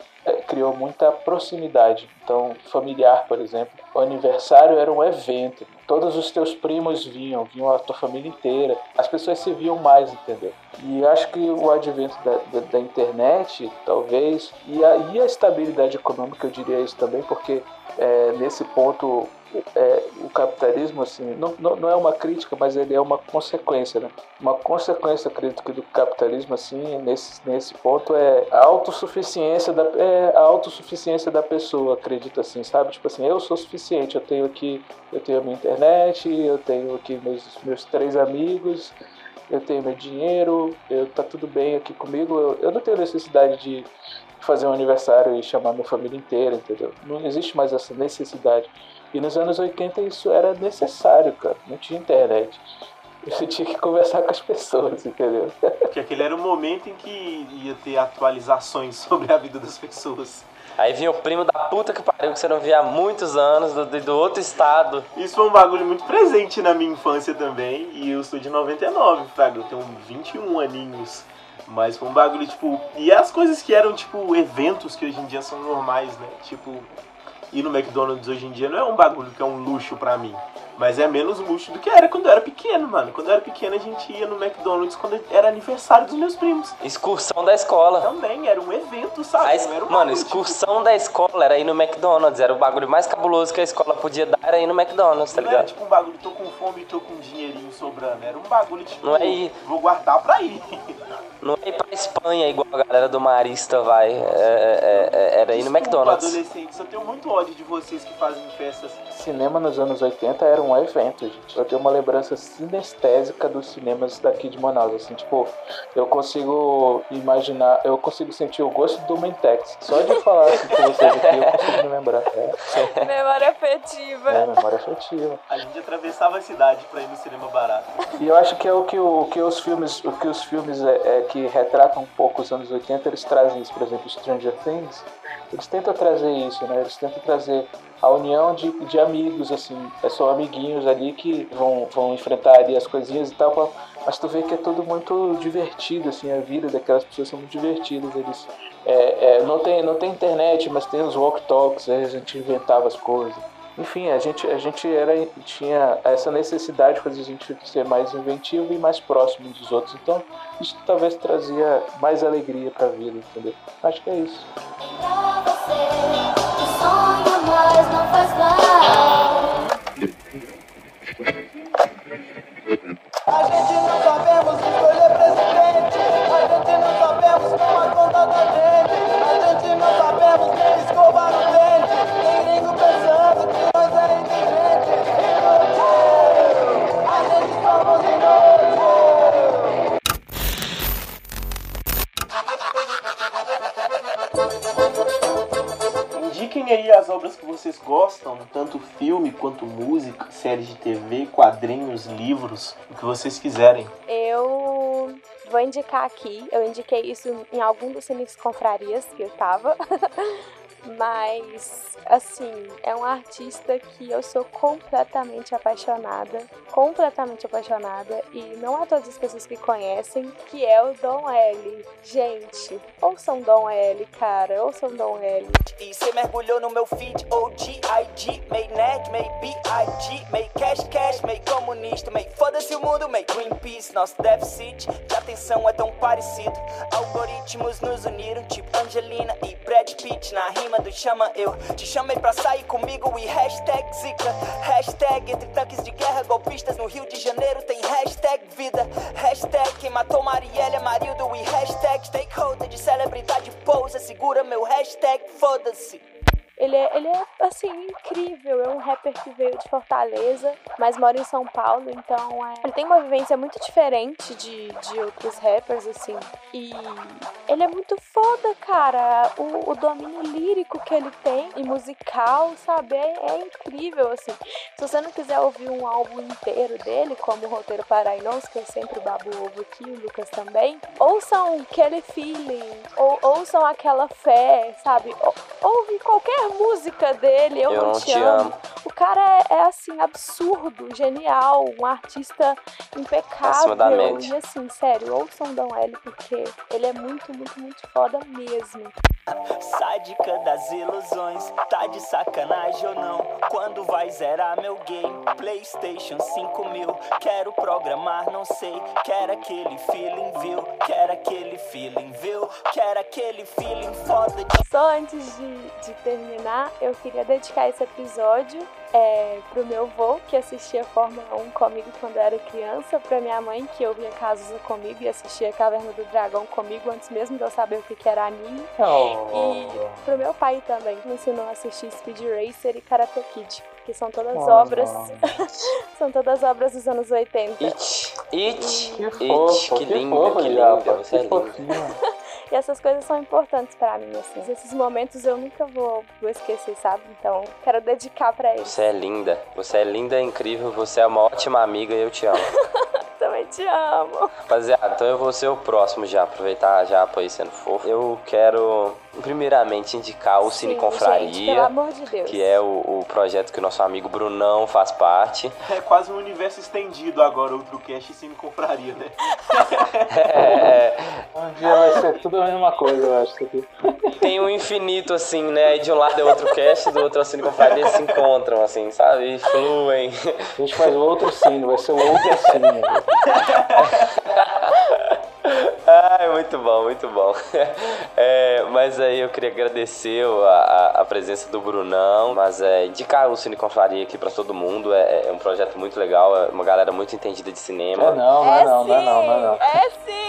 criou muita proximidade. Então, familiar, por exemplo, o aniversário era um evento. Todos os teus primos vinham, vinham a tua família inteira. As pessoas se viam mais, entendeu? E acho que o advento da, da, da internet, talvez, e a, e a estabilidade econômica, eu diria isso também, porque é, nesse ponto é, o capitalismo assim não, não, não, é uma crítica mas ele é uma consequência né? Uma consequência crítica do capitalismo assim nesse, nesse ponto é a autossuficiência da é a autossuficiência da pessoa acredito assim sabe? Tipo assim eu sou suficiente eu tenho aqui eu tenho a minha internet eu tenho aqui meus meus três amigos eu tenho meu dinheiro eu tá tudo bem aqui comigo eu, eu não tenho necessidade de fazer um aniversário e chamar minha família inteira entendeu? Não existe mais essa necessidade e nos anos 80 isso era necessário, cara. Não tinha internet. Você tinha que conversar com as pessoas, entendeu? Porque aquele era o momento em que ia ter atualizações sobre a vida das pessoas. Aí vinha o primo da puta que pariu que você não via há muitos anos, do, do outro estado. Isso foi um bagulho muito presente na minha infância também. E eu sou de 99, Fraga. Eu tenho 21 aninhos. Mas foi um bagulho, tipo. E as coisas que eram, tipo, eventos que hoje em dia são normais, né? Tipo, ir no McDonald's hoje em dia não é um bagulho que é um luxo pra mim. Mas é menos luxo do que era quando eu era pequeno, mano. Quando eu era pequeno, a gente ia no McDonald's quando era aniversário dos meus primos. Excursão da escola. Também, era um evento, sabe? Es... Um mano, excursão tipo... da escola era ir no McDonald's. Era o bagulho mais cabuloso que a escola podia dar, era ir no McDonald's, tá não ligado? Era tipo um bagulho, tô com fome e tô com um dinheirinho sobrando. Era um bagulho, tipo, não é ir... vou guardar pra ir. Não é ir pra Espanha igual a galera do Marista vai. É, é, é, era ir no McDonald's. adolescentes, eu tenho muito ódio de vocês que fazem festas. Cinema nos anos 80 era um evento, gente. Eu tenho uma lembrança sinestésica dos cinemas daqui de Manaus. Assim, tipo, eu consigo imaginar, eu consigo sentir o gosto do Mentex. Só de falar assim com vocês aqui, eu consigo me lembrar. É. Memória afetiva. É, memória afetiva. A gente atravessava a cidade pra ir no cinema barato. E eu acho que é o que, o, que os filmes, o que os filmes é, é que retratam um pouco os anos 80, eles trazem isso. Por exemplo, Stranger Things, eles tentam trazer isso, né? Eles tentam trazer a união de, de amigos, assim. É só amiguinhos ali que vão, vão enfrentar ali as coisinhas e tal. Mas tu vê que é tudo muito divertido, assim. A vida daquelas pessoas são muito divertidas. Eles, é, é, não, tem, não tem internet, mas tem os walk-talks, a gente inventava as coisas. Enfim, a gente, a gente era, tinha essa necessidade de fazer a gente ser mais inventivo e mais próximo dos outros. Então, isso talvez trazia mais alegria para a vida, entendeu? Acho que é isso. Sonho mais não faz mal. A gente não sabemos escolher presidente. A gente não sabemos como a conta da gente. A gente não sabemos escovar o dente. Tem gringo pensando que nós é Indiquem aí as obras que vocês gostam, tanto filme quanto música, séries de TV, quadrinhos, livros, o que vocês quiserem. Eu vou indicar aqui, eu indiquei isso em algum dos Cinex Confrarias que eu tava. Mas, assim, é um artista que eu sou completamente apaixonada. Completamente apaixonada. E não há todas as pessoas que conhecem, que é o Dom L. Gente, ouçam Dom L, cara. Ouçam Dom L. E cê mergulhou no meu feed, OGIG, meio nerd, meio BIG, meio cash, cash, meio comunista, meio foda-se o mundo, meio Greenpeace, nosso déficit de atenção é tão parecido. Algoritmos nos uniram, tipo Angelina e Brad Pitt, na rima do chama eu. Te chamei pra sair comigo e hashtag zica, hashtag entre tanques de guerra, golpistas no Rio de Janeiro tem hashtag vida, hashtag quem matou Marielle é Marildo e hashtag stakeholder de celebridade pousa, segura meu hashtag foda-se. Ele é, ele é, assim, incrível. É um rapper que veio de Fortaleza, mas mora em São Paulo, então é, ele tem uma vivência muito diferente de, de outros rappers, assim. E ele é muito foda, cara. O, o domínio lírico que ele tem e musical, sabe? É, é incrível, assim. Se você não quiser ouvir um álbum inteiro dele, como o Roteiro Parainós, que eu sempre babo ovo aqui, o Lucas também, ouçam aquele feeling, ou ouçam aquela fé, sabe? Ou, ouve qualquer música dele, eu, Eu não te amo. O cara é, é, assim, absurdo, genial, um artista impecável. E assim, sério, ouçam Dom L, porque ele é muito, muito, muito foda mesmo. Sádica das ilusões, tá de sacanagem ou não? Quando vai zerar meu game? PlayStation 5000, quero programar, não sei. Quero aquele feeling, viu? Quero aquele feeling, viu? Quero aquele feeling foda de. Só antes de, de terminar, eu queria dedicar esse episódio é, pro meu avô, que assistia Fórmula 1 comigo quando eu era criança, pra minha mãe, que ouvia Cazuza comigo e assistia Caverna do Dragão comigo antes mesmo de eu saber o que, que era anime. E pro meu pai também, que me ensinou a assistir Speed Racer e Karate Kid, que são todas Oh, obras. são todas obras dos anos 80. It, it, Que it, fofo, que que linda, fofo, que linda, você é que linda. fofinho. E essas coisas são importantes pra mim, assim. Esses momentos eu nunca vou, vou esquecer, sabe? Então, quero dedicar pra eles. Você é linda, você é linda, é incrível, você é uma ótima amiga e eu te amo. Também te amo. Rapaziada, então eu vou ser o próximo já, aproveitar já ir sendo fofo. Eu quero, primeiramente, indicar o Cine Sim, Confraria, gente, pelo amor de Deus. que é o, o projeto que o nosso amigo Brunão faz parte. É quase um universo estendido agora, outro cast e Cine Confraria, né? É, Um dia vai ser tudo a mesma coisa, eu acho. Tem um infinito, assim, né? Aí de um lado é outro cast, do outro é o Cine Confraria, eles se encontram, assim, sabe? E fluem. A gente faz o outro sino, vai ser o outro sino. Ai, muito bom, muito bom. É, mas aí eu queria agradecer a, a- a presença do Brunão, mas é, indicar o Cine Confraria aqui pra todo mundo. É, é um projeto muito legal, é uma galera muito entendida de cinema. É não, não é não, não é não, não é não. É sim!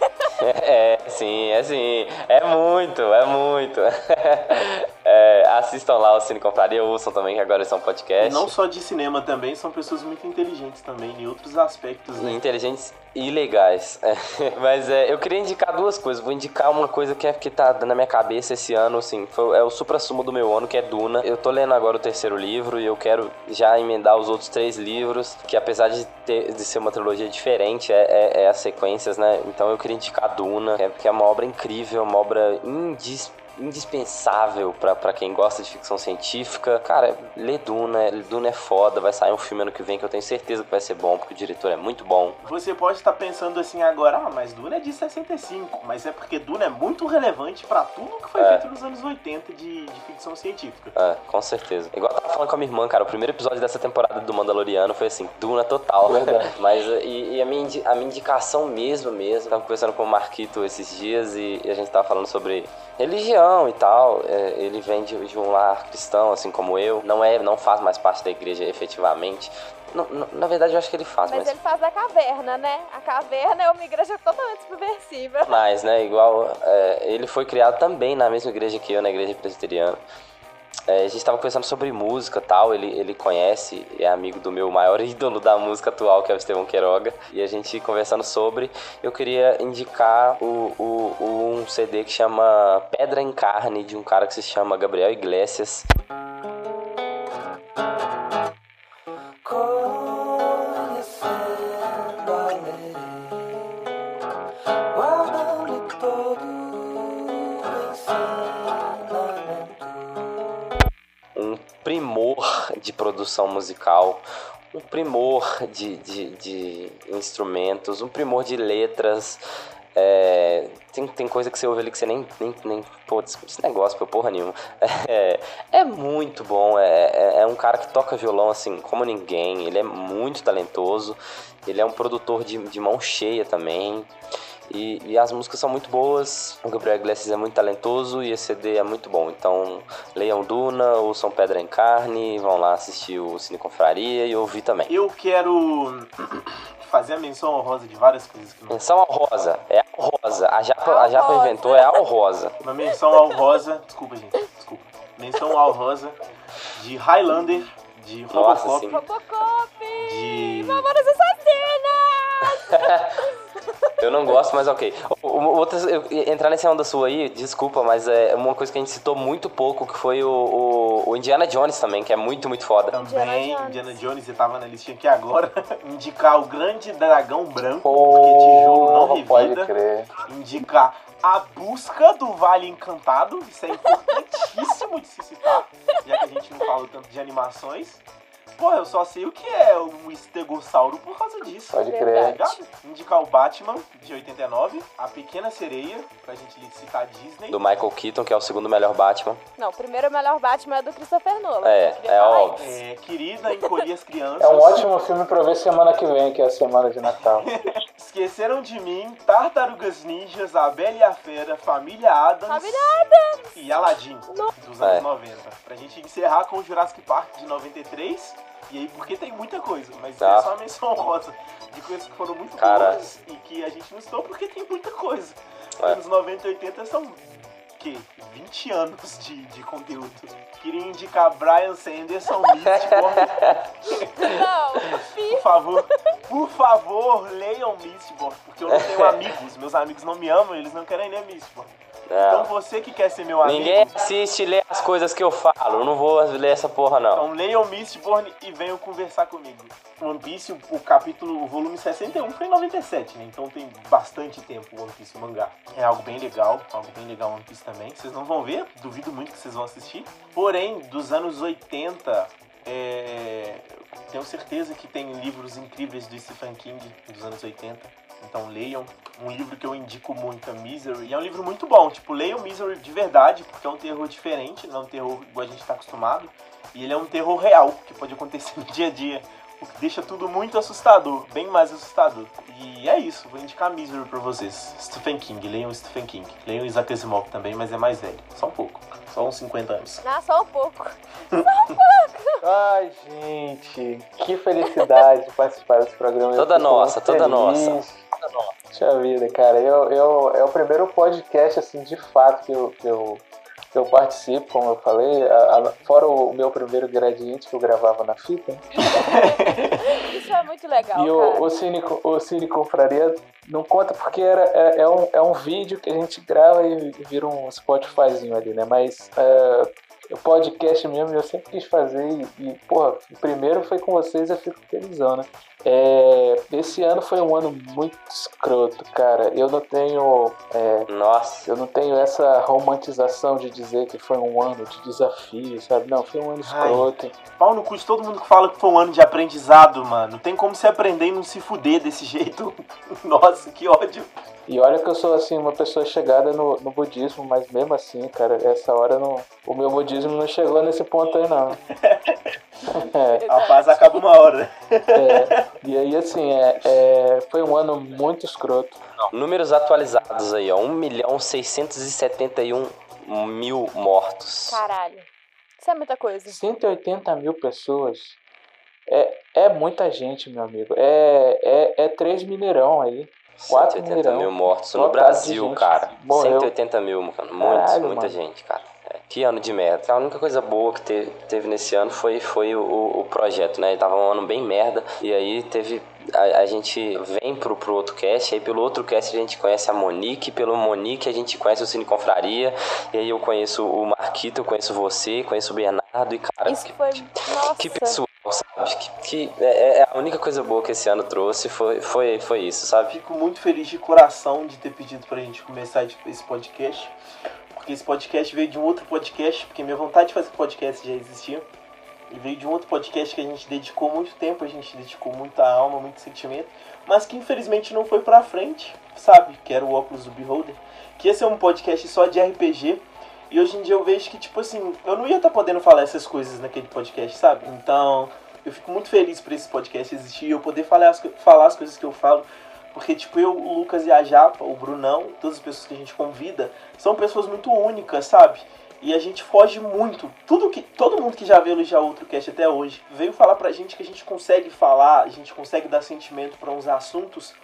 É, sim, é sim. É muito, é muito. É, assistam lá o Cine Confraria, ouçam também, que agora são E podcast. não só de cinema também, são pessoas muito inteligentes também, em outros aspectos, né? Inteligentes e legais. É, Mas é, eu queria indicar duas coisas. Vou indicar uma coisa que, é, que tá na minha cabeça esse ano, assim. Foi, é o supra-sumo do meu ano, que é Duna. Eu tô lendo agora o terceiro livro e eu quero já emendar os outros três livros, que apesar de, ter, de ser uma trilogia diferente, é, é, é as sequências, né? Então eu queria indicar Duna, que é, que é uma obra incrível, uma obra indis, indispensável pra pra quem gosta de ficção científica. Cara, lê Duna, Duna é foda, vai sair um filme ano que vem que eu tenho certeza que vai ser bom, porque o diretor é muito bom. Você pode estar pensando assim agora, ah, mas Duna é de 65, mas é porque Duna é muito relevante pra tudo que foi É. feito nos anos 80 de, de ficção científica. É, com certeza. Igual eu tava falando com a minha irmã, cara, o primeiro episódio dessa temporada do Mandaloriano foi assim, Duna total. Verdade. Mas e, e a, minha, indi- a minha indicação mesmo, mesmo, tava conversando com o Marquito esses dias e, e a gente tava falando sobre religião e tal. É, ele vem de, de um lar cristão, assim como eu. Não é, não faz mais parte da igreja efetivamente. Não- não- na verdade, eu acho que ele faz, Mas mas. ele faz da caverna, né? A caverna é uma igreja totalmente subversiva. Mas, né, igual. é, ele foi criado também na mesma igreja que eu, na igreja presbiteriana. É, a gente tava conversando sobre música tal, ele, ele conhece, é amigo do meu maior ídolo da música atual, que é o Estevão Queiroga. E a gente conversando sobre, eu queria indicar o, o, o- um CD que chama Pedra em Carne, de um cara que se chama Gabriel Iglesias. Conhecendo de produção musical, um primor de, de, de instrumentos, um primor de letras. É, tem, tem coisa que você ouve ali que você nem. nem, nem pô, esse negócio, porra nenhuma. É, é muito bom. É, é, é um cara que toca violão assim como ninguém. Ele é muito talentoso. Ele é um produtor de, de mão cheia também. E, e as músicas são muito boas. O Gabriel Iglesias é muito talentoso e esse CD é muito bom. Então, leiam Duna, ouçam Pedra em Carne, vão lá assistir o Cine Confraria e ouvir também. Eu quero fazer a menção honrosa de várias coisas que não. Menção ao Rosa, é ao Rosa. A Japa, a Japa inventou, é ao Rosa. Uma menção ao rosa. Desculpa, gente. Desculpa. Menção ao rosa de Highlander, de Nossa, Robocop, sim. Robocop! de... Mamonas Assassinas! Eu não gosto, mas ok. O- o- Outras, eu- entrar nessa onda sua aí, desculpa, mas é uma coisa que a gente citou muito pouco, que foi o, o- o Indiana Jones também, que é muito, muito foda. Também, Indiana Jones, eu tava na listinha aqui agora, indicar o grande dragão branco, porque tijolo não Porra, pode revida. crer. Indicar a busca do Vale Encantado, isso é importantíssimo de se citar, já que a gente não fala tanto de animações. Pô, eu só sei o que é um estegossauro por causa disso. Pode crer. Tá? Indicar o Batman, de 89, a Pequena Sereia, pra gente citar a Disney. Do Michael Keaton, que é o segundo melhor Batman. Não, o primeiro melhor Batman é do Christopher Nolan. É, é óbvio. É, querida, encolhi as crianças. É um ótimo filme pra ver semana que vem, que é a semana de Natal. Esqueceram de mim, Tartarugas Ninjas, A Bela e a Fera, Família Adams. Família Adams! E Aladdin, dos anos É. 90. Pra gente encerrar com o Jurassic Park de 93. E aí, porque tem muita coisa, mas Ah. é só uma menção rosa de coisas que foram muito Cara. boas e que a gente não citou porque tem muita coisa. É. Anos 90 e 80 são, que 20 anos de, de conteúdo. Queria indicar Brian Sanderson, Mistborn. Não, Por favor, por favor, leiam Mistborn, porque eu não tenho amigos. Meus amigos não me amam, eles não querem ler Mistborn. Então Não. você que quer ser meu amigo, Ninguém assiste e lê as coisas que eu falo. Eu não vou ler essa porra, não. então leiam Mistborn e venham conversar comigo. One Piece, o, o capítulo, o volume 61 foi em 97, né? Então tem bastante tempo o One Piece, o mangá. É algo bem legal, algo bem legal One Piece também. Vocês não vão ver, duvido muito que vocês vão assistir. Porém, dos anos 80, é, tenho certeza que tem livros incríveis do Stephen King dos anos 80. Então leiam. Um livro que eu indico muito é Misery. E é um livro muito bom. Tipo, leiam Misery de verdade, porque é um terror diferente, não é um terror igual a gente está acostumado. E ele é um terror real, que pode acontecer no dia a dia. O que deixa tudo muito assustador, bem mais assustador. E é isso, vou indicar Misery pra vocês. Stephen King, leiam Stephen King. Leiam Isaac Asimov também, mas é mais velho. Só um pouco. Só uns 50 anos. Ah, só um pouco. Ai, gente, que felicidade participar desse programa. Toda fico muito nossa, toda feliz. nossa. Puxa vida, cara, eu, eu, é o primeiro podcast, assim, de fato que eu, que eu, eu participo, como eu falei, a- a- fora o meu primeiro gradiente que eu gravava na fita. Isso é muito legal, E o, o, Cine, o Cine Confraria não conta porque era, é, é um, é um vídeo que a gente grava e vira um Spotifyzinho ali, né? Mas o podcast mesmo eu sempre quis fazer e, e, porra, o primeiro foi com vocês, eu fico felizão, né? É, esse ano foi um ano muito escroto, cara. Eu não tenho. é, Nossa. eu não tenho essa romantização de dizer que foi um ano de desafio, sabe? Não, foi um ano Ai. escroto. Pau no cu de todo mundo que fala que foi um ano de aprendizado, mano. Tem como se aprender e não se fuder desse jeito. Nossa, que ódio. E olha que eu sou assim uma pessoa chegada no, no budismo, mas mesmo assim, cara, essa hora não, o meu budismo não chegou nesse ponto aí não. É, A paz acaba uma hora. é, e aí assim, é, é, foi um ano muito escroto. Números atualizados aí, ó. 1 milhão 671 mil mortos. Caralho. Isso é muita coisa. 180 mil pessoas é, é muita gente, meu amigo. É, é, é três Mineirão aí. Quatro 180 Mineirão. mil mortos no Brasil, cara. Morreu. 180 mil, mano. Muitos, Caralho, muita mano. gente, cara. É, Que ano de merda. A única coisa boa que teve, teve nesse ano foi, foi o, o projeto, né? Tava um ano bem merda. E aí teve. A, a gente vem pro, pro outro cast, aí pelo outro cast a gente conhece a Monique, pelo Monique a gente conhece o Cine Confraria, e aí eu conheço o Marquito, eu conheço você, conheço o Bernardo, e cara, Isso que, foi. Nossa. que pessoal, sabe? Que, que é, é a única coisa boa que esse ano trouxe foi, foi, foi isso, sabe? Fico muito feliz de coração de ter pedido pra gente começar esse podcast. Porque esse podcast veio de um outro podcast, porque minha vontade de fazer podcast já existia. E veio de um outro podcast que a gente dedicou muito tempo, a gente dedicou muita alma, muito sentimento, mas que infelizmente não foi pra frente, sabe? Que era o óculos do Beholder. Que esse é um podcast só de RPG. E hoje em dia eu vejo que, tipo assim, eu não ia estar podendo falar essas coisas naquele podcast, sabe? Então, eu fico muito feliz por esse podcast existir e eu poder falar as, falar as coisas que eu falo. Porque, tipo, eu, o Lucas e a Japa, o Brunão, todas as pessoas que a gente convida, são pessoas muito únicas, sabe? E a gente foge muito. Tudo que todo mundo que já veio já outro cast até hoje veio falar pra gente que a gente consegue falar, a gente consegue dar sentimento pra uns assuntos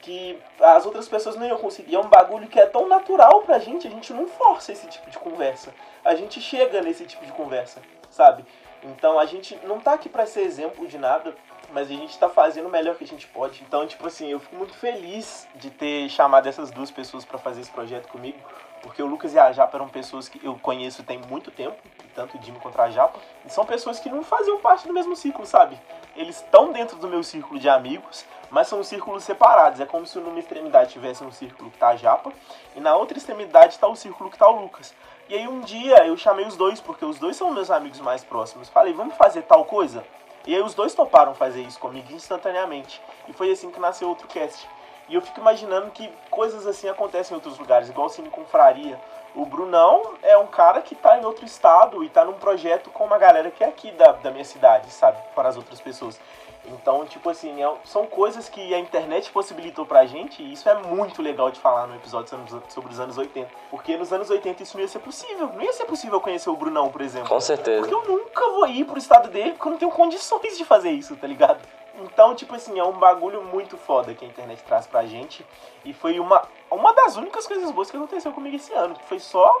que as outras pessoas não iam conseguir. É um bagulho que é tão natural pra gente, a gente não força esse tipo de conversa. A gente chega nesse tipo de conversa, sabe? Então a gente não tá aqui pra ser exemplo de nada, mas a gente tá fazendo o melhor que a gente pode. Então, tipo assim, eu fico muito feliz de ter chamado essas duas pessoas pra fazer esse projeto comigo, porque o Lucas e a Japa eram pessoas que eu conheço tem muito tempo, tanto o Dimo quanto a Japa, e são pessoas que não faziam parte do mesmo ciclo, sabe? Eles estão dentro do meu círculo de amigos, mas são círculos separados. É como se numa extremidade tivesse um círculo que tá a Japa, e na outra extremidade tá o círculo que tá o Lucas. E aí um dia eu chamei os dois, porque os dois são meus amigos mais próximos. Falei, vamos fazer tal coisa? E aí os dois toparam fazer isso comigo instantaneamente. E foi assim que nasceu outro cast. E eu fico imaginando que coisas assim acontecem em outros lugares, igual o Cine Confraria. O Brunão é um cara que tá em outro estado e tá num projeto com uma galera que é aqui da, da minha cidade, sabe? Para as outras pessoas. Então, tipo assim, é- são coisas que a internet possibilitou pra gente e isso é muito legal de falar no episódio sobre- sobre os anos 80. Porque nos anos 80 isso não ia ser possível. Não ia ser possível conhecer o Brunão, por exemplo. Com certeza. Porque eu nunca vou ir pro estado dele porque eu não tenho condições de fazer isso, tá ligado? Então, tipo assim, é um bagulho muito foda que a internet traz pra gente. E foi uma, uma das únicas coisas boas que aconteceu comigo esse ano. que Foi só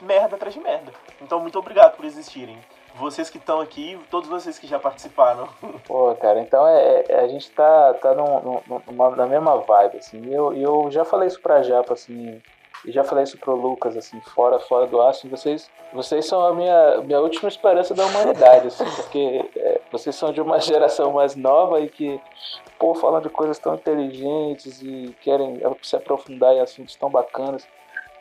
merda atrás de merda. Então, muito obrigado por existirem. Vocês que estão aqui, todos vocês que já participaram. Pô, cara, então é, é- a gente tá, tá num, num- numa- na mesma vibe, assim. E eu, eu já falei isso pra Japa, assim, e já falei isso pro Lucas, assim, fora, fora do aço. Vocês, vocês são a minha, minha última esperança da humanidade, assim, porque é, vocês são de uma geração mais nova e que, pô, falam de coisas tão inteligentes e querem se aprofundar em assuntos tão bacanas.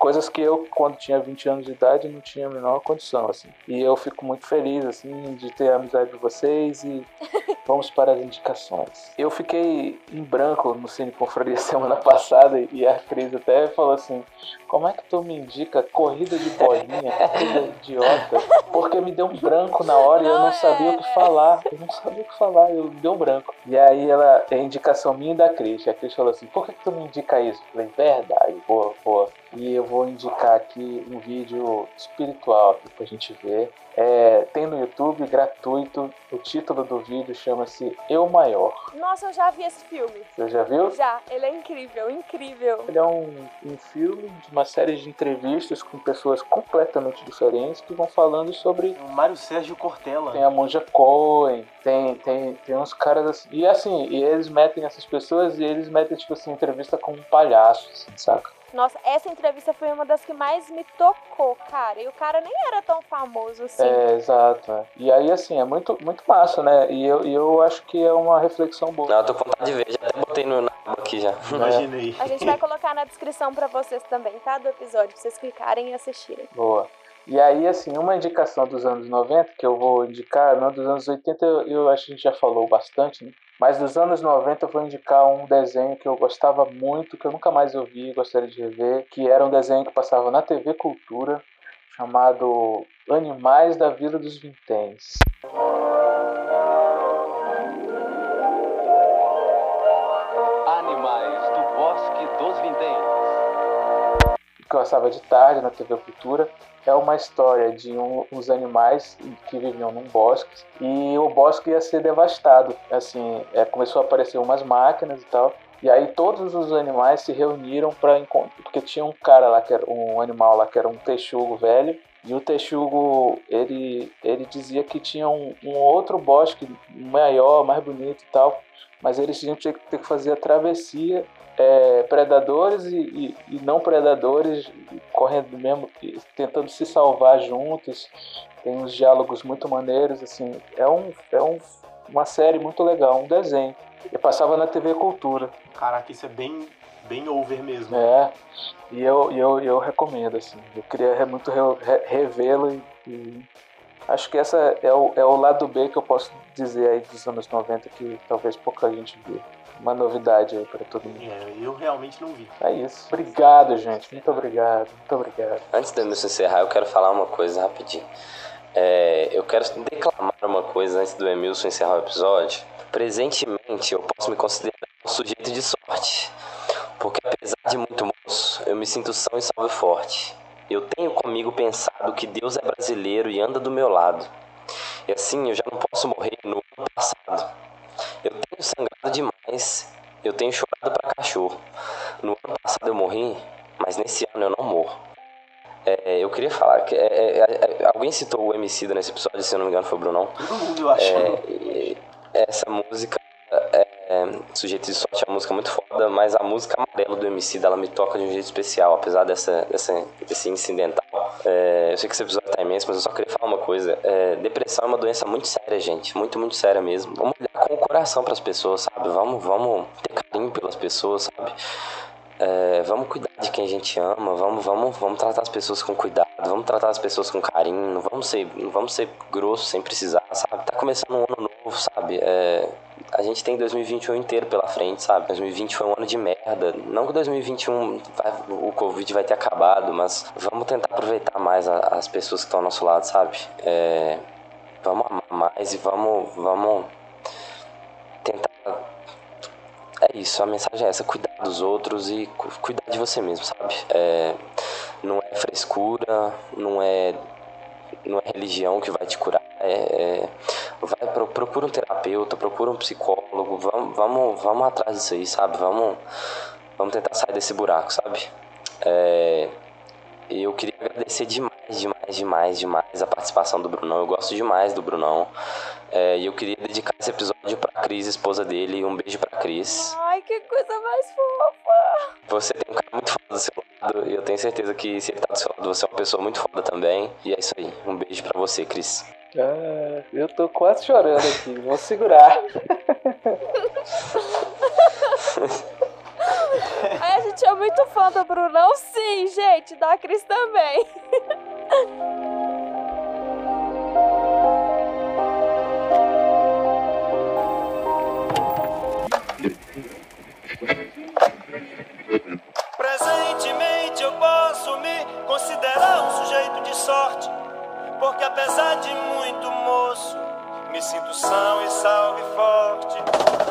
Coisas que eu, quando tinha 20 anos de idade, não tinha a menor condição, assim. E eu fico muito feliz, assim, de ter a amizade de vocês e vamos para as indicações. Eu fiquei em branco no Cine Confraria semana passada e a Cris até falou assim, como é que tu me indica corrida de bolinha? Coisa idiota. Porque me deu um branco na hora e eu não sabia o que falar. Eu não sabia o que falar, eu me deu um branco. E aí ela, é indicação minha e da Cris. A Cris falou assim, por que, que tu me indica isso? Eu falei, verdade, boa, boa. E eu vou indicar aqui um vídeo espiritual aqui pra gente ver. É, tem no YouTube, gratuito. O título do vídeo chama-se Eu Maior. Nossa, eu já vi esse filme. Você já viu? Já, ele é incrível, incrível. Ele é um, um filme de uma série de entrevistas com pessoas completamente diferentes que vão falando sobre. O Mário Sérgio Cortella. Tem a Monja Cohen, tem, tem, tem uns caras assim. E assim, e eles metem essas pessoas e eles metem, tipo assim, entrevista com um palhaço, assim, saca? Nossa, essa entrevista foi uma das que mais me tocou, cara. E o cara nem era tão famoso assim. É, exato. é. E aí, assim, é muito, muito massa, né? E eu, eu acho que é uma reflexão boa. Não, eu tô com vontade de ver, já até botei no na aba aqui já. Imaginei. A gente vai colocar na descrição pra vocês também, tá? Do episódio, pra vocês clicarem e assistirem. Boa. E aí, assim, uma indicação dos anos 90 que eu vou indicar, não dos anos 80 eu, eu acho que a gente já falou bastante, né? Mas dos anos 90 eu vou indicar um desenho que eu gostava muito, que eu nunca mais ouvi e gostaria de rever, que era um desenho que passava na TV Cultura, chamado Animais da Vila dos Vinténs. Passava de tarde na TV Cultura. É uma história de um- uns animais que viviam num bosque e o bosque ia ser devastado. Assim, é, começou a aparecer umas máquinas e tal. E aí todos os animais se reuniram para encontrar, porque tinha um cara lá que era um animal lá que era um texugo velho. E o texugo, ele, ele dizia que tinha um, um outro bosque maior, mais bonito e tal, mas eles tinham que ter que fazer a travessia é, predadores e, e- e não predadores correndo mesmo, tentando se salvar juntos. Tem uns diálogos muito maneiros, assim. É, um, é um, uma série muito legal, um desenho. E passava na TV Cultura. Caraca, isso é bem, bem over mesmo. É, e eu, eu, eu recomendo, assim. Eu queria muito re- revê-lo e, e acho que essa é o, é o lado B que eu posso dizer aí dos anos 90 que talvez pouca gente viu. Uma novidade aí pra todo mundo. É, eu realmente não vi. É isso. Obrigado, gente. Muito obrigado. Muito obrigado. Antes de eu me encerrar, eu quero falar uma coisa rapidinho. É, eu quero declamar uma coisa antes do Emilson encerrar o episódio. Presentemente, eu posso me considerar um sujeito de sorte. Porque apesar de muito moço, eu me sinto são e salve forte. Eu tenho comigo pensado que Deus é brasileiro e anda do meu lado. E assim eu já não posso morrer no ano passado. Eu tenho sangrado demais. Eu tenho chorado pra cachorro. No ano passado eu morri, mas nesse ano eu não morro. É, eu queria falar que é, é, é, alguém citou o MC nesse episódio, se eu não me engano foi o Brunão. Eu acho. É, essa música, é, Sujeito de Sorte é uma música muito foda, mas a música amarela do MC ela me toca de um jeito especial, apesar dessa, dessa, desse incidental. É, eu sei que esse episódio tá imenso, mas eu só queria falar uma coisa. É, depressão é uma doença muito séria, gente. Muito, muito séria mesmo. Vamos olhar com o coração para as pessoas, sabe? Vamos, vamos ter carinho pelas pessoas, sabe? É, vamos cuidar de quem a gente ama, vamos, vamos, vamos tratar as pessoas com cuidado, vamos tratar as pessoas com carinho, não vamos ser, não vamos ser grosso sem precisar, sabe? Tá começando um ano novo, sabe? É, a gente tem 2021 inteiro pela frente, sabe? 2020 foi um ano de merda. Não que 2021 vai, o Covid vai ter acabado, mas vamos tentar aproveitar mais a, as pessoas que estão ao nosso lado, sabe? É, vamos amar mais e vamos, vamos tentar é isso, a mensagem é essa, cuidar dos outros e cuidar de você mesmo, sabe? É, não é frescura, não é, não é religião que vai te curar, é, é, vai, procura um terapeuta, procura um psicólogo, vamos, vamos, vamos atrás disso aí, sabe? Vamos, vamos tentar sair desse buraco, sabe? É, eu queria agradecer demais, demais, demais, demais a participação do Brunão. Eu gosto demais do Brunão. É, e eu queria dedicar esse episódio pra Cris, esposa dele. Um beijo pra Cris. Ai, que coisa mais fofa. Você tem um cara muito foda do seu lado. E eu tenho certeza que se ele tá do seu lado, você é uma pessoa muito foda também. E é isso aí. Um beijo pra você, Cris. Ah, eu tô quase chorando aqui. Vou segurar. A gente é muito fã do Brunão, sim, gente. Da Cris também. Presentemente eu posso me considerar um sujeito de sorte, porque apesar de muito moço, me sinto são e salve forte.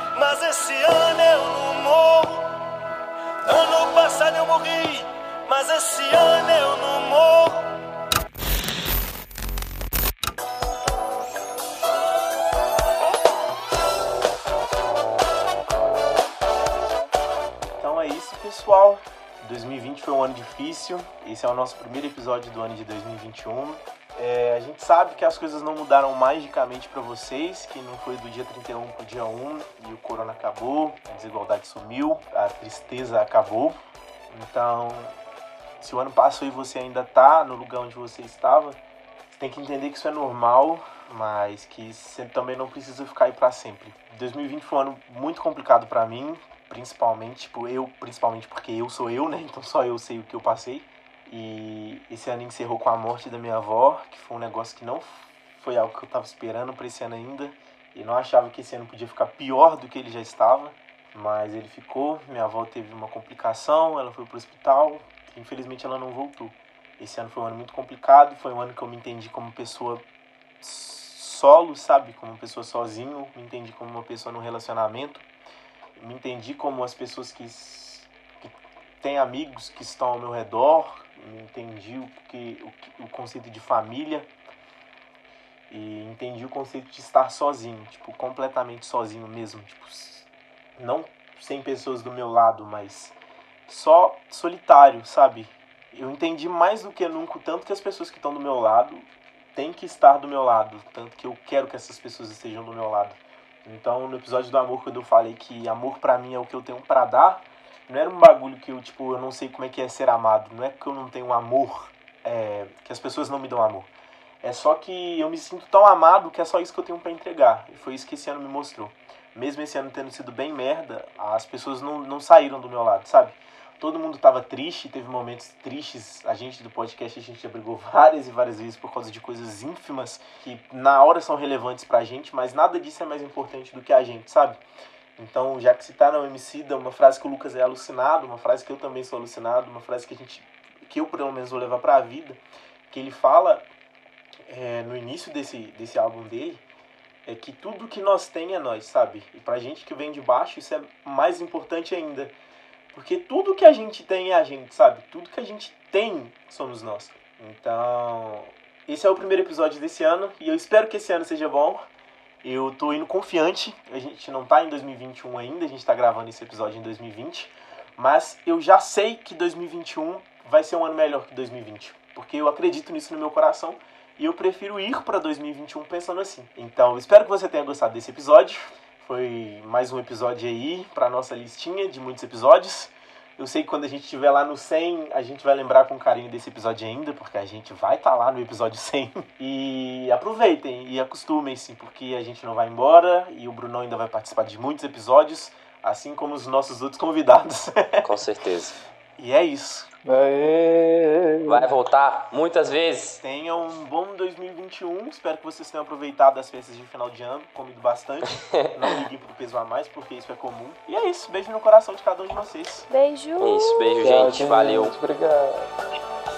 mas esse ano eu não morro. Ano passado eu morri, mas esse ano eu não morro. Então é isso, pessoal. 2020 foi um ano difícil. Esse é o nosso primeiro episódio do ano de 2021. É, a gente sabe que as coisas não mudaram magicamente para vocês, que não foi do dia 31 pro dia 1 e o corona acabou, a desigualdade sumiu, a tristeza acabou. Então, se o ano passou e você ainda tá no lugar onde você estava, você tem que entender que isso é normal, mas que você também não precisa ficar aí para sempre. 2020 foi um ano muito complicado para mim, principalmente, tipo, eu, principalmente porque eu sou eu, né? Então só eu sei o que eu passei. E esse ano encerrou com a morte da minha avó, que foi um negócio que não foi algo que eu tava esperando para esse ano ainda. E não achava que esse ano podia ficar pior do que ele já estava, mas ele ficou. Minha avó teve uma complicação, ela foi pro hospital, e infelizmente ela não voltou. Esse ano foi um ano muito complicado, foi um ano que eu me entendi como pessoa solo, sabe? Como pessoa sozinho, me entendi como uma pessoa num relacionamento, me entendi como as pessoas que, que têm amigos que estão ao meu redor, entendi o, que, o, o conceito de família e entendi o conceito de estar sozinho, tipo, completamente sozinho mesmo, tipo, não sem pessoas do meu lado, mas só solitário, sabe? Eu entendi mais do que nunca tanto que as pessoas que estão do meu lado têm que estar do meu lado, tanto que eu quero que essas pessoas estejam do meu lado. Então, no episódio do amor, quando eu falei que amor pra mim é o que eu tenho para dar, não era um bagulho que eu, tipo, eu não sei como é que é ser amado. Não é que eu não tenho amor, é, que as pessoas não me dão amor. É só que eu me sinto tão amado que é só isso que eu tenho para entregar. E foi isso que esse ano me mostrou. Mesmo esse ano tendo sido bem merda, as pessoas não, não saíram do meu lado, sabe? Todo mundo tava triste, teve momentos tristes. A gente do podcast, a gente já brigou várias e várias vezes por causa de coisas ínfimas que na hora são relevantes pra gente, mas nada disso é mais importante do que a gente, sabe? Então, já que citar no MC, uma frase que o Lucas é alucinado, uma frase que eu também sou alucinado, uma frase que a gente que eu pelo menos vou levar para a vida, que ele fala é, no início desse, desse álbum dele é que tudo que nós tem é nós, sabe? E pra gente que vem de baixo, isso é mais importante ainda. Porque tudo que a gente tem é a gente, sabe? Tudo que a gente tem somos nós. Então, esse é o primeiro episódio desse ano e eu espero que esse ano seja bom. Eu tô indo confiante, a gente não tá em 2021 ainda, a gente tá gravando esse episódio em 2020, mas eu já sei que 2021 vai ser um ano melhor que 2020, porque eu acredito nisso no meu coração e eu prefiro ir para 2021 pensando assim. Então, espero que você tenha gostado desse episódio. Foi mais um episódio aí para nossa listinha de muitos episódios. Eu sei que quando a gente estiver lá no 100, a gente vai lembrar com carinho desse episódio ainda, porque a gente vai estar tá lá no episódio 100. E aproveitem e acostumem-se, porque a gente não vai embora e o Brunão ainda vai participar de muitos episódios, assim como os nossos outros convidados. Com certeza. e é isso. Vai voltar muitas vezes. Tenham um bom 2021. Espero que vocês tenham aproveitado as festas de final de ano, comido bastante. Não liguem pro peso a mais, porque isso é comum. E é isso. Beijo no coração de cada um de vocês. Beijo. É isso, beijo, gente. Valeu. Muito obrigado.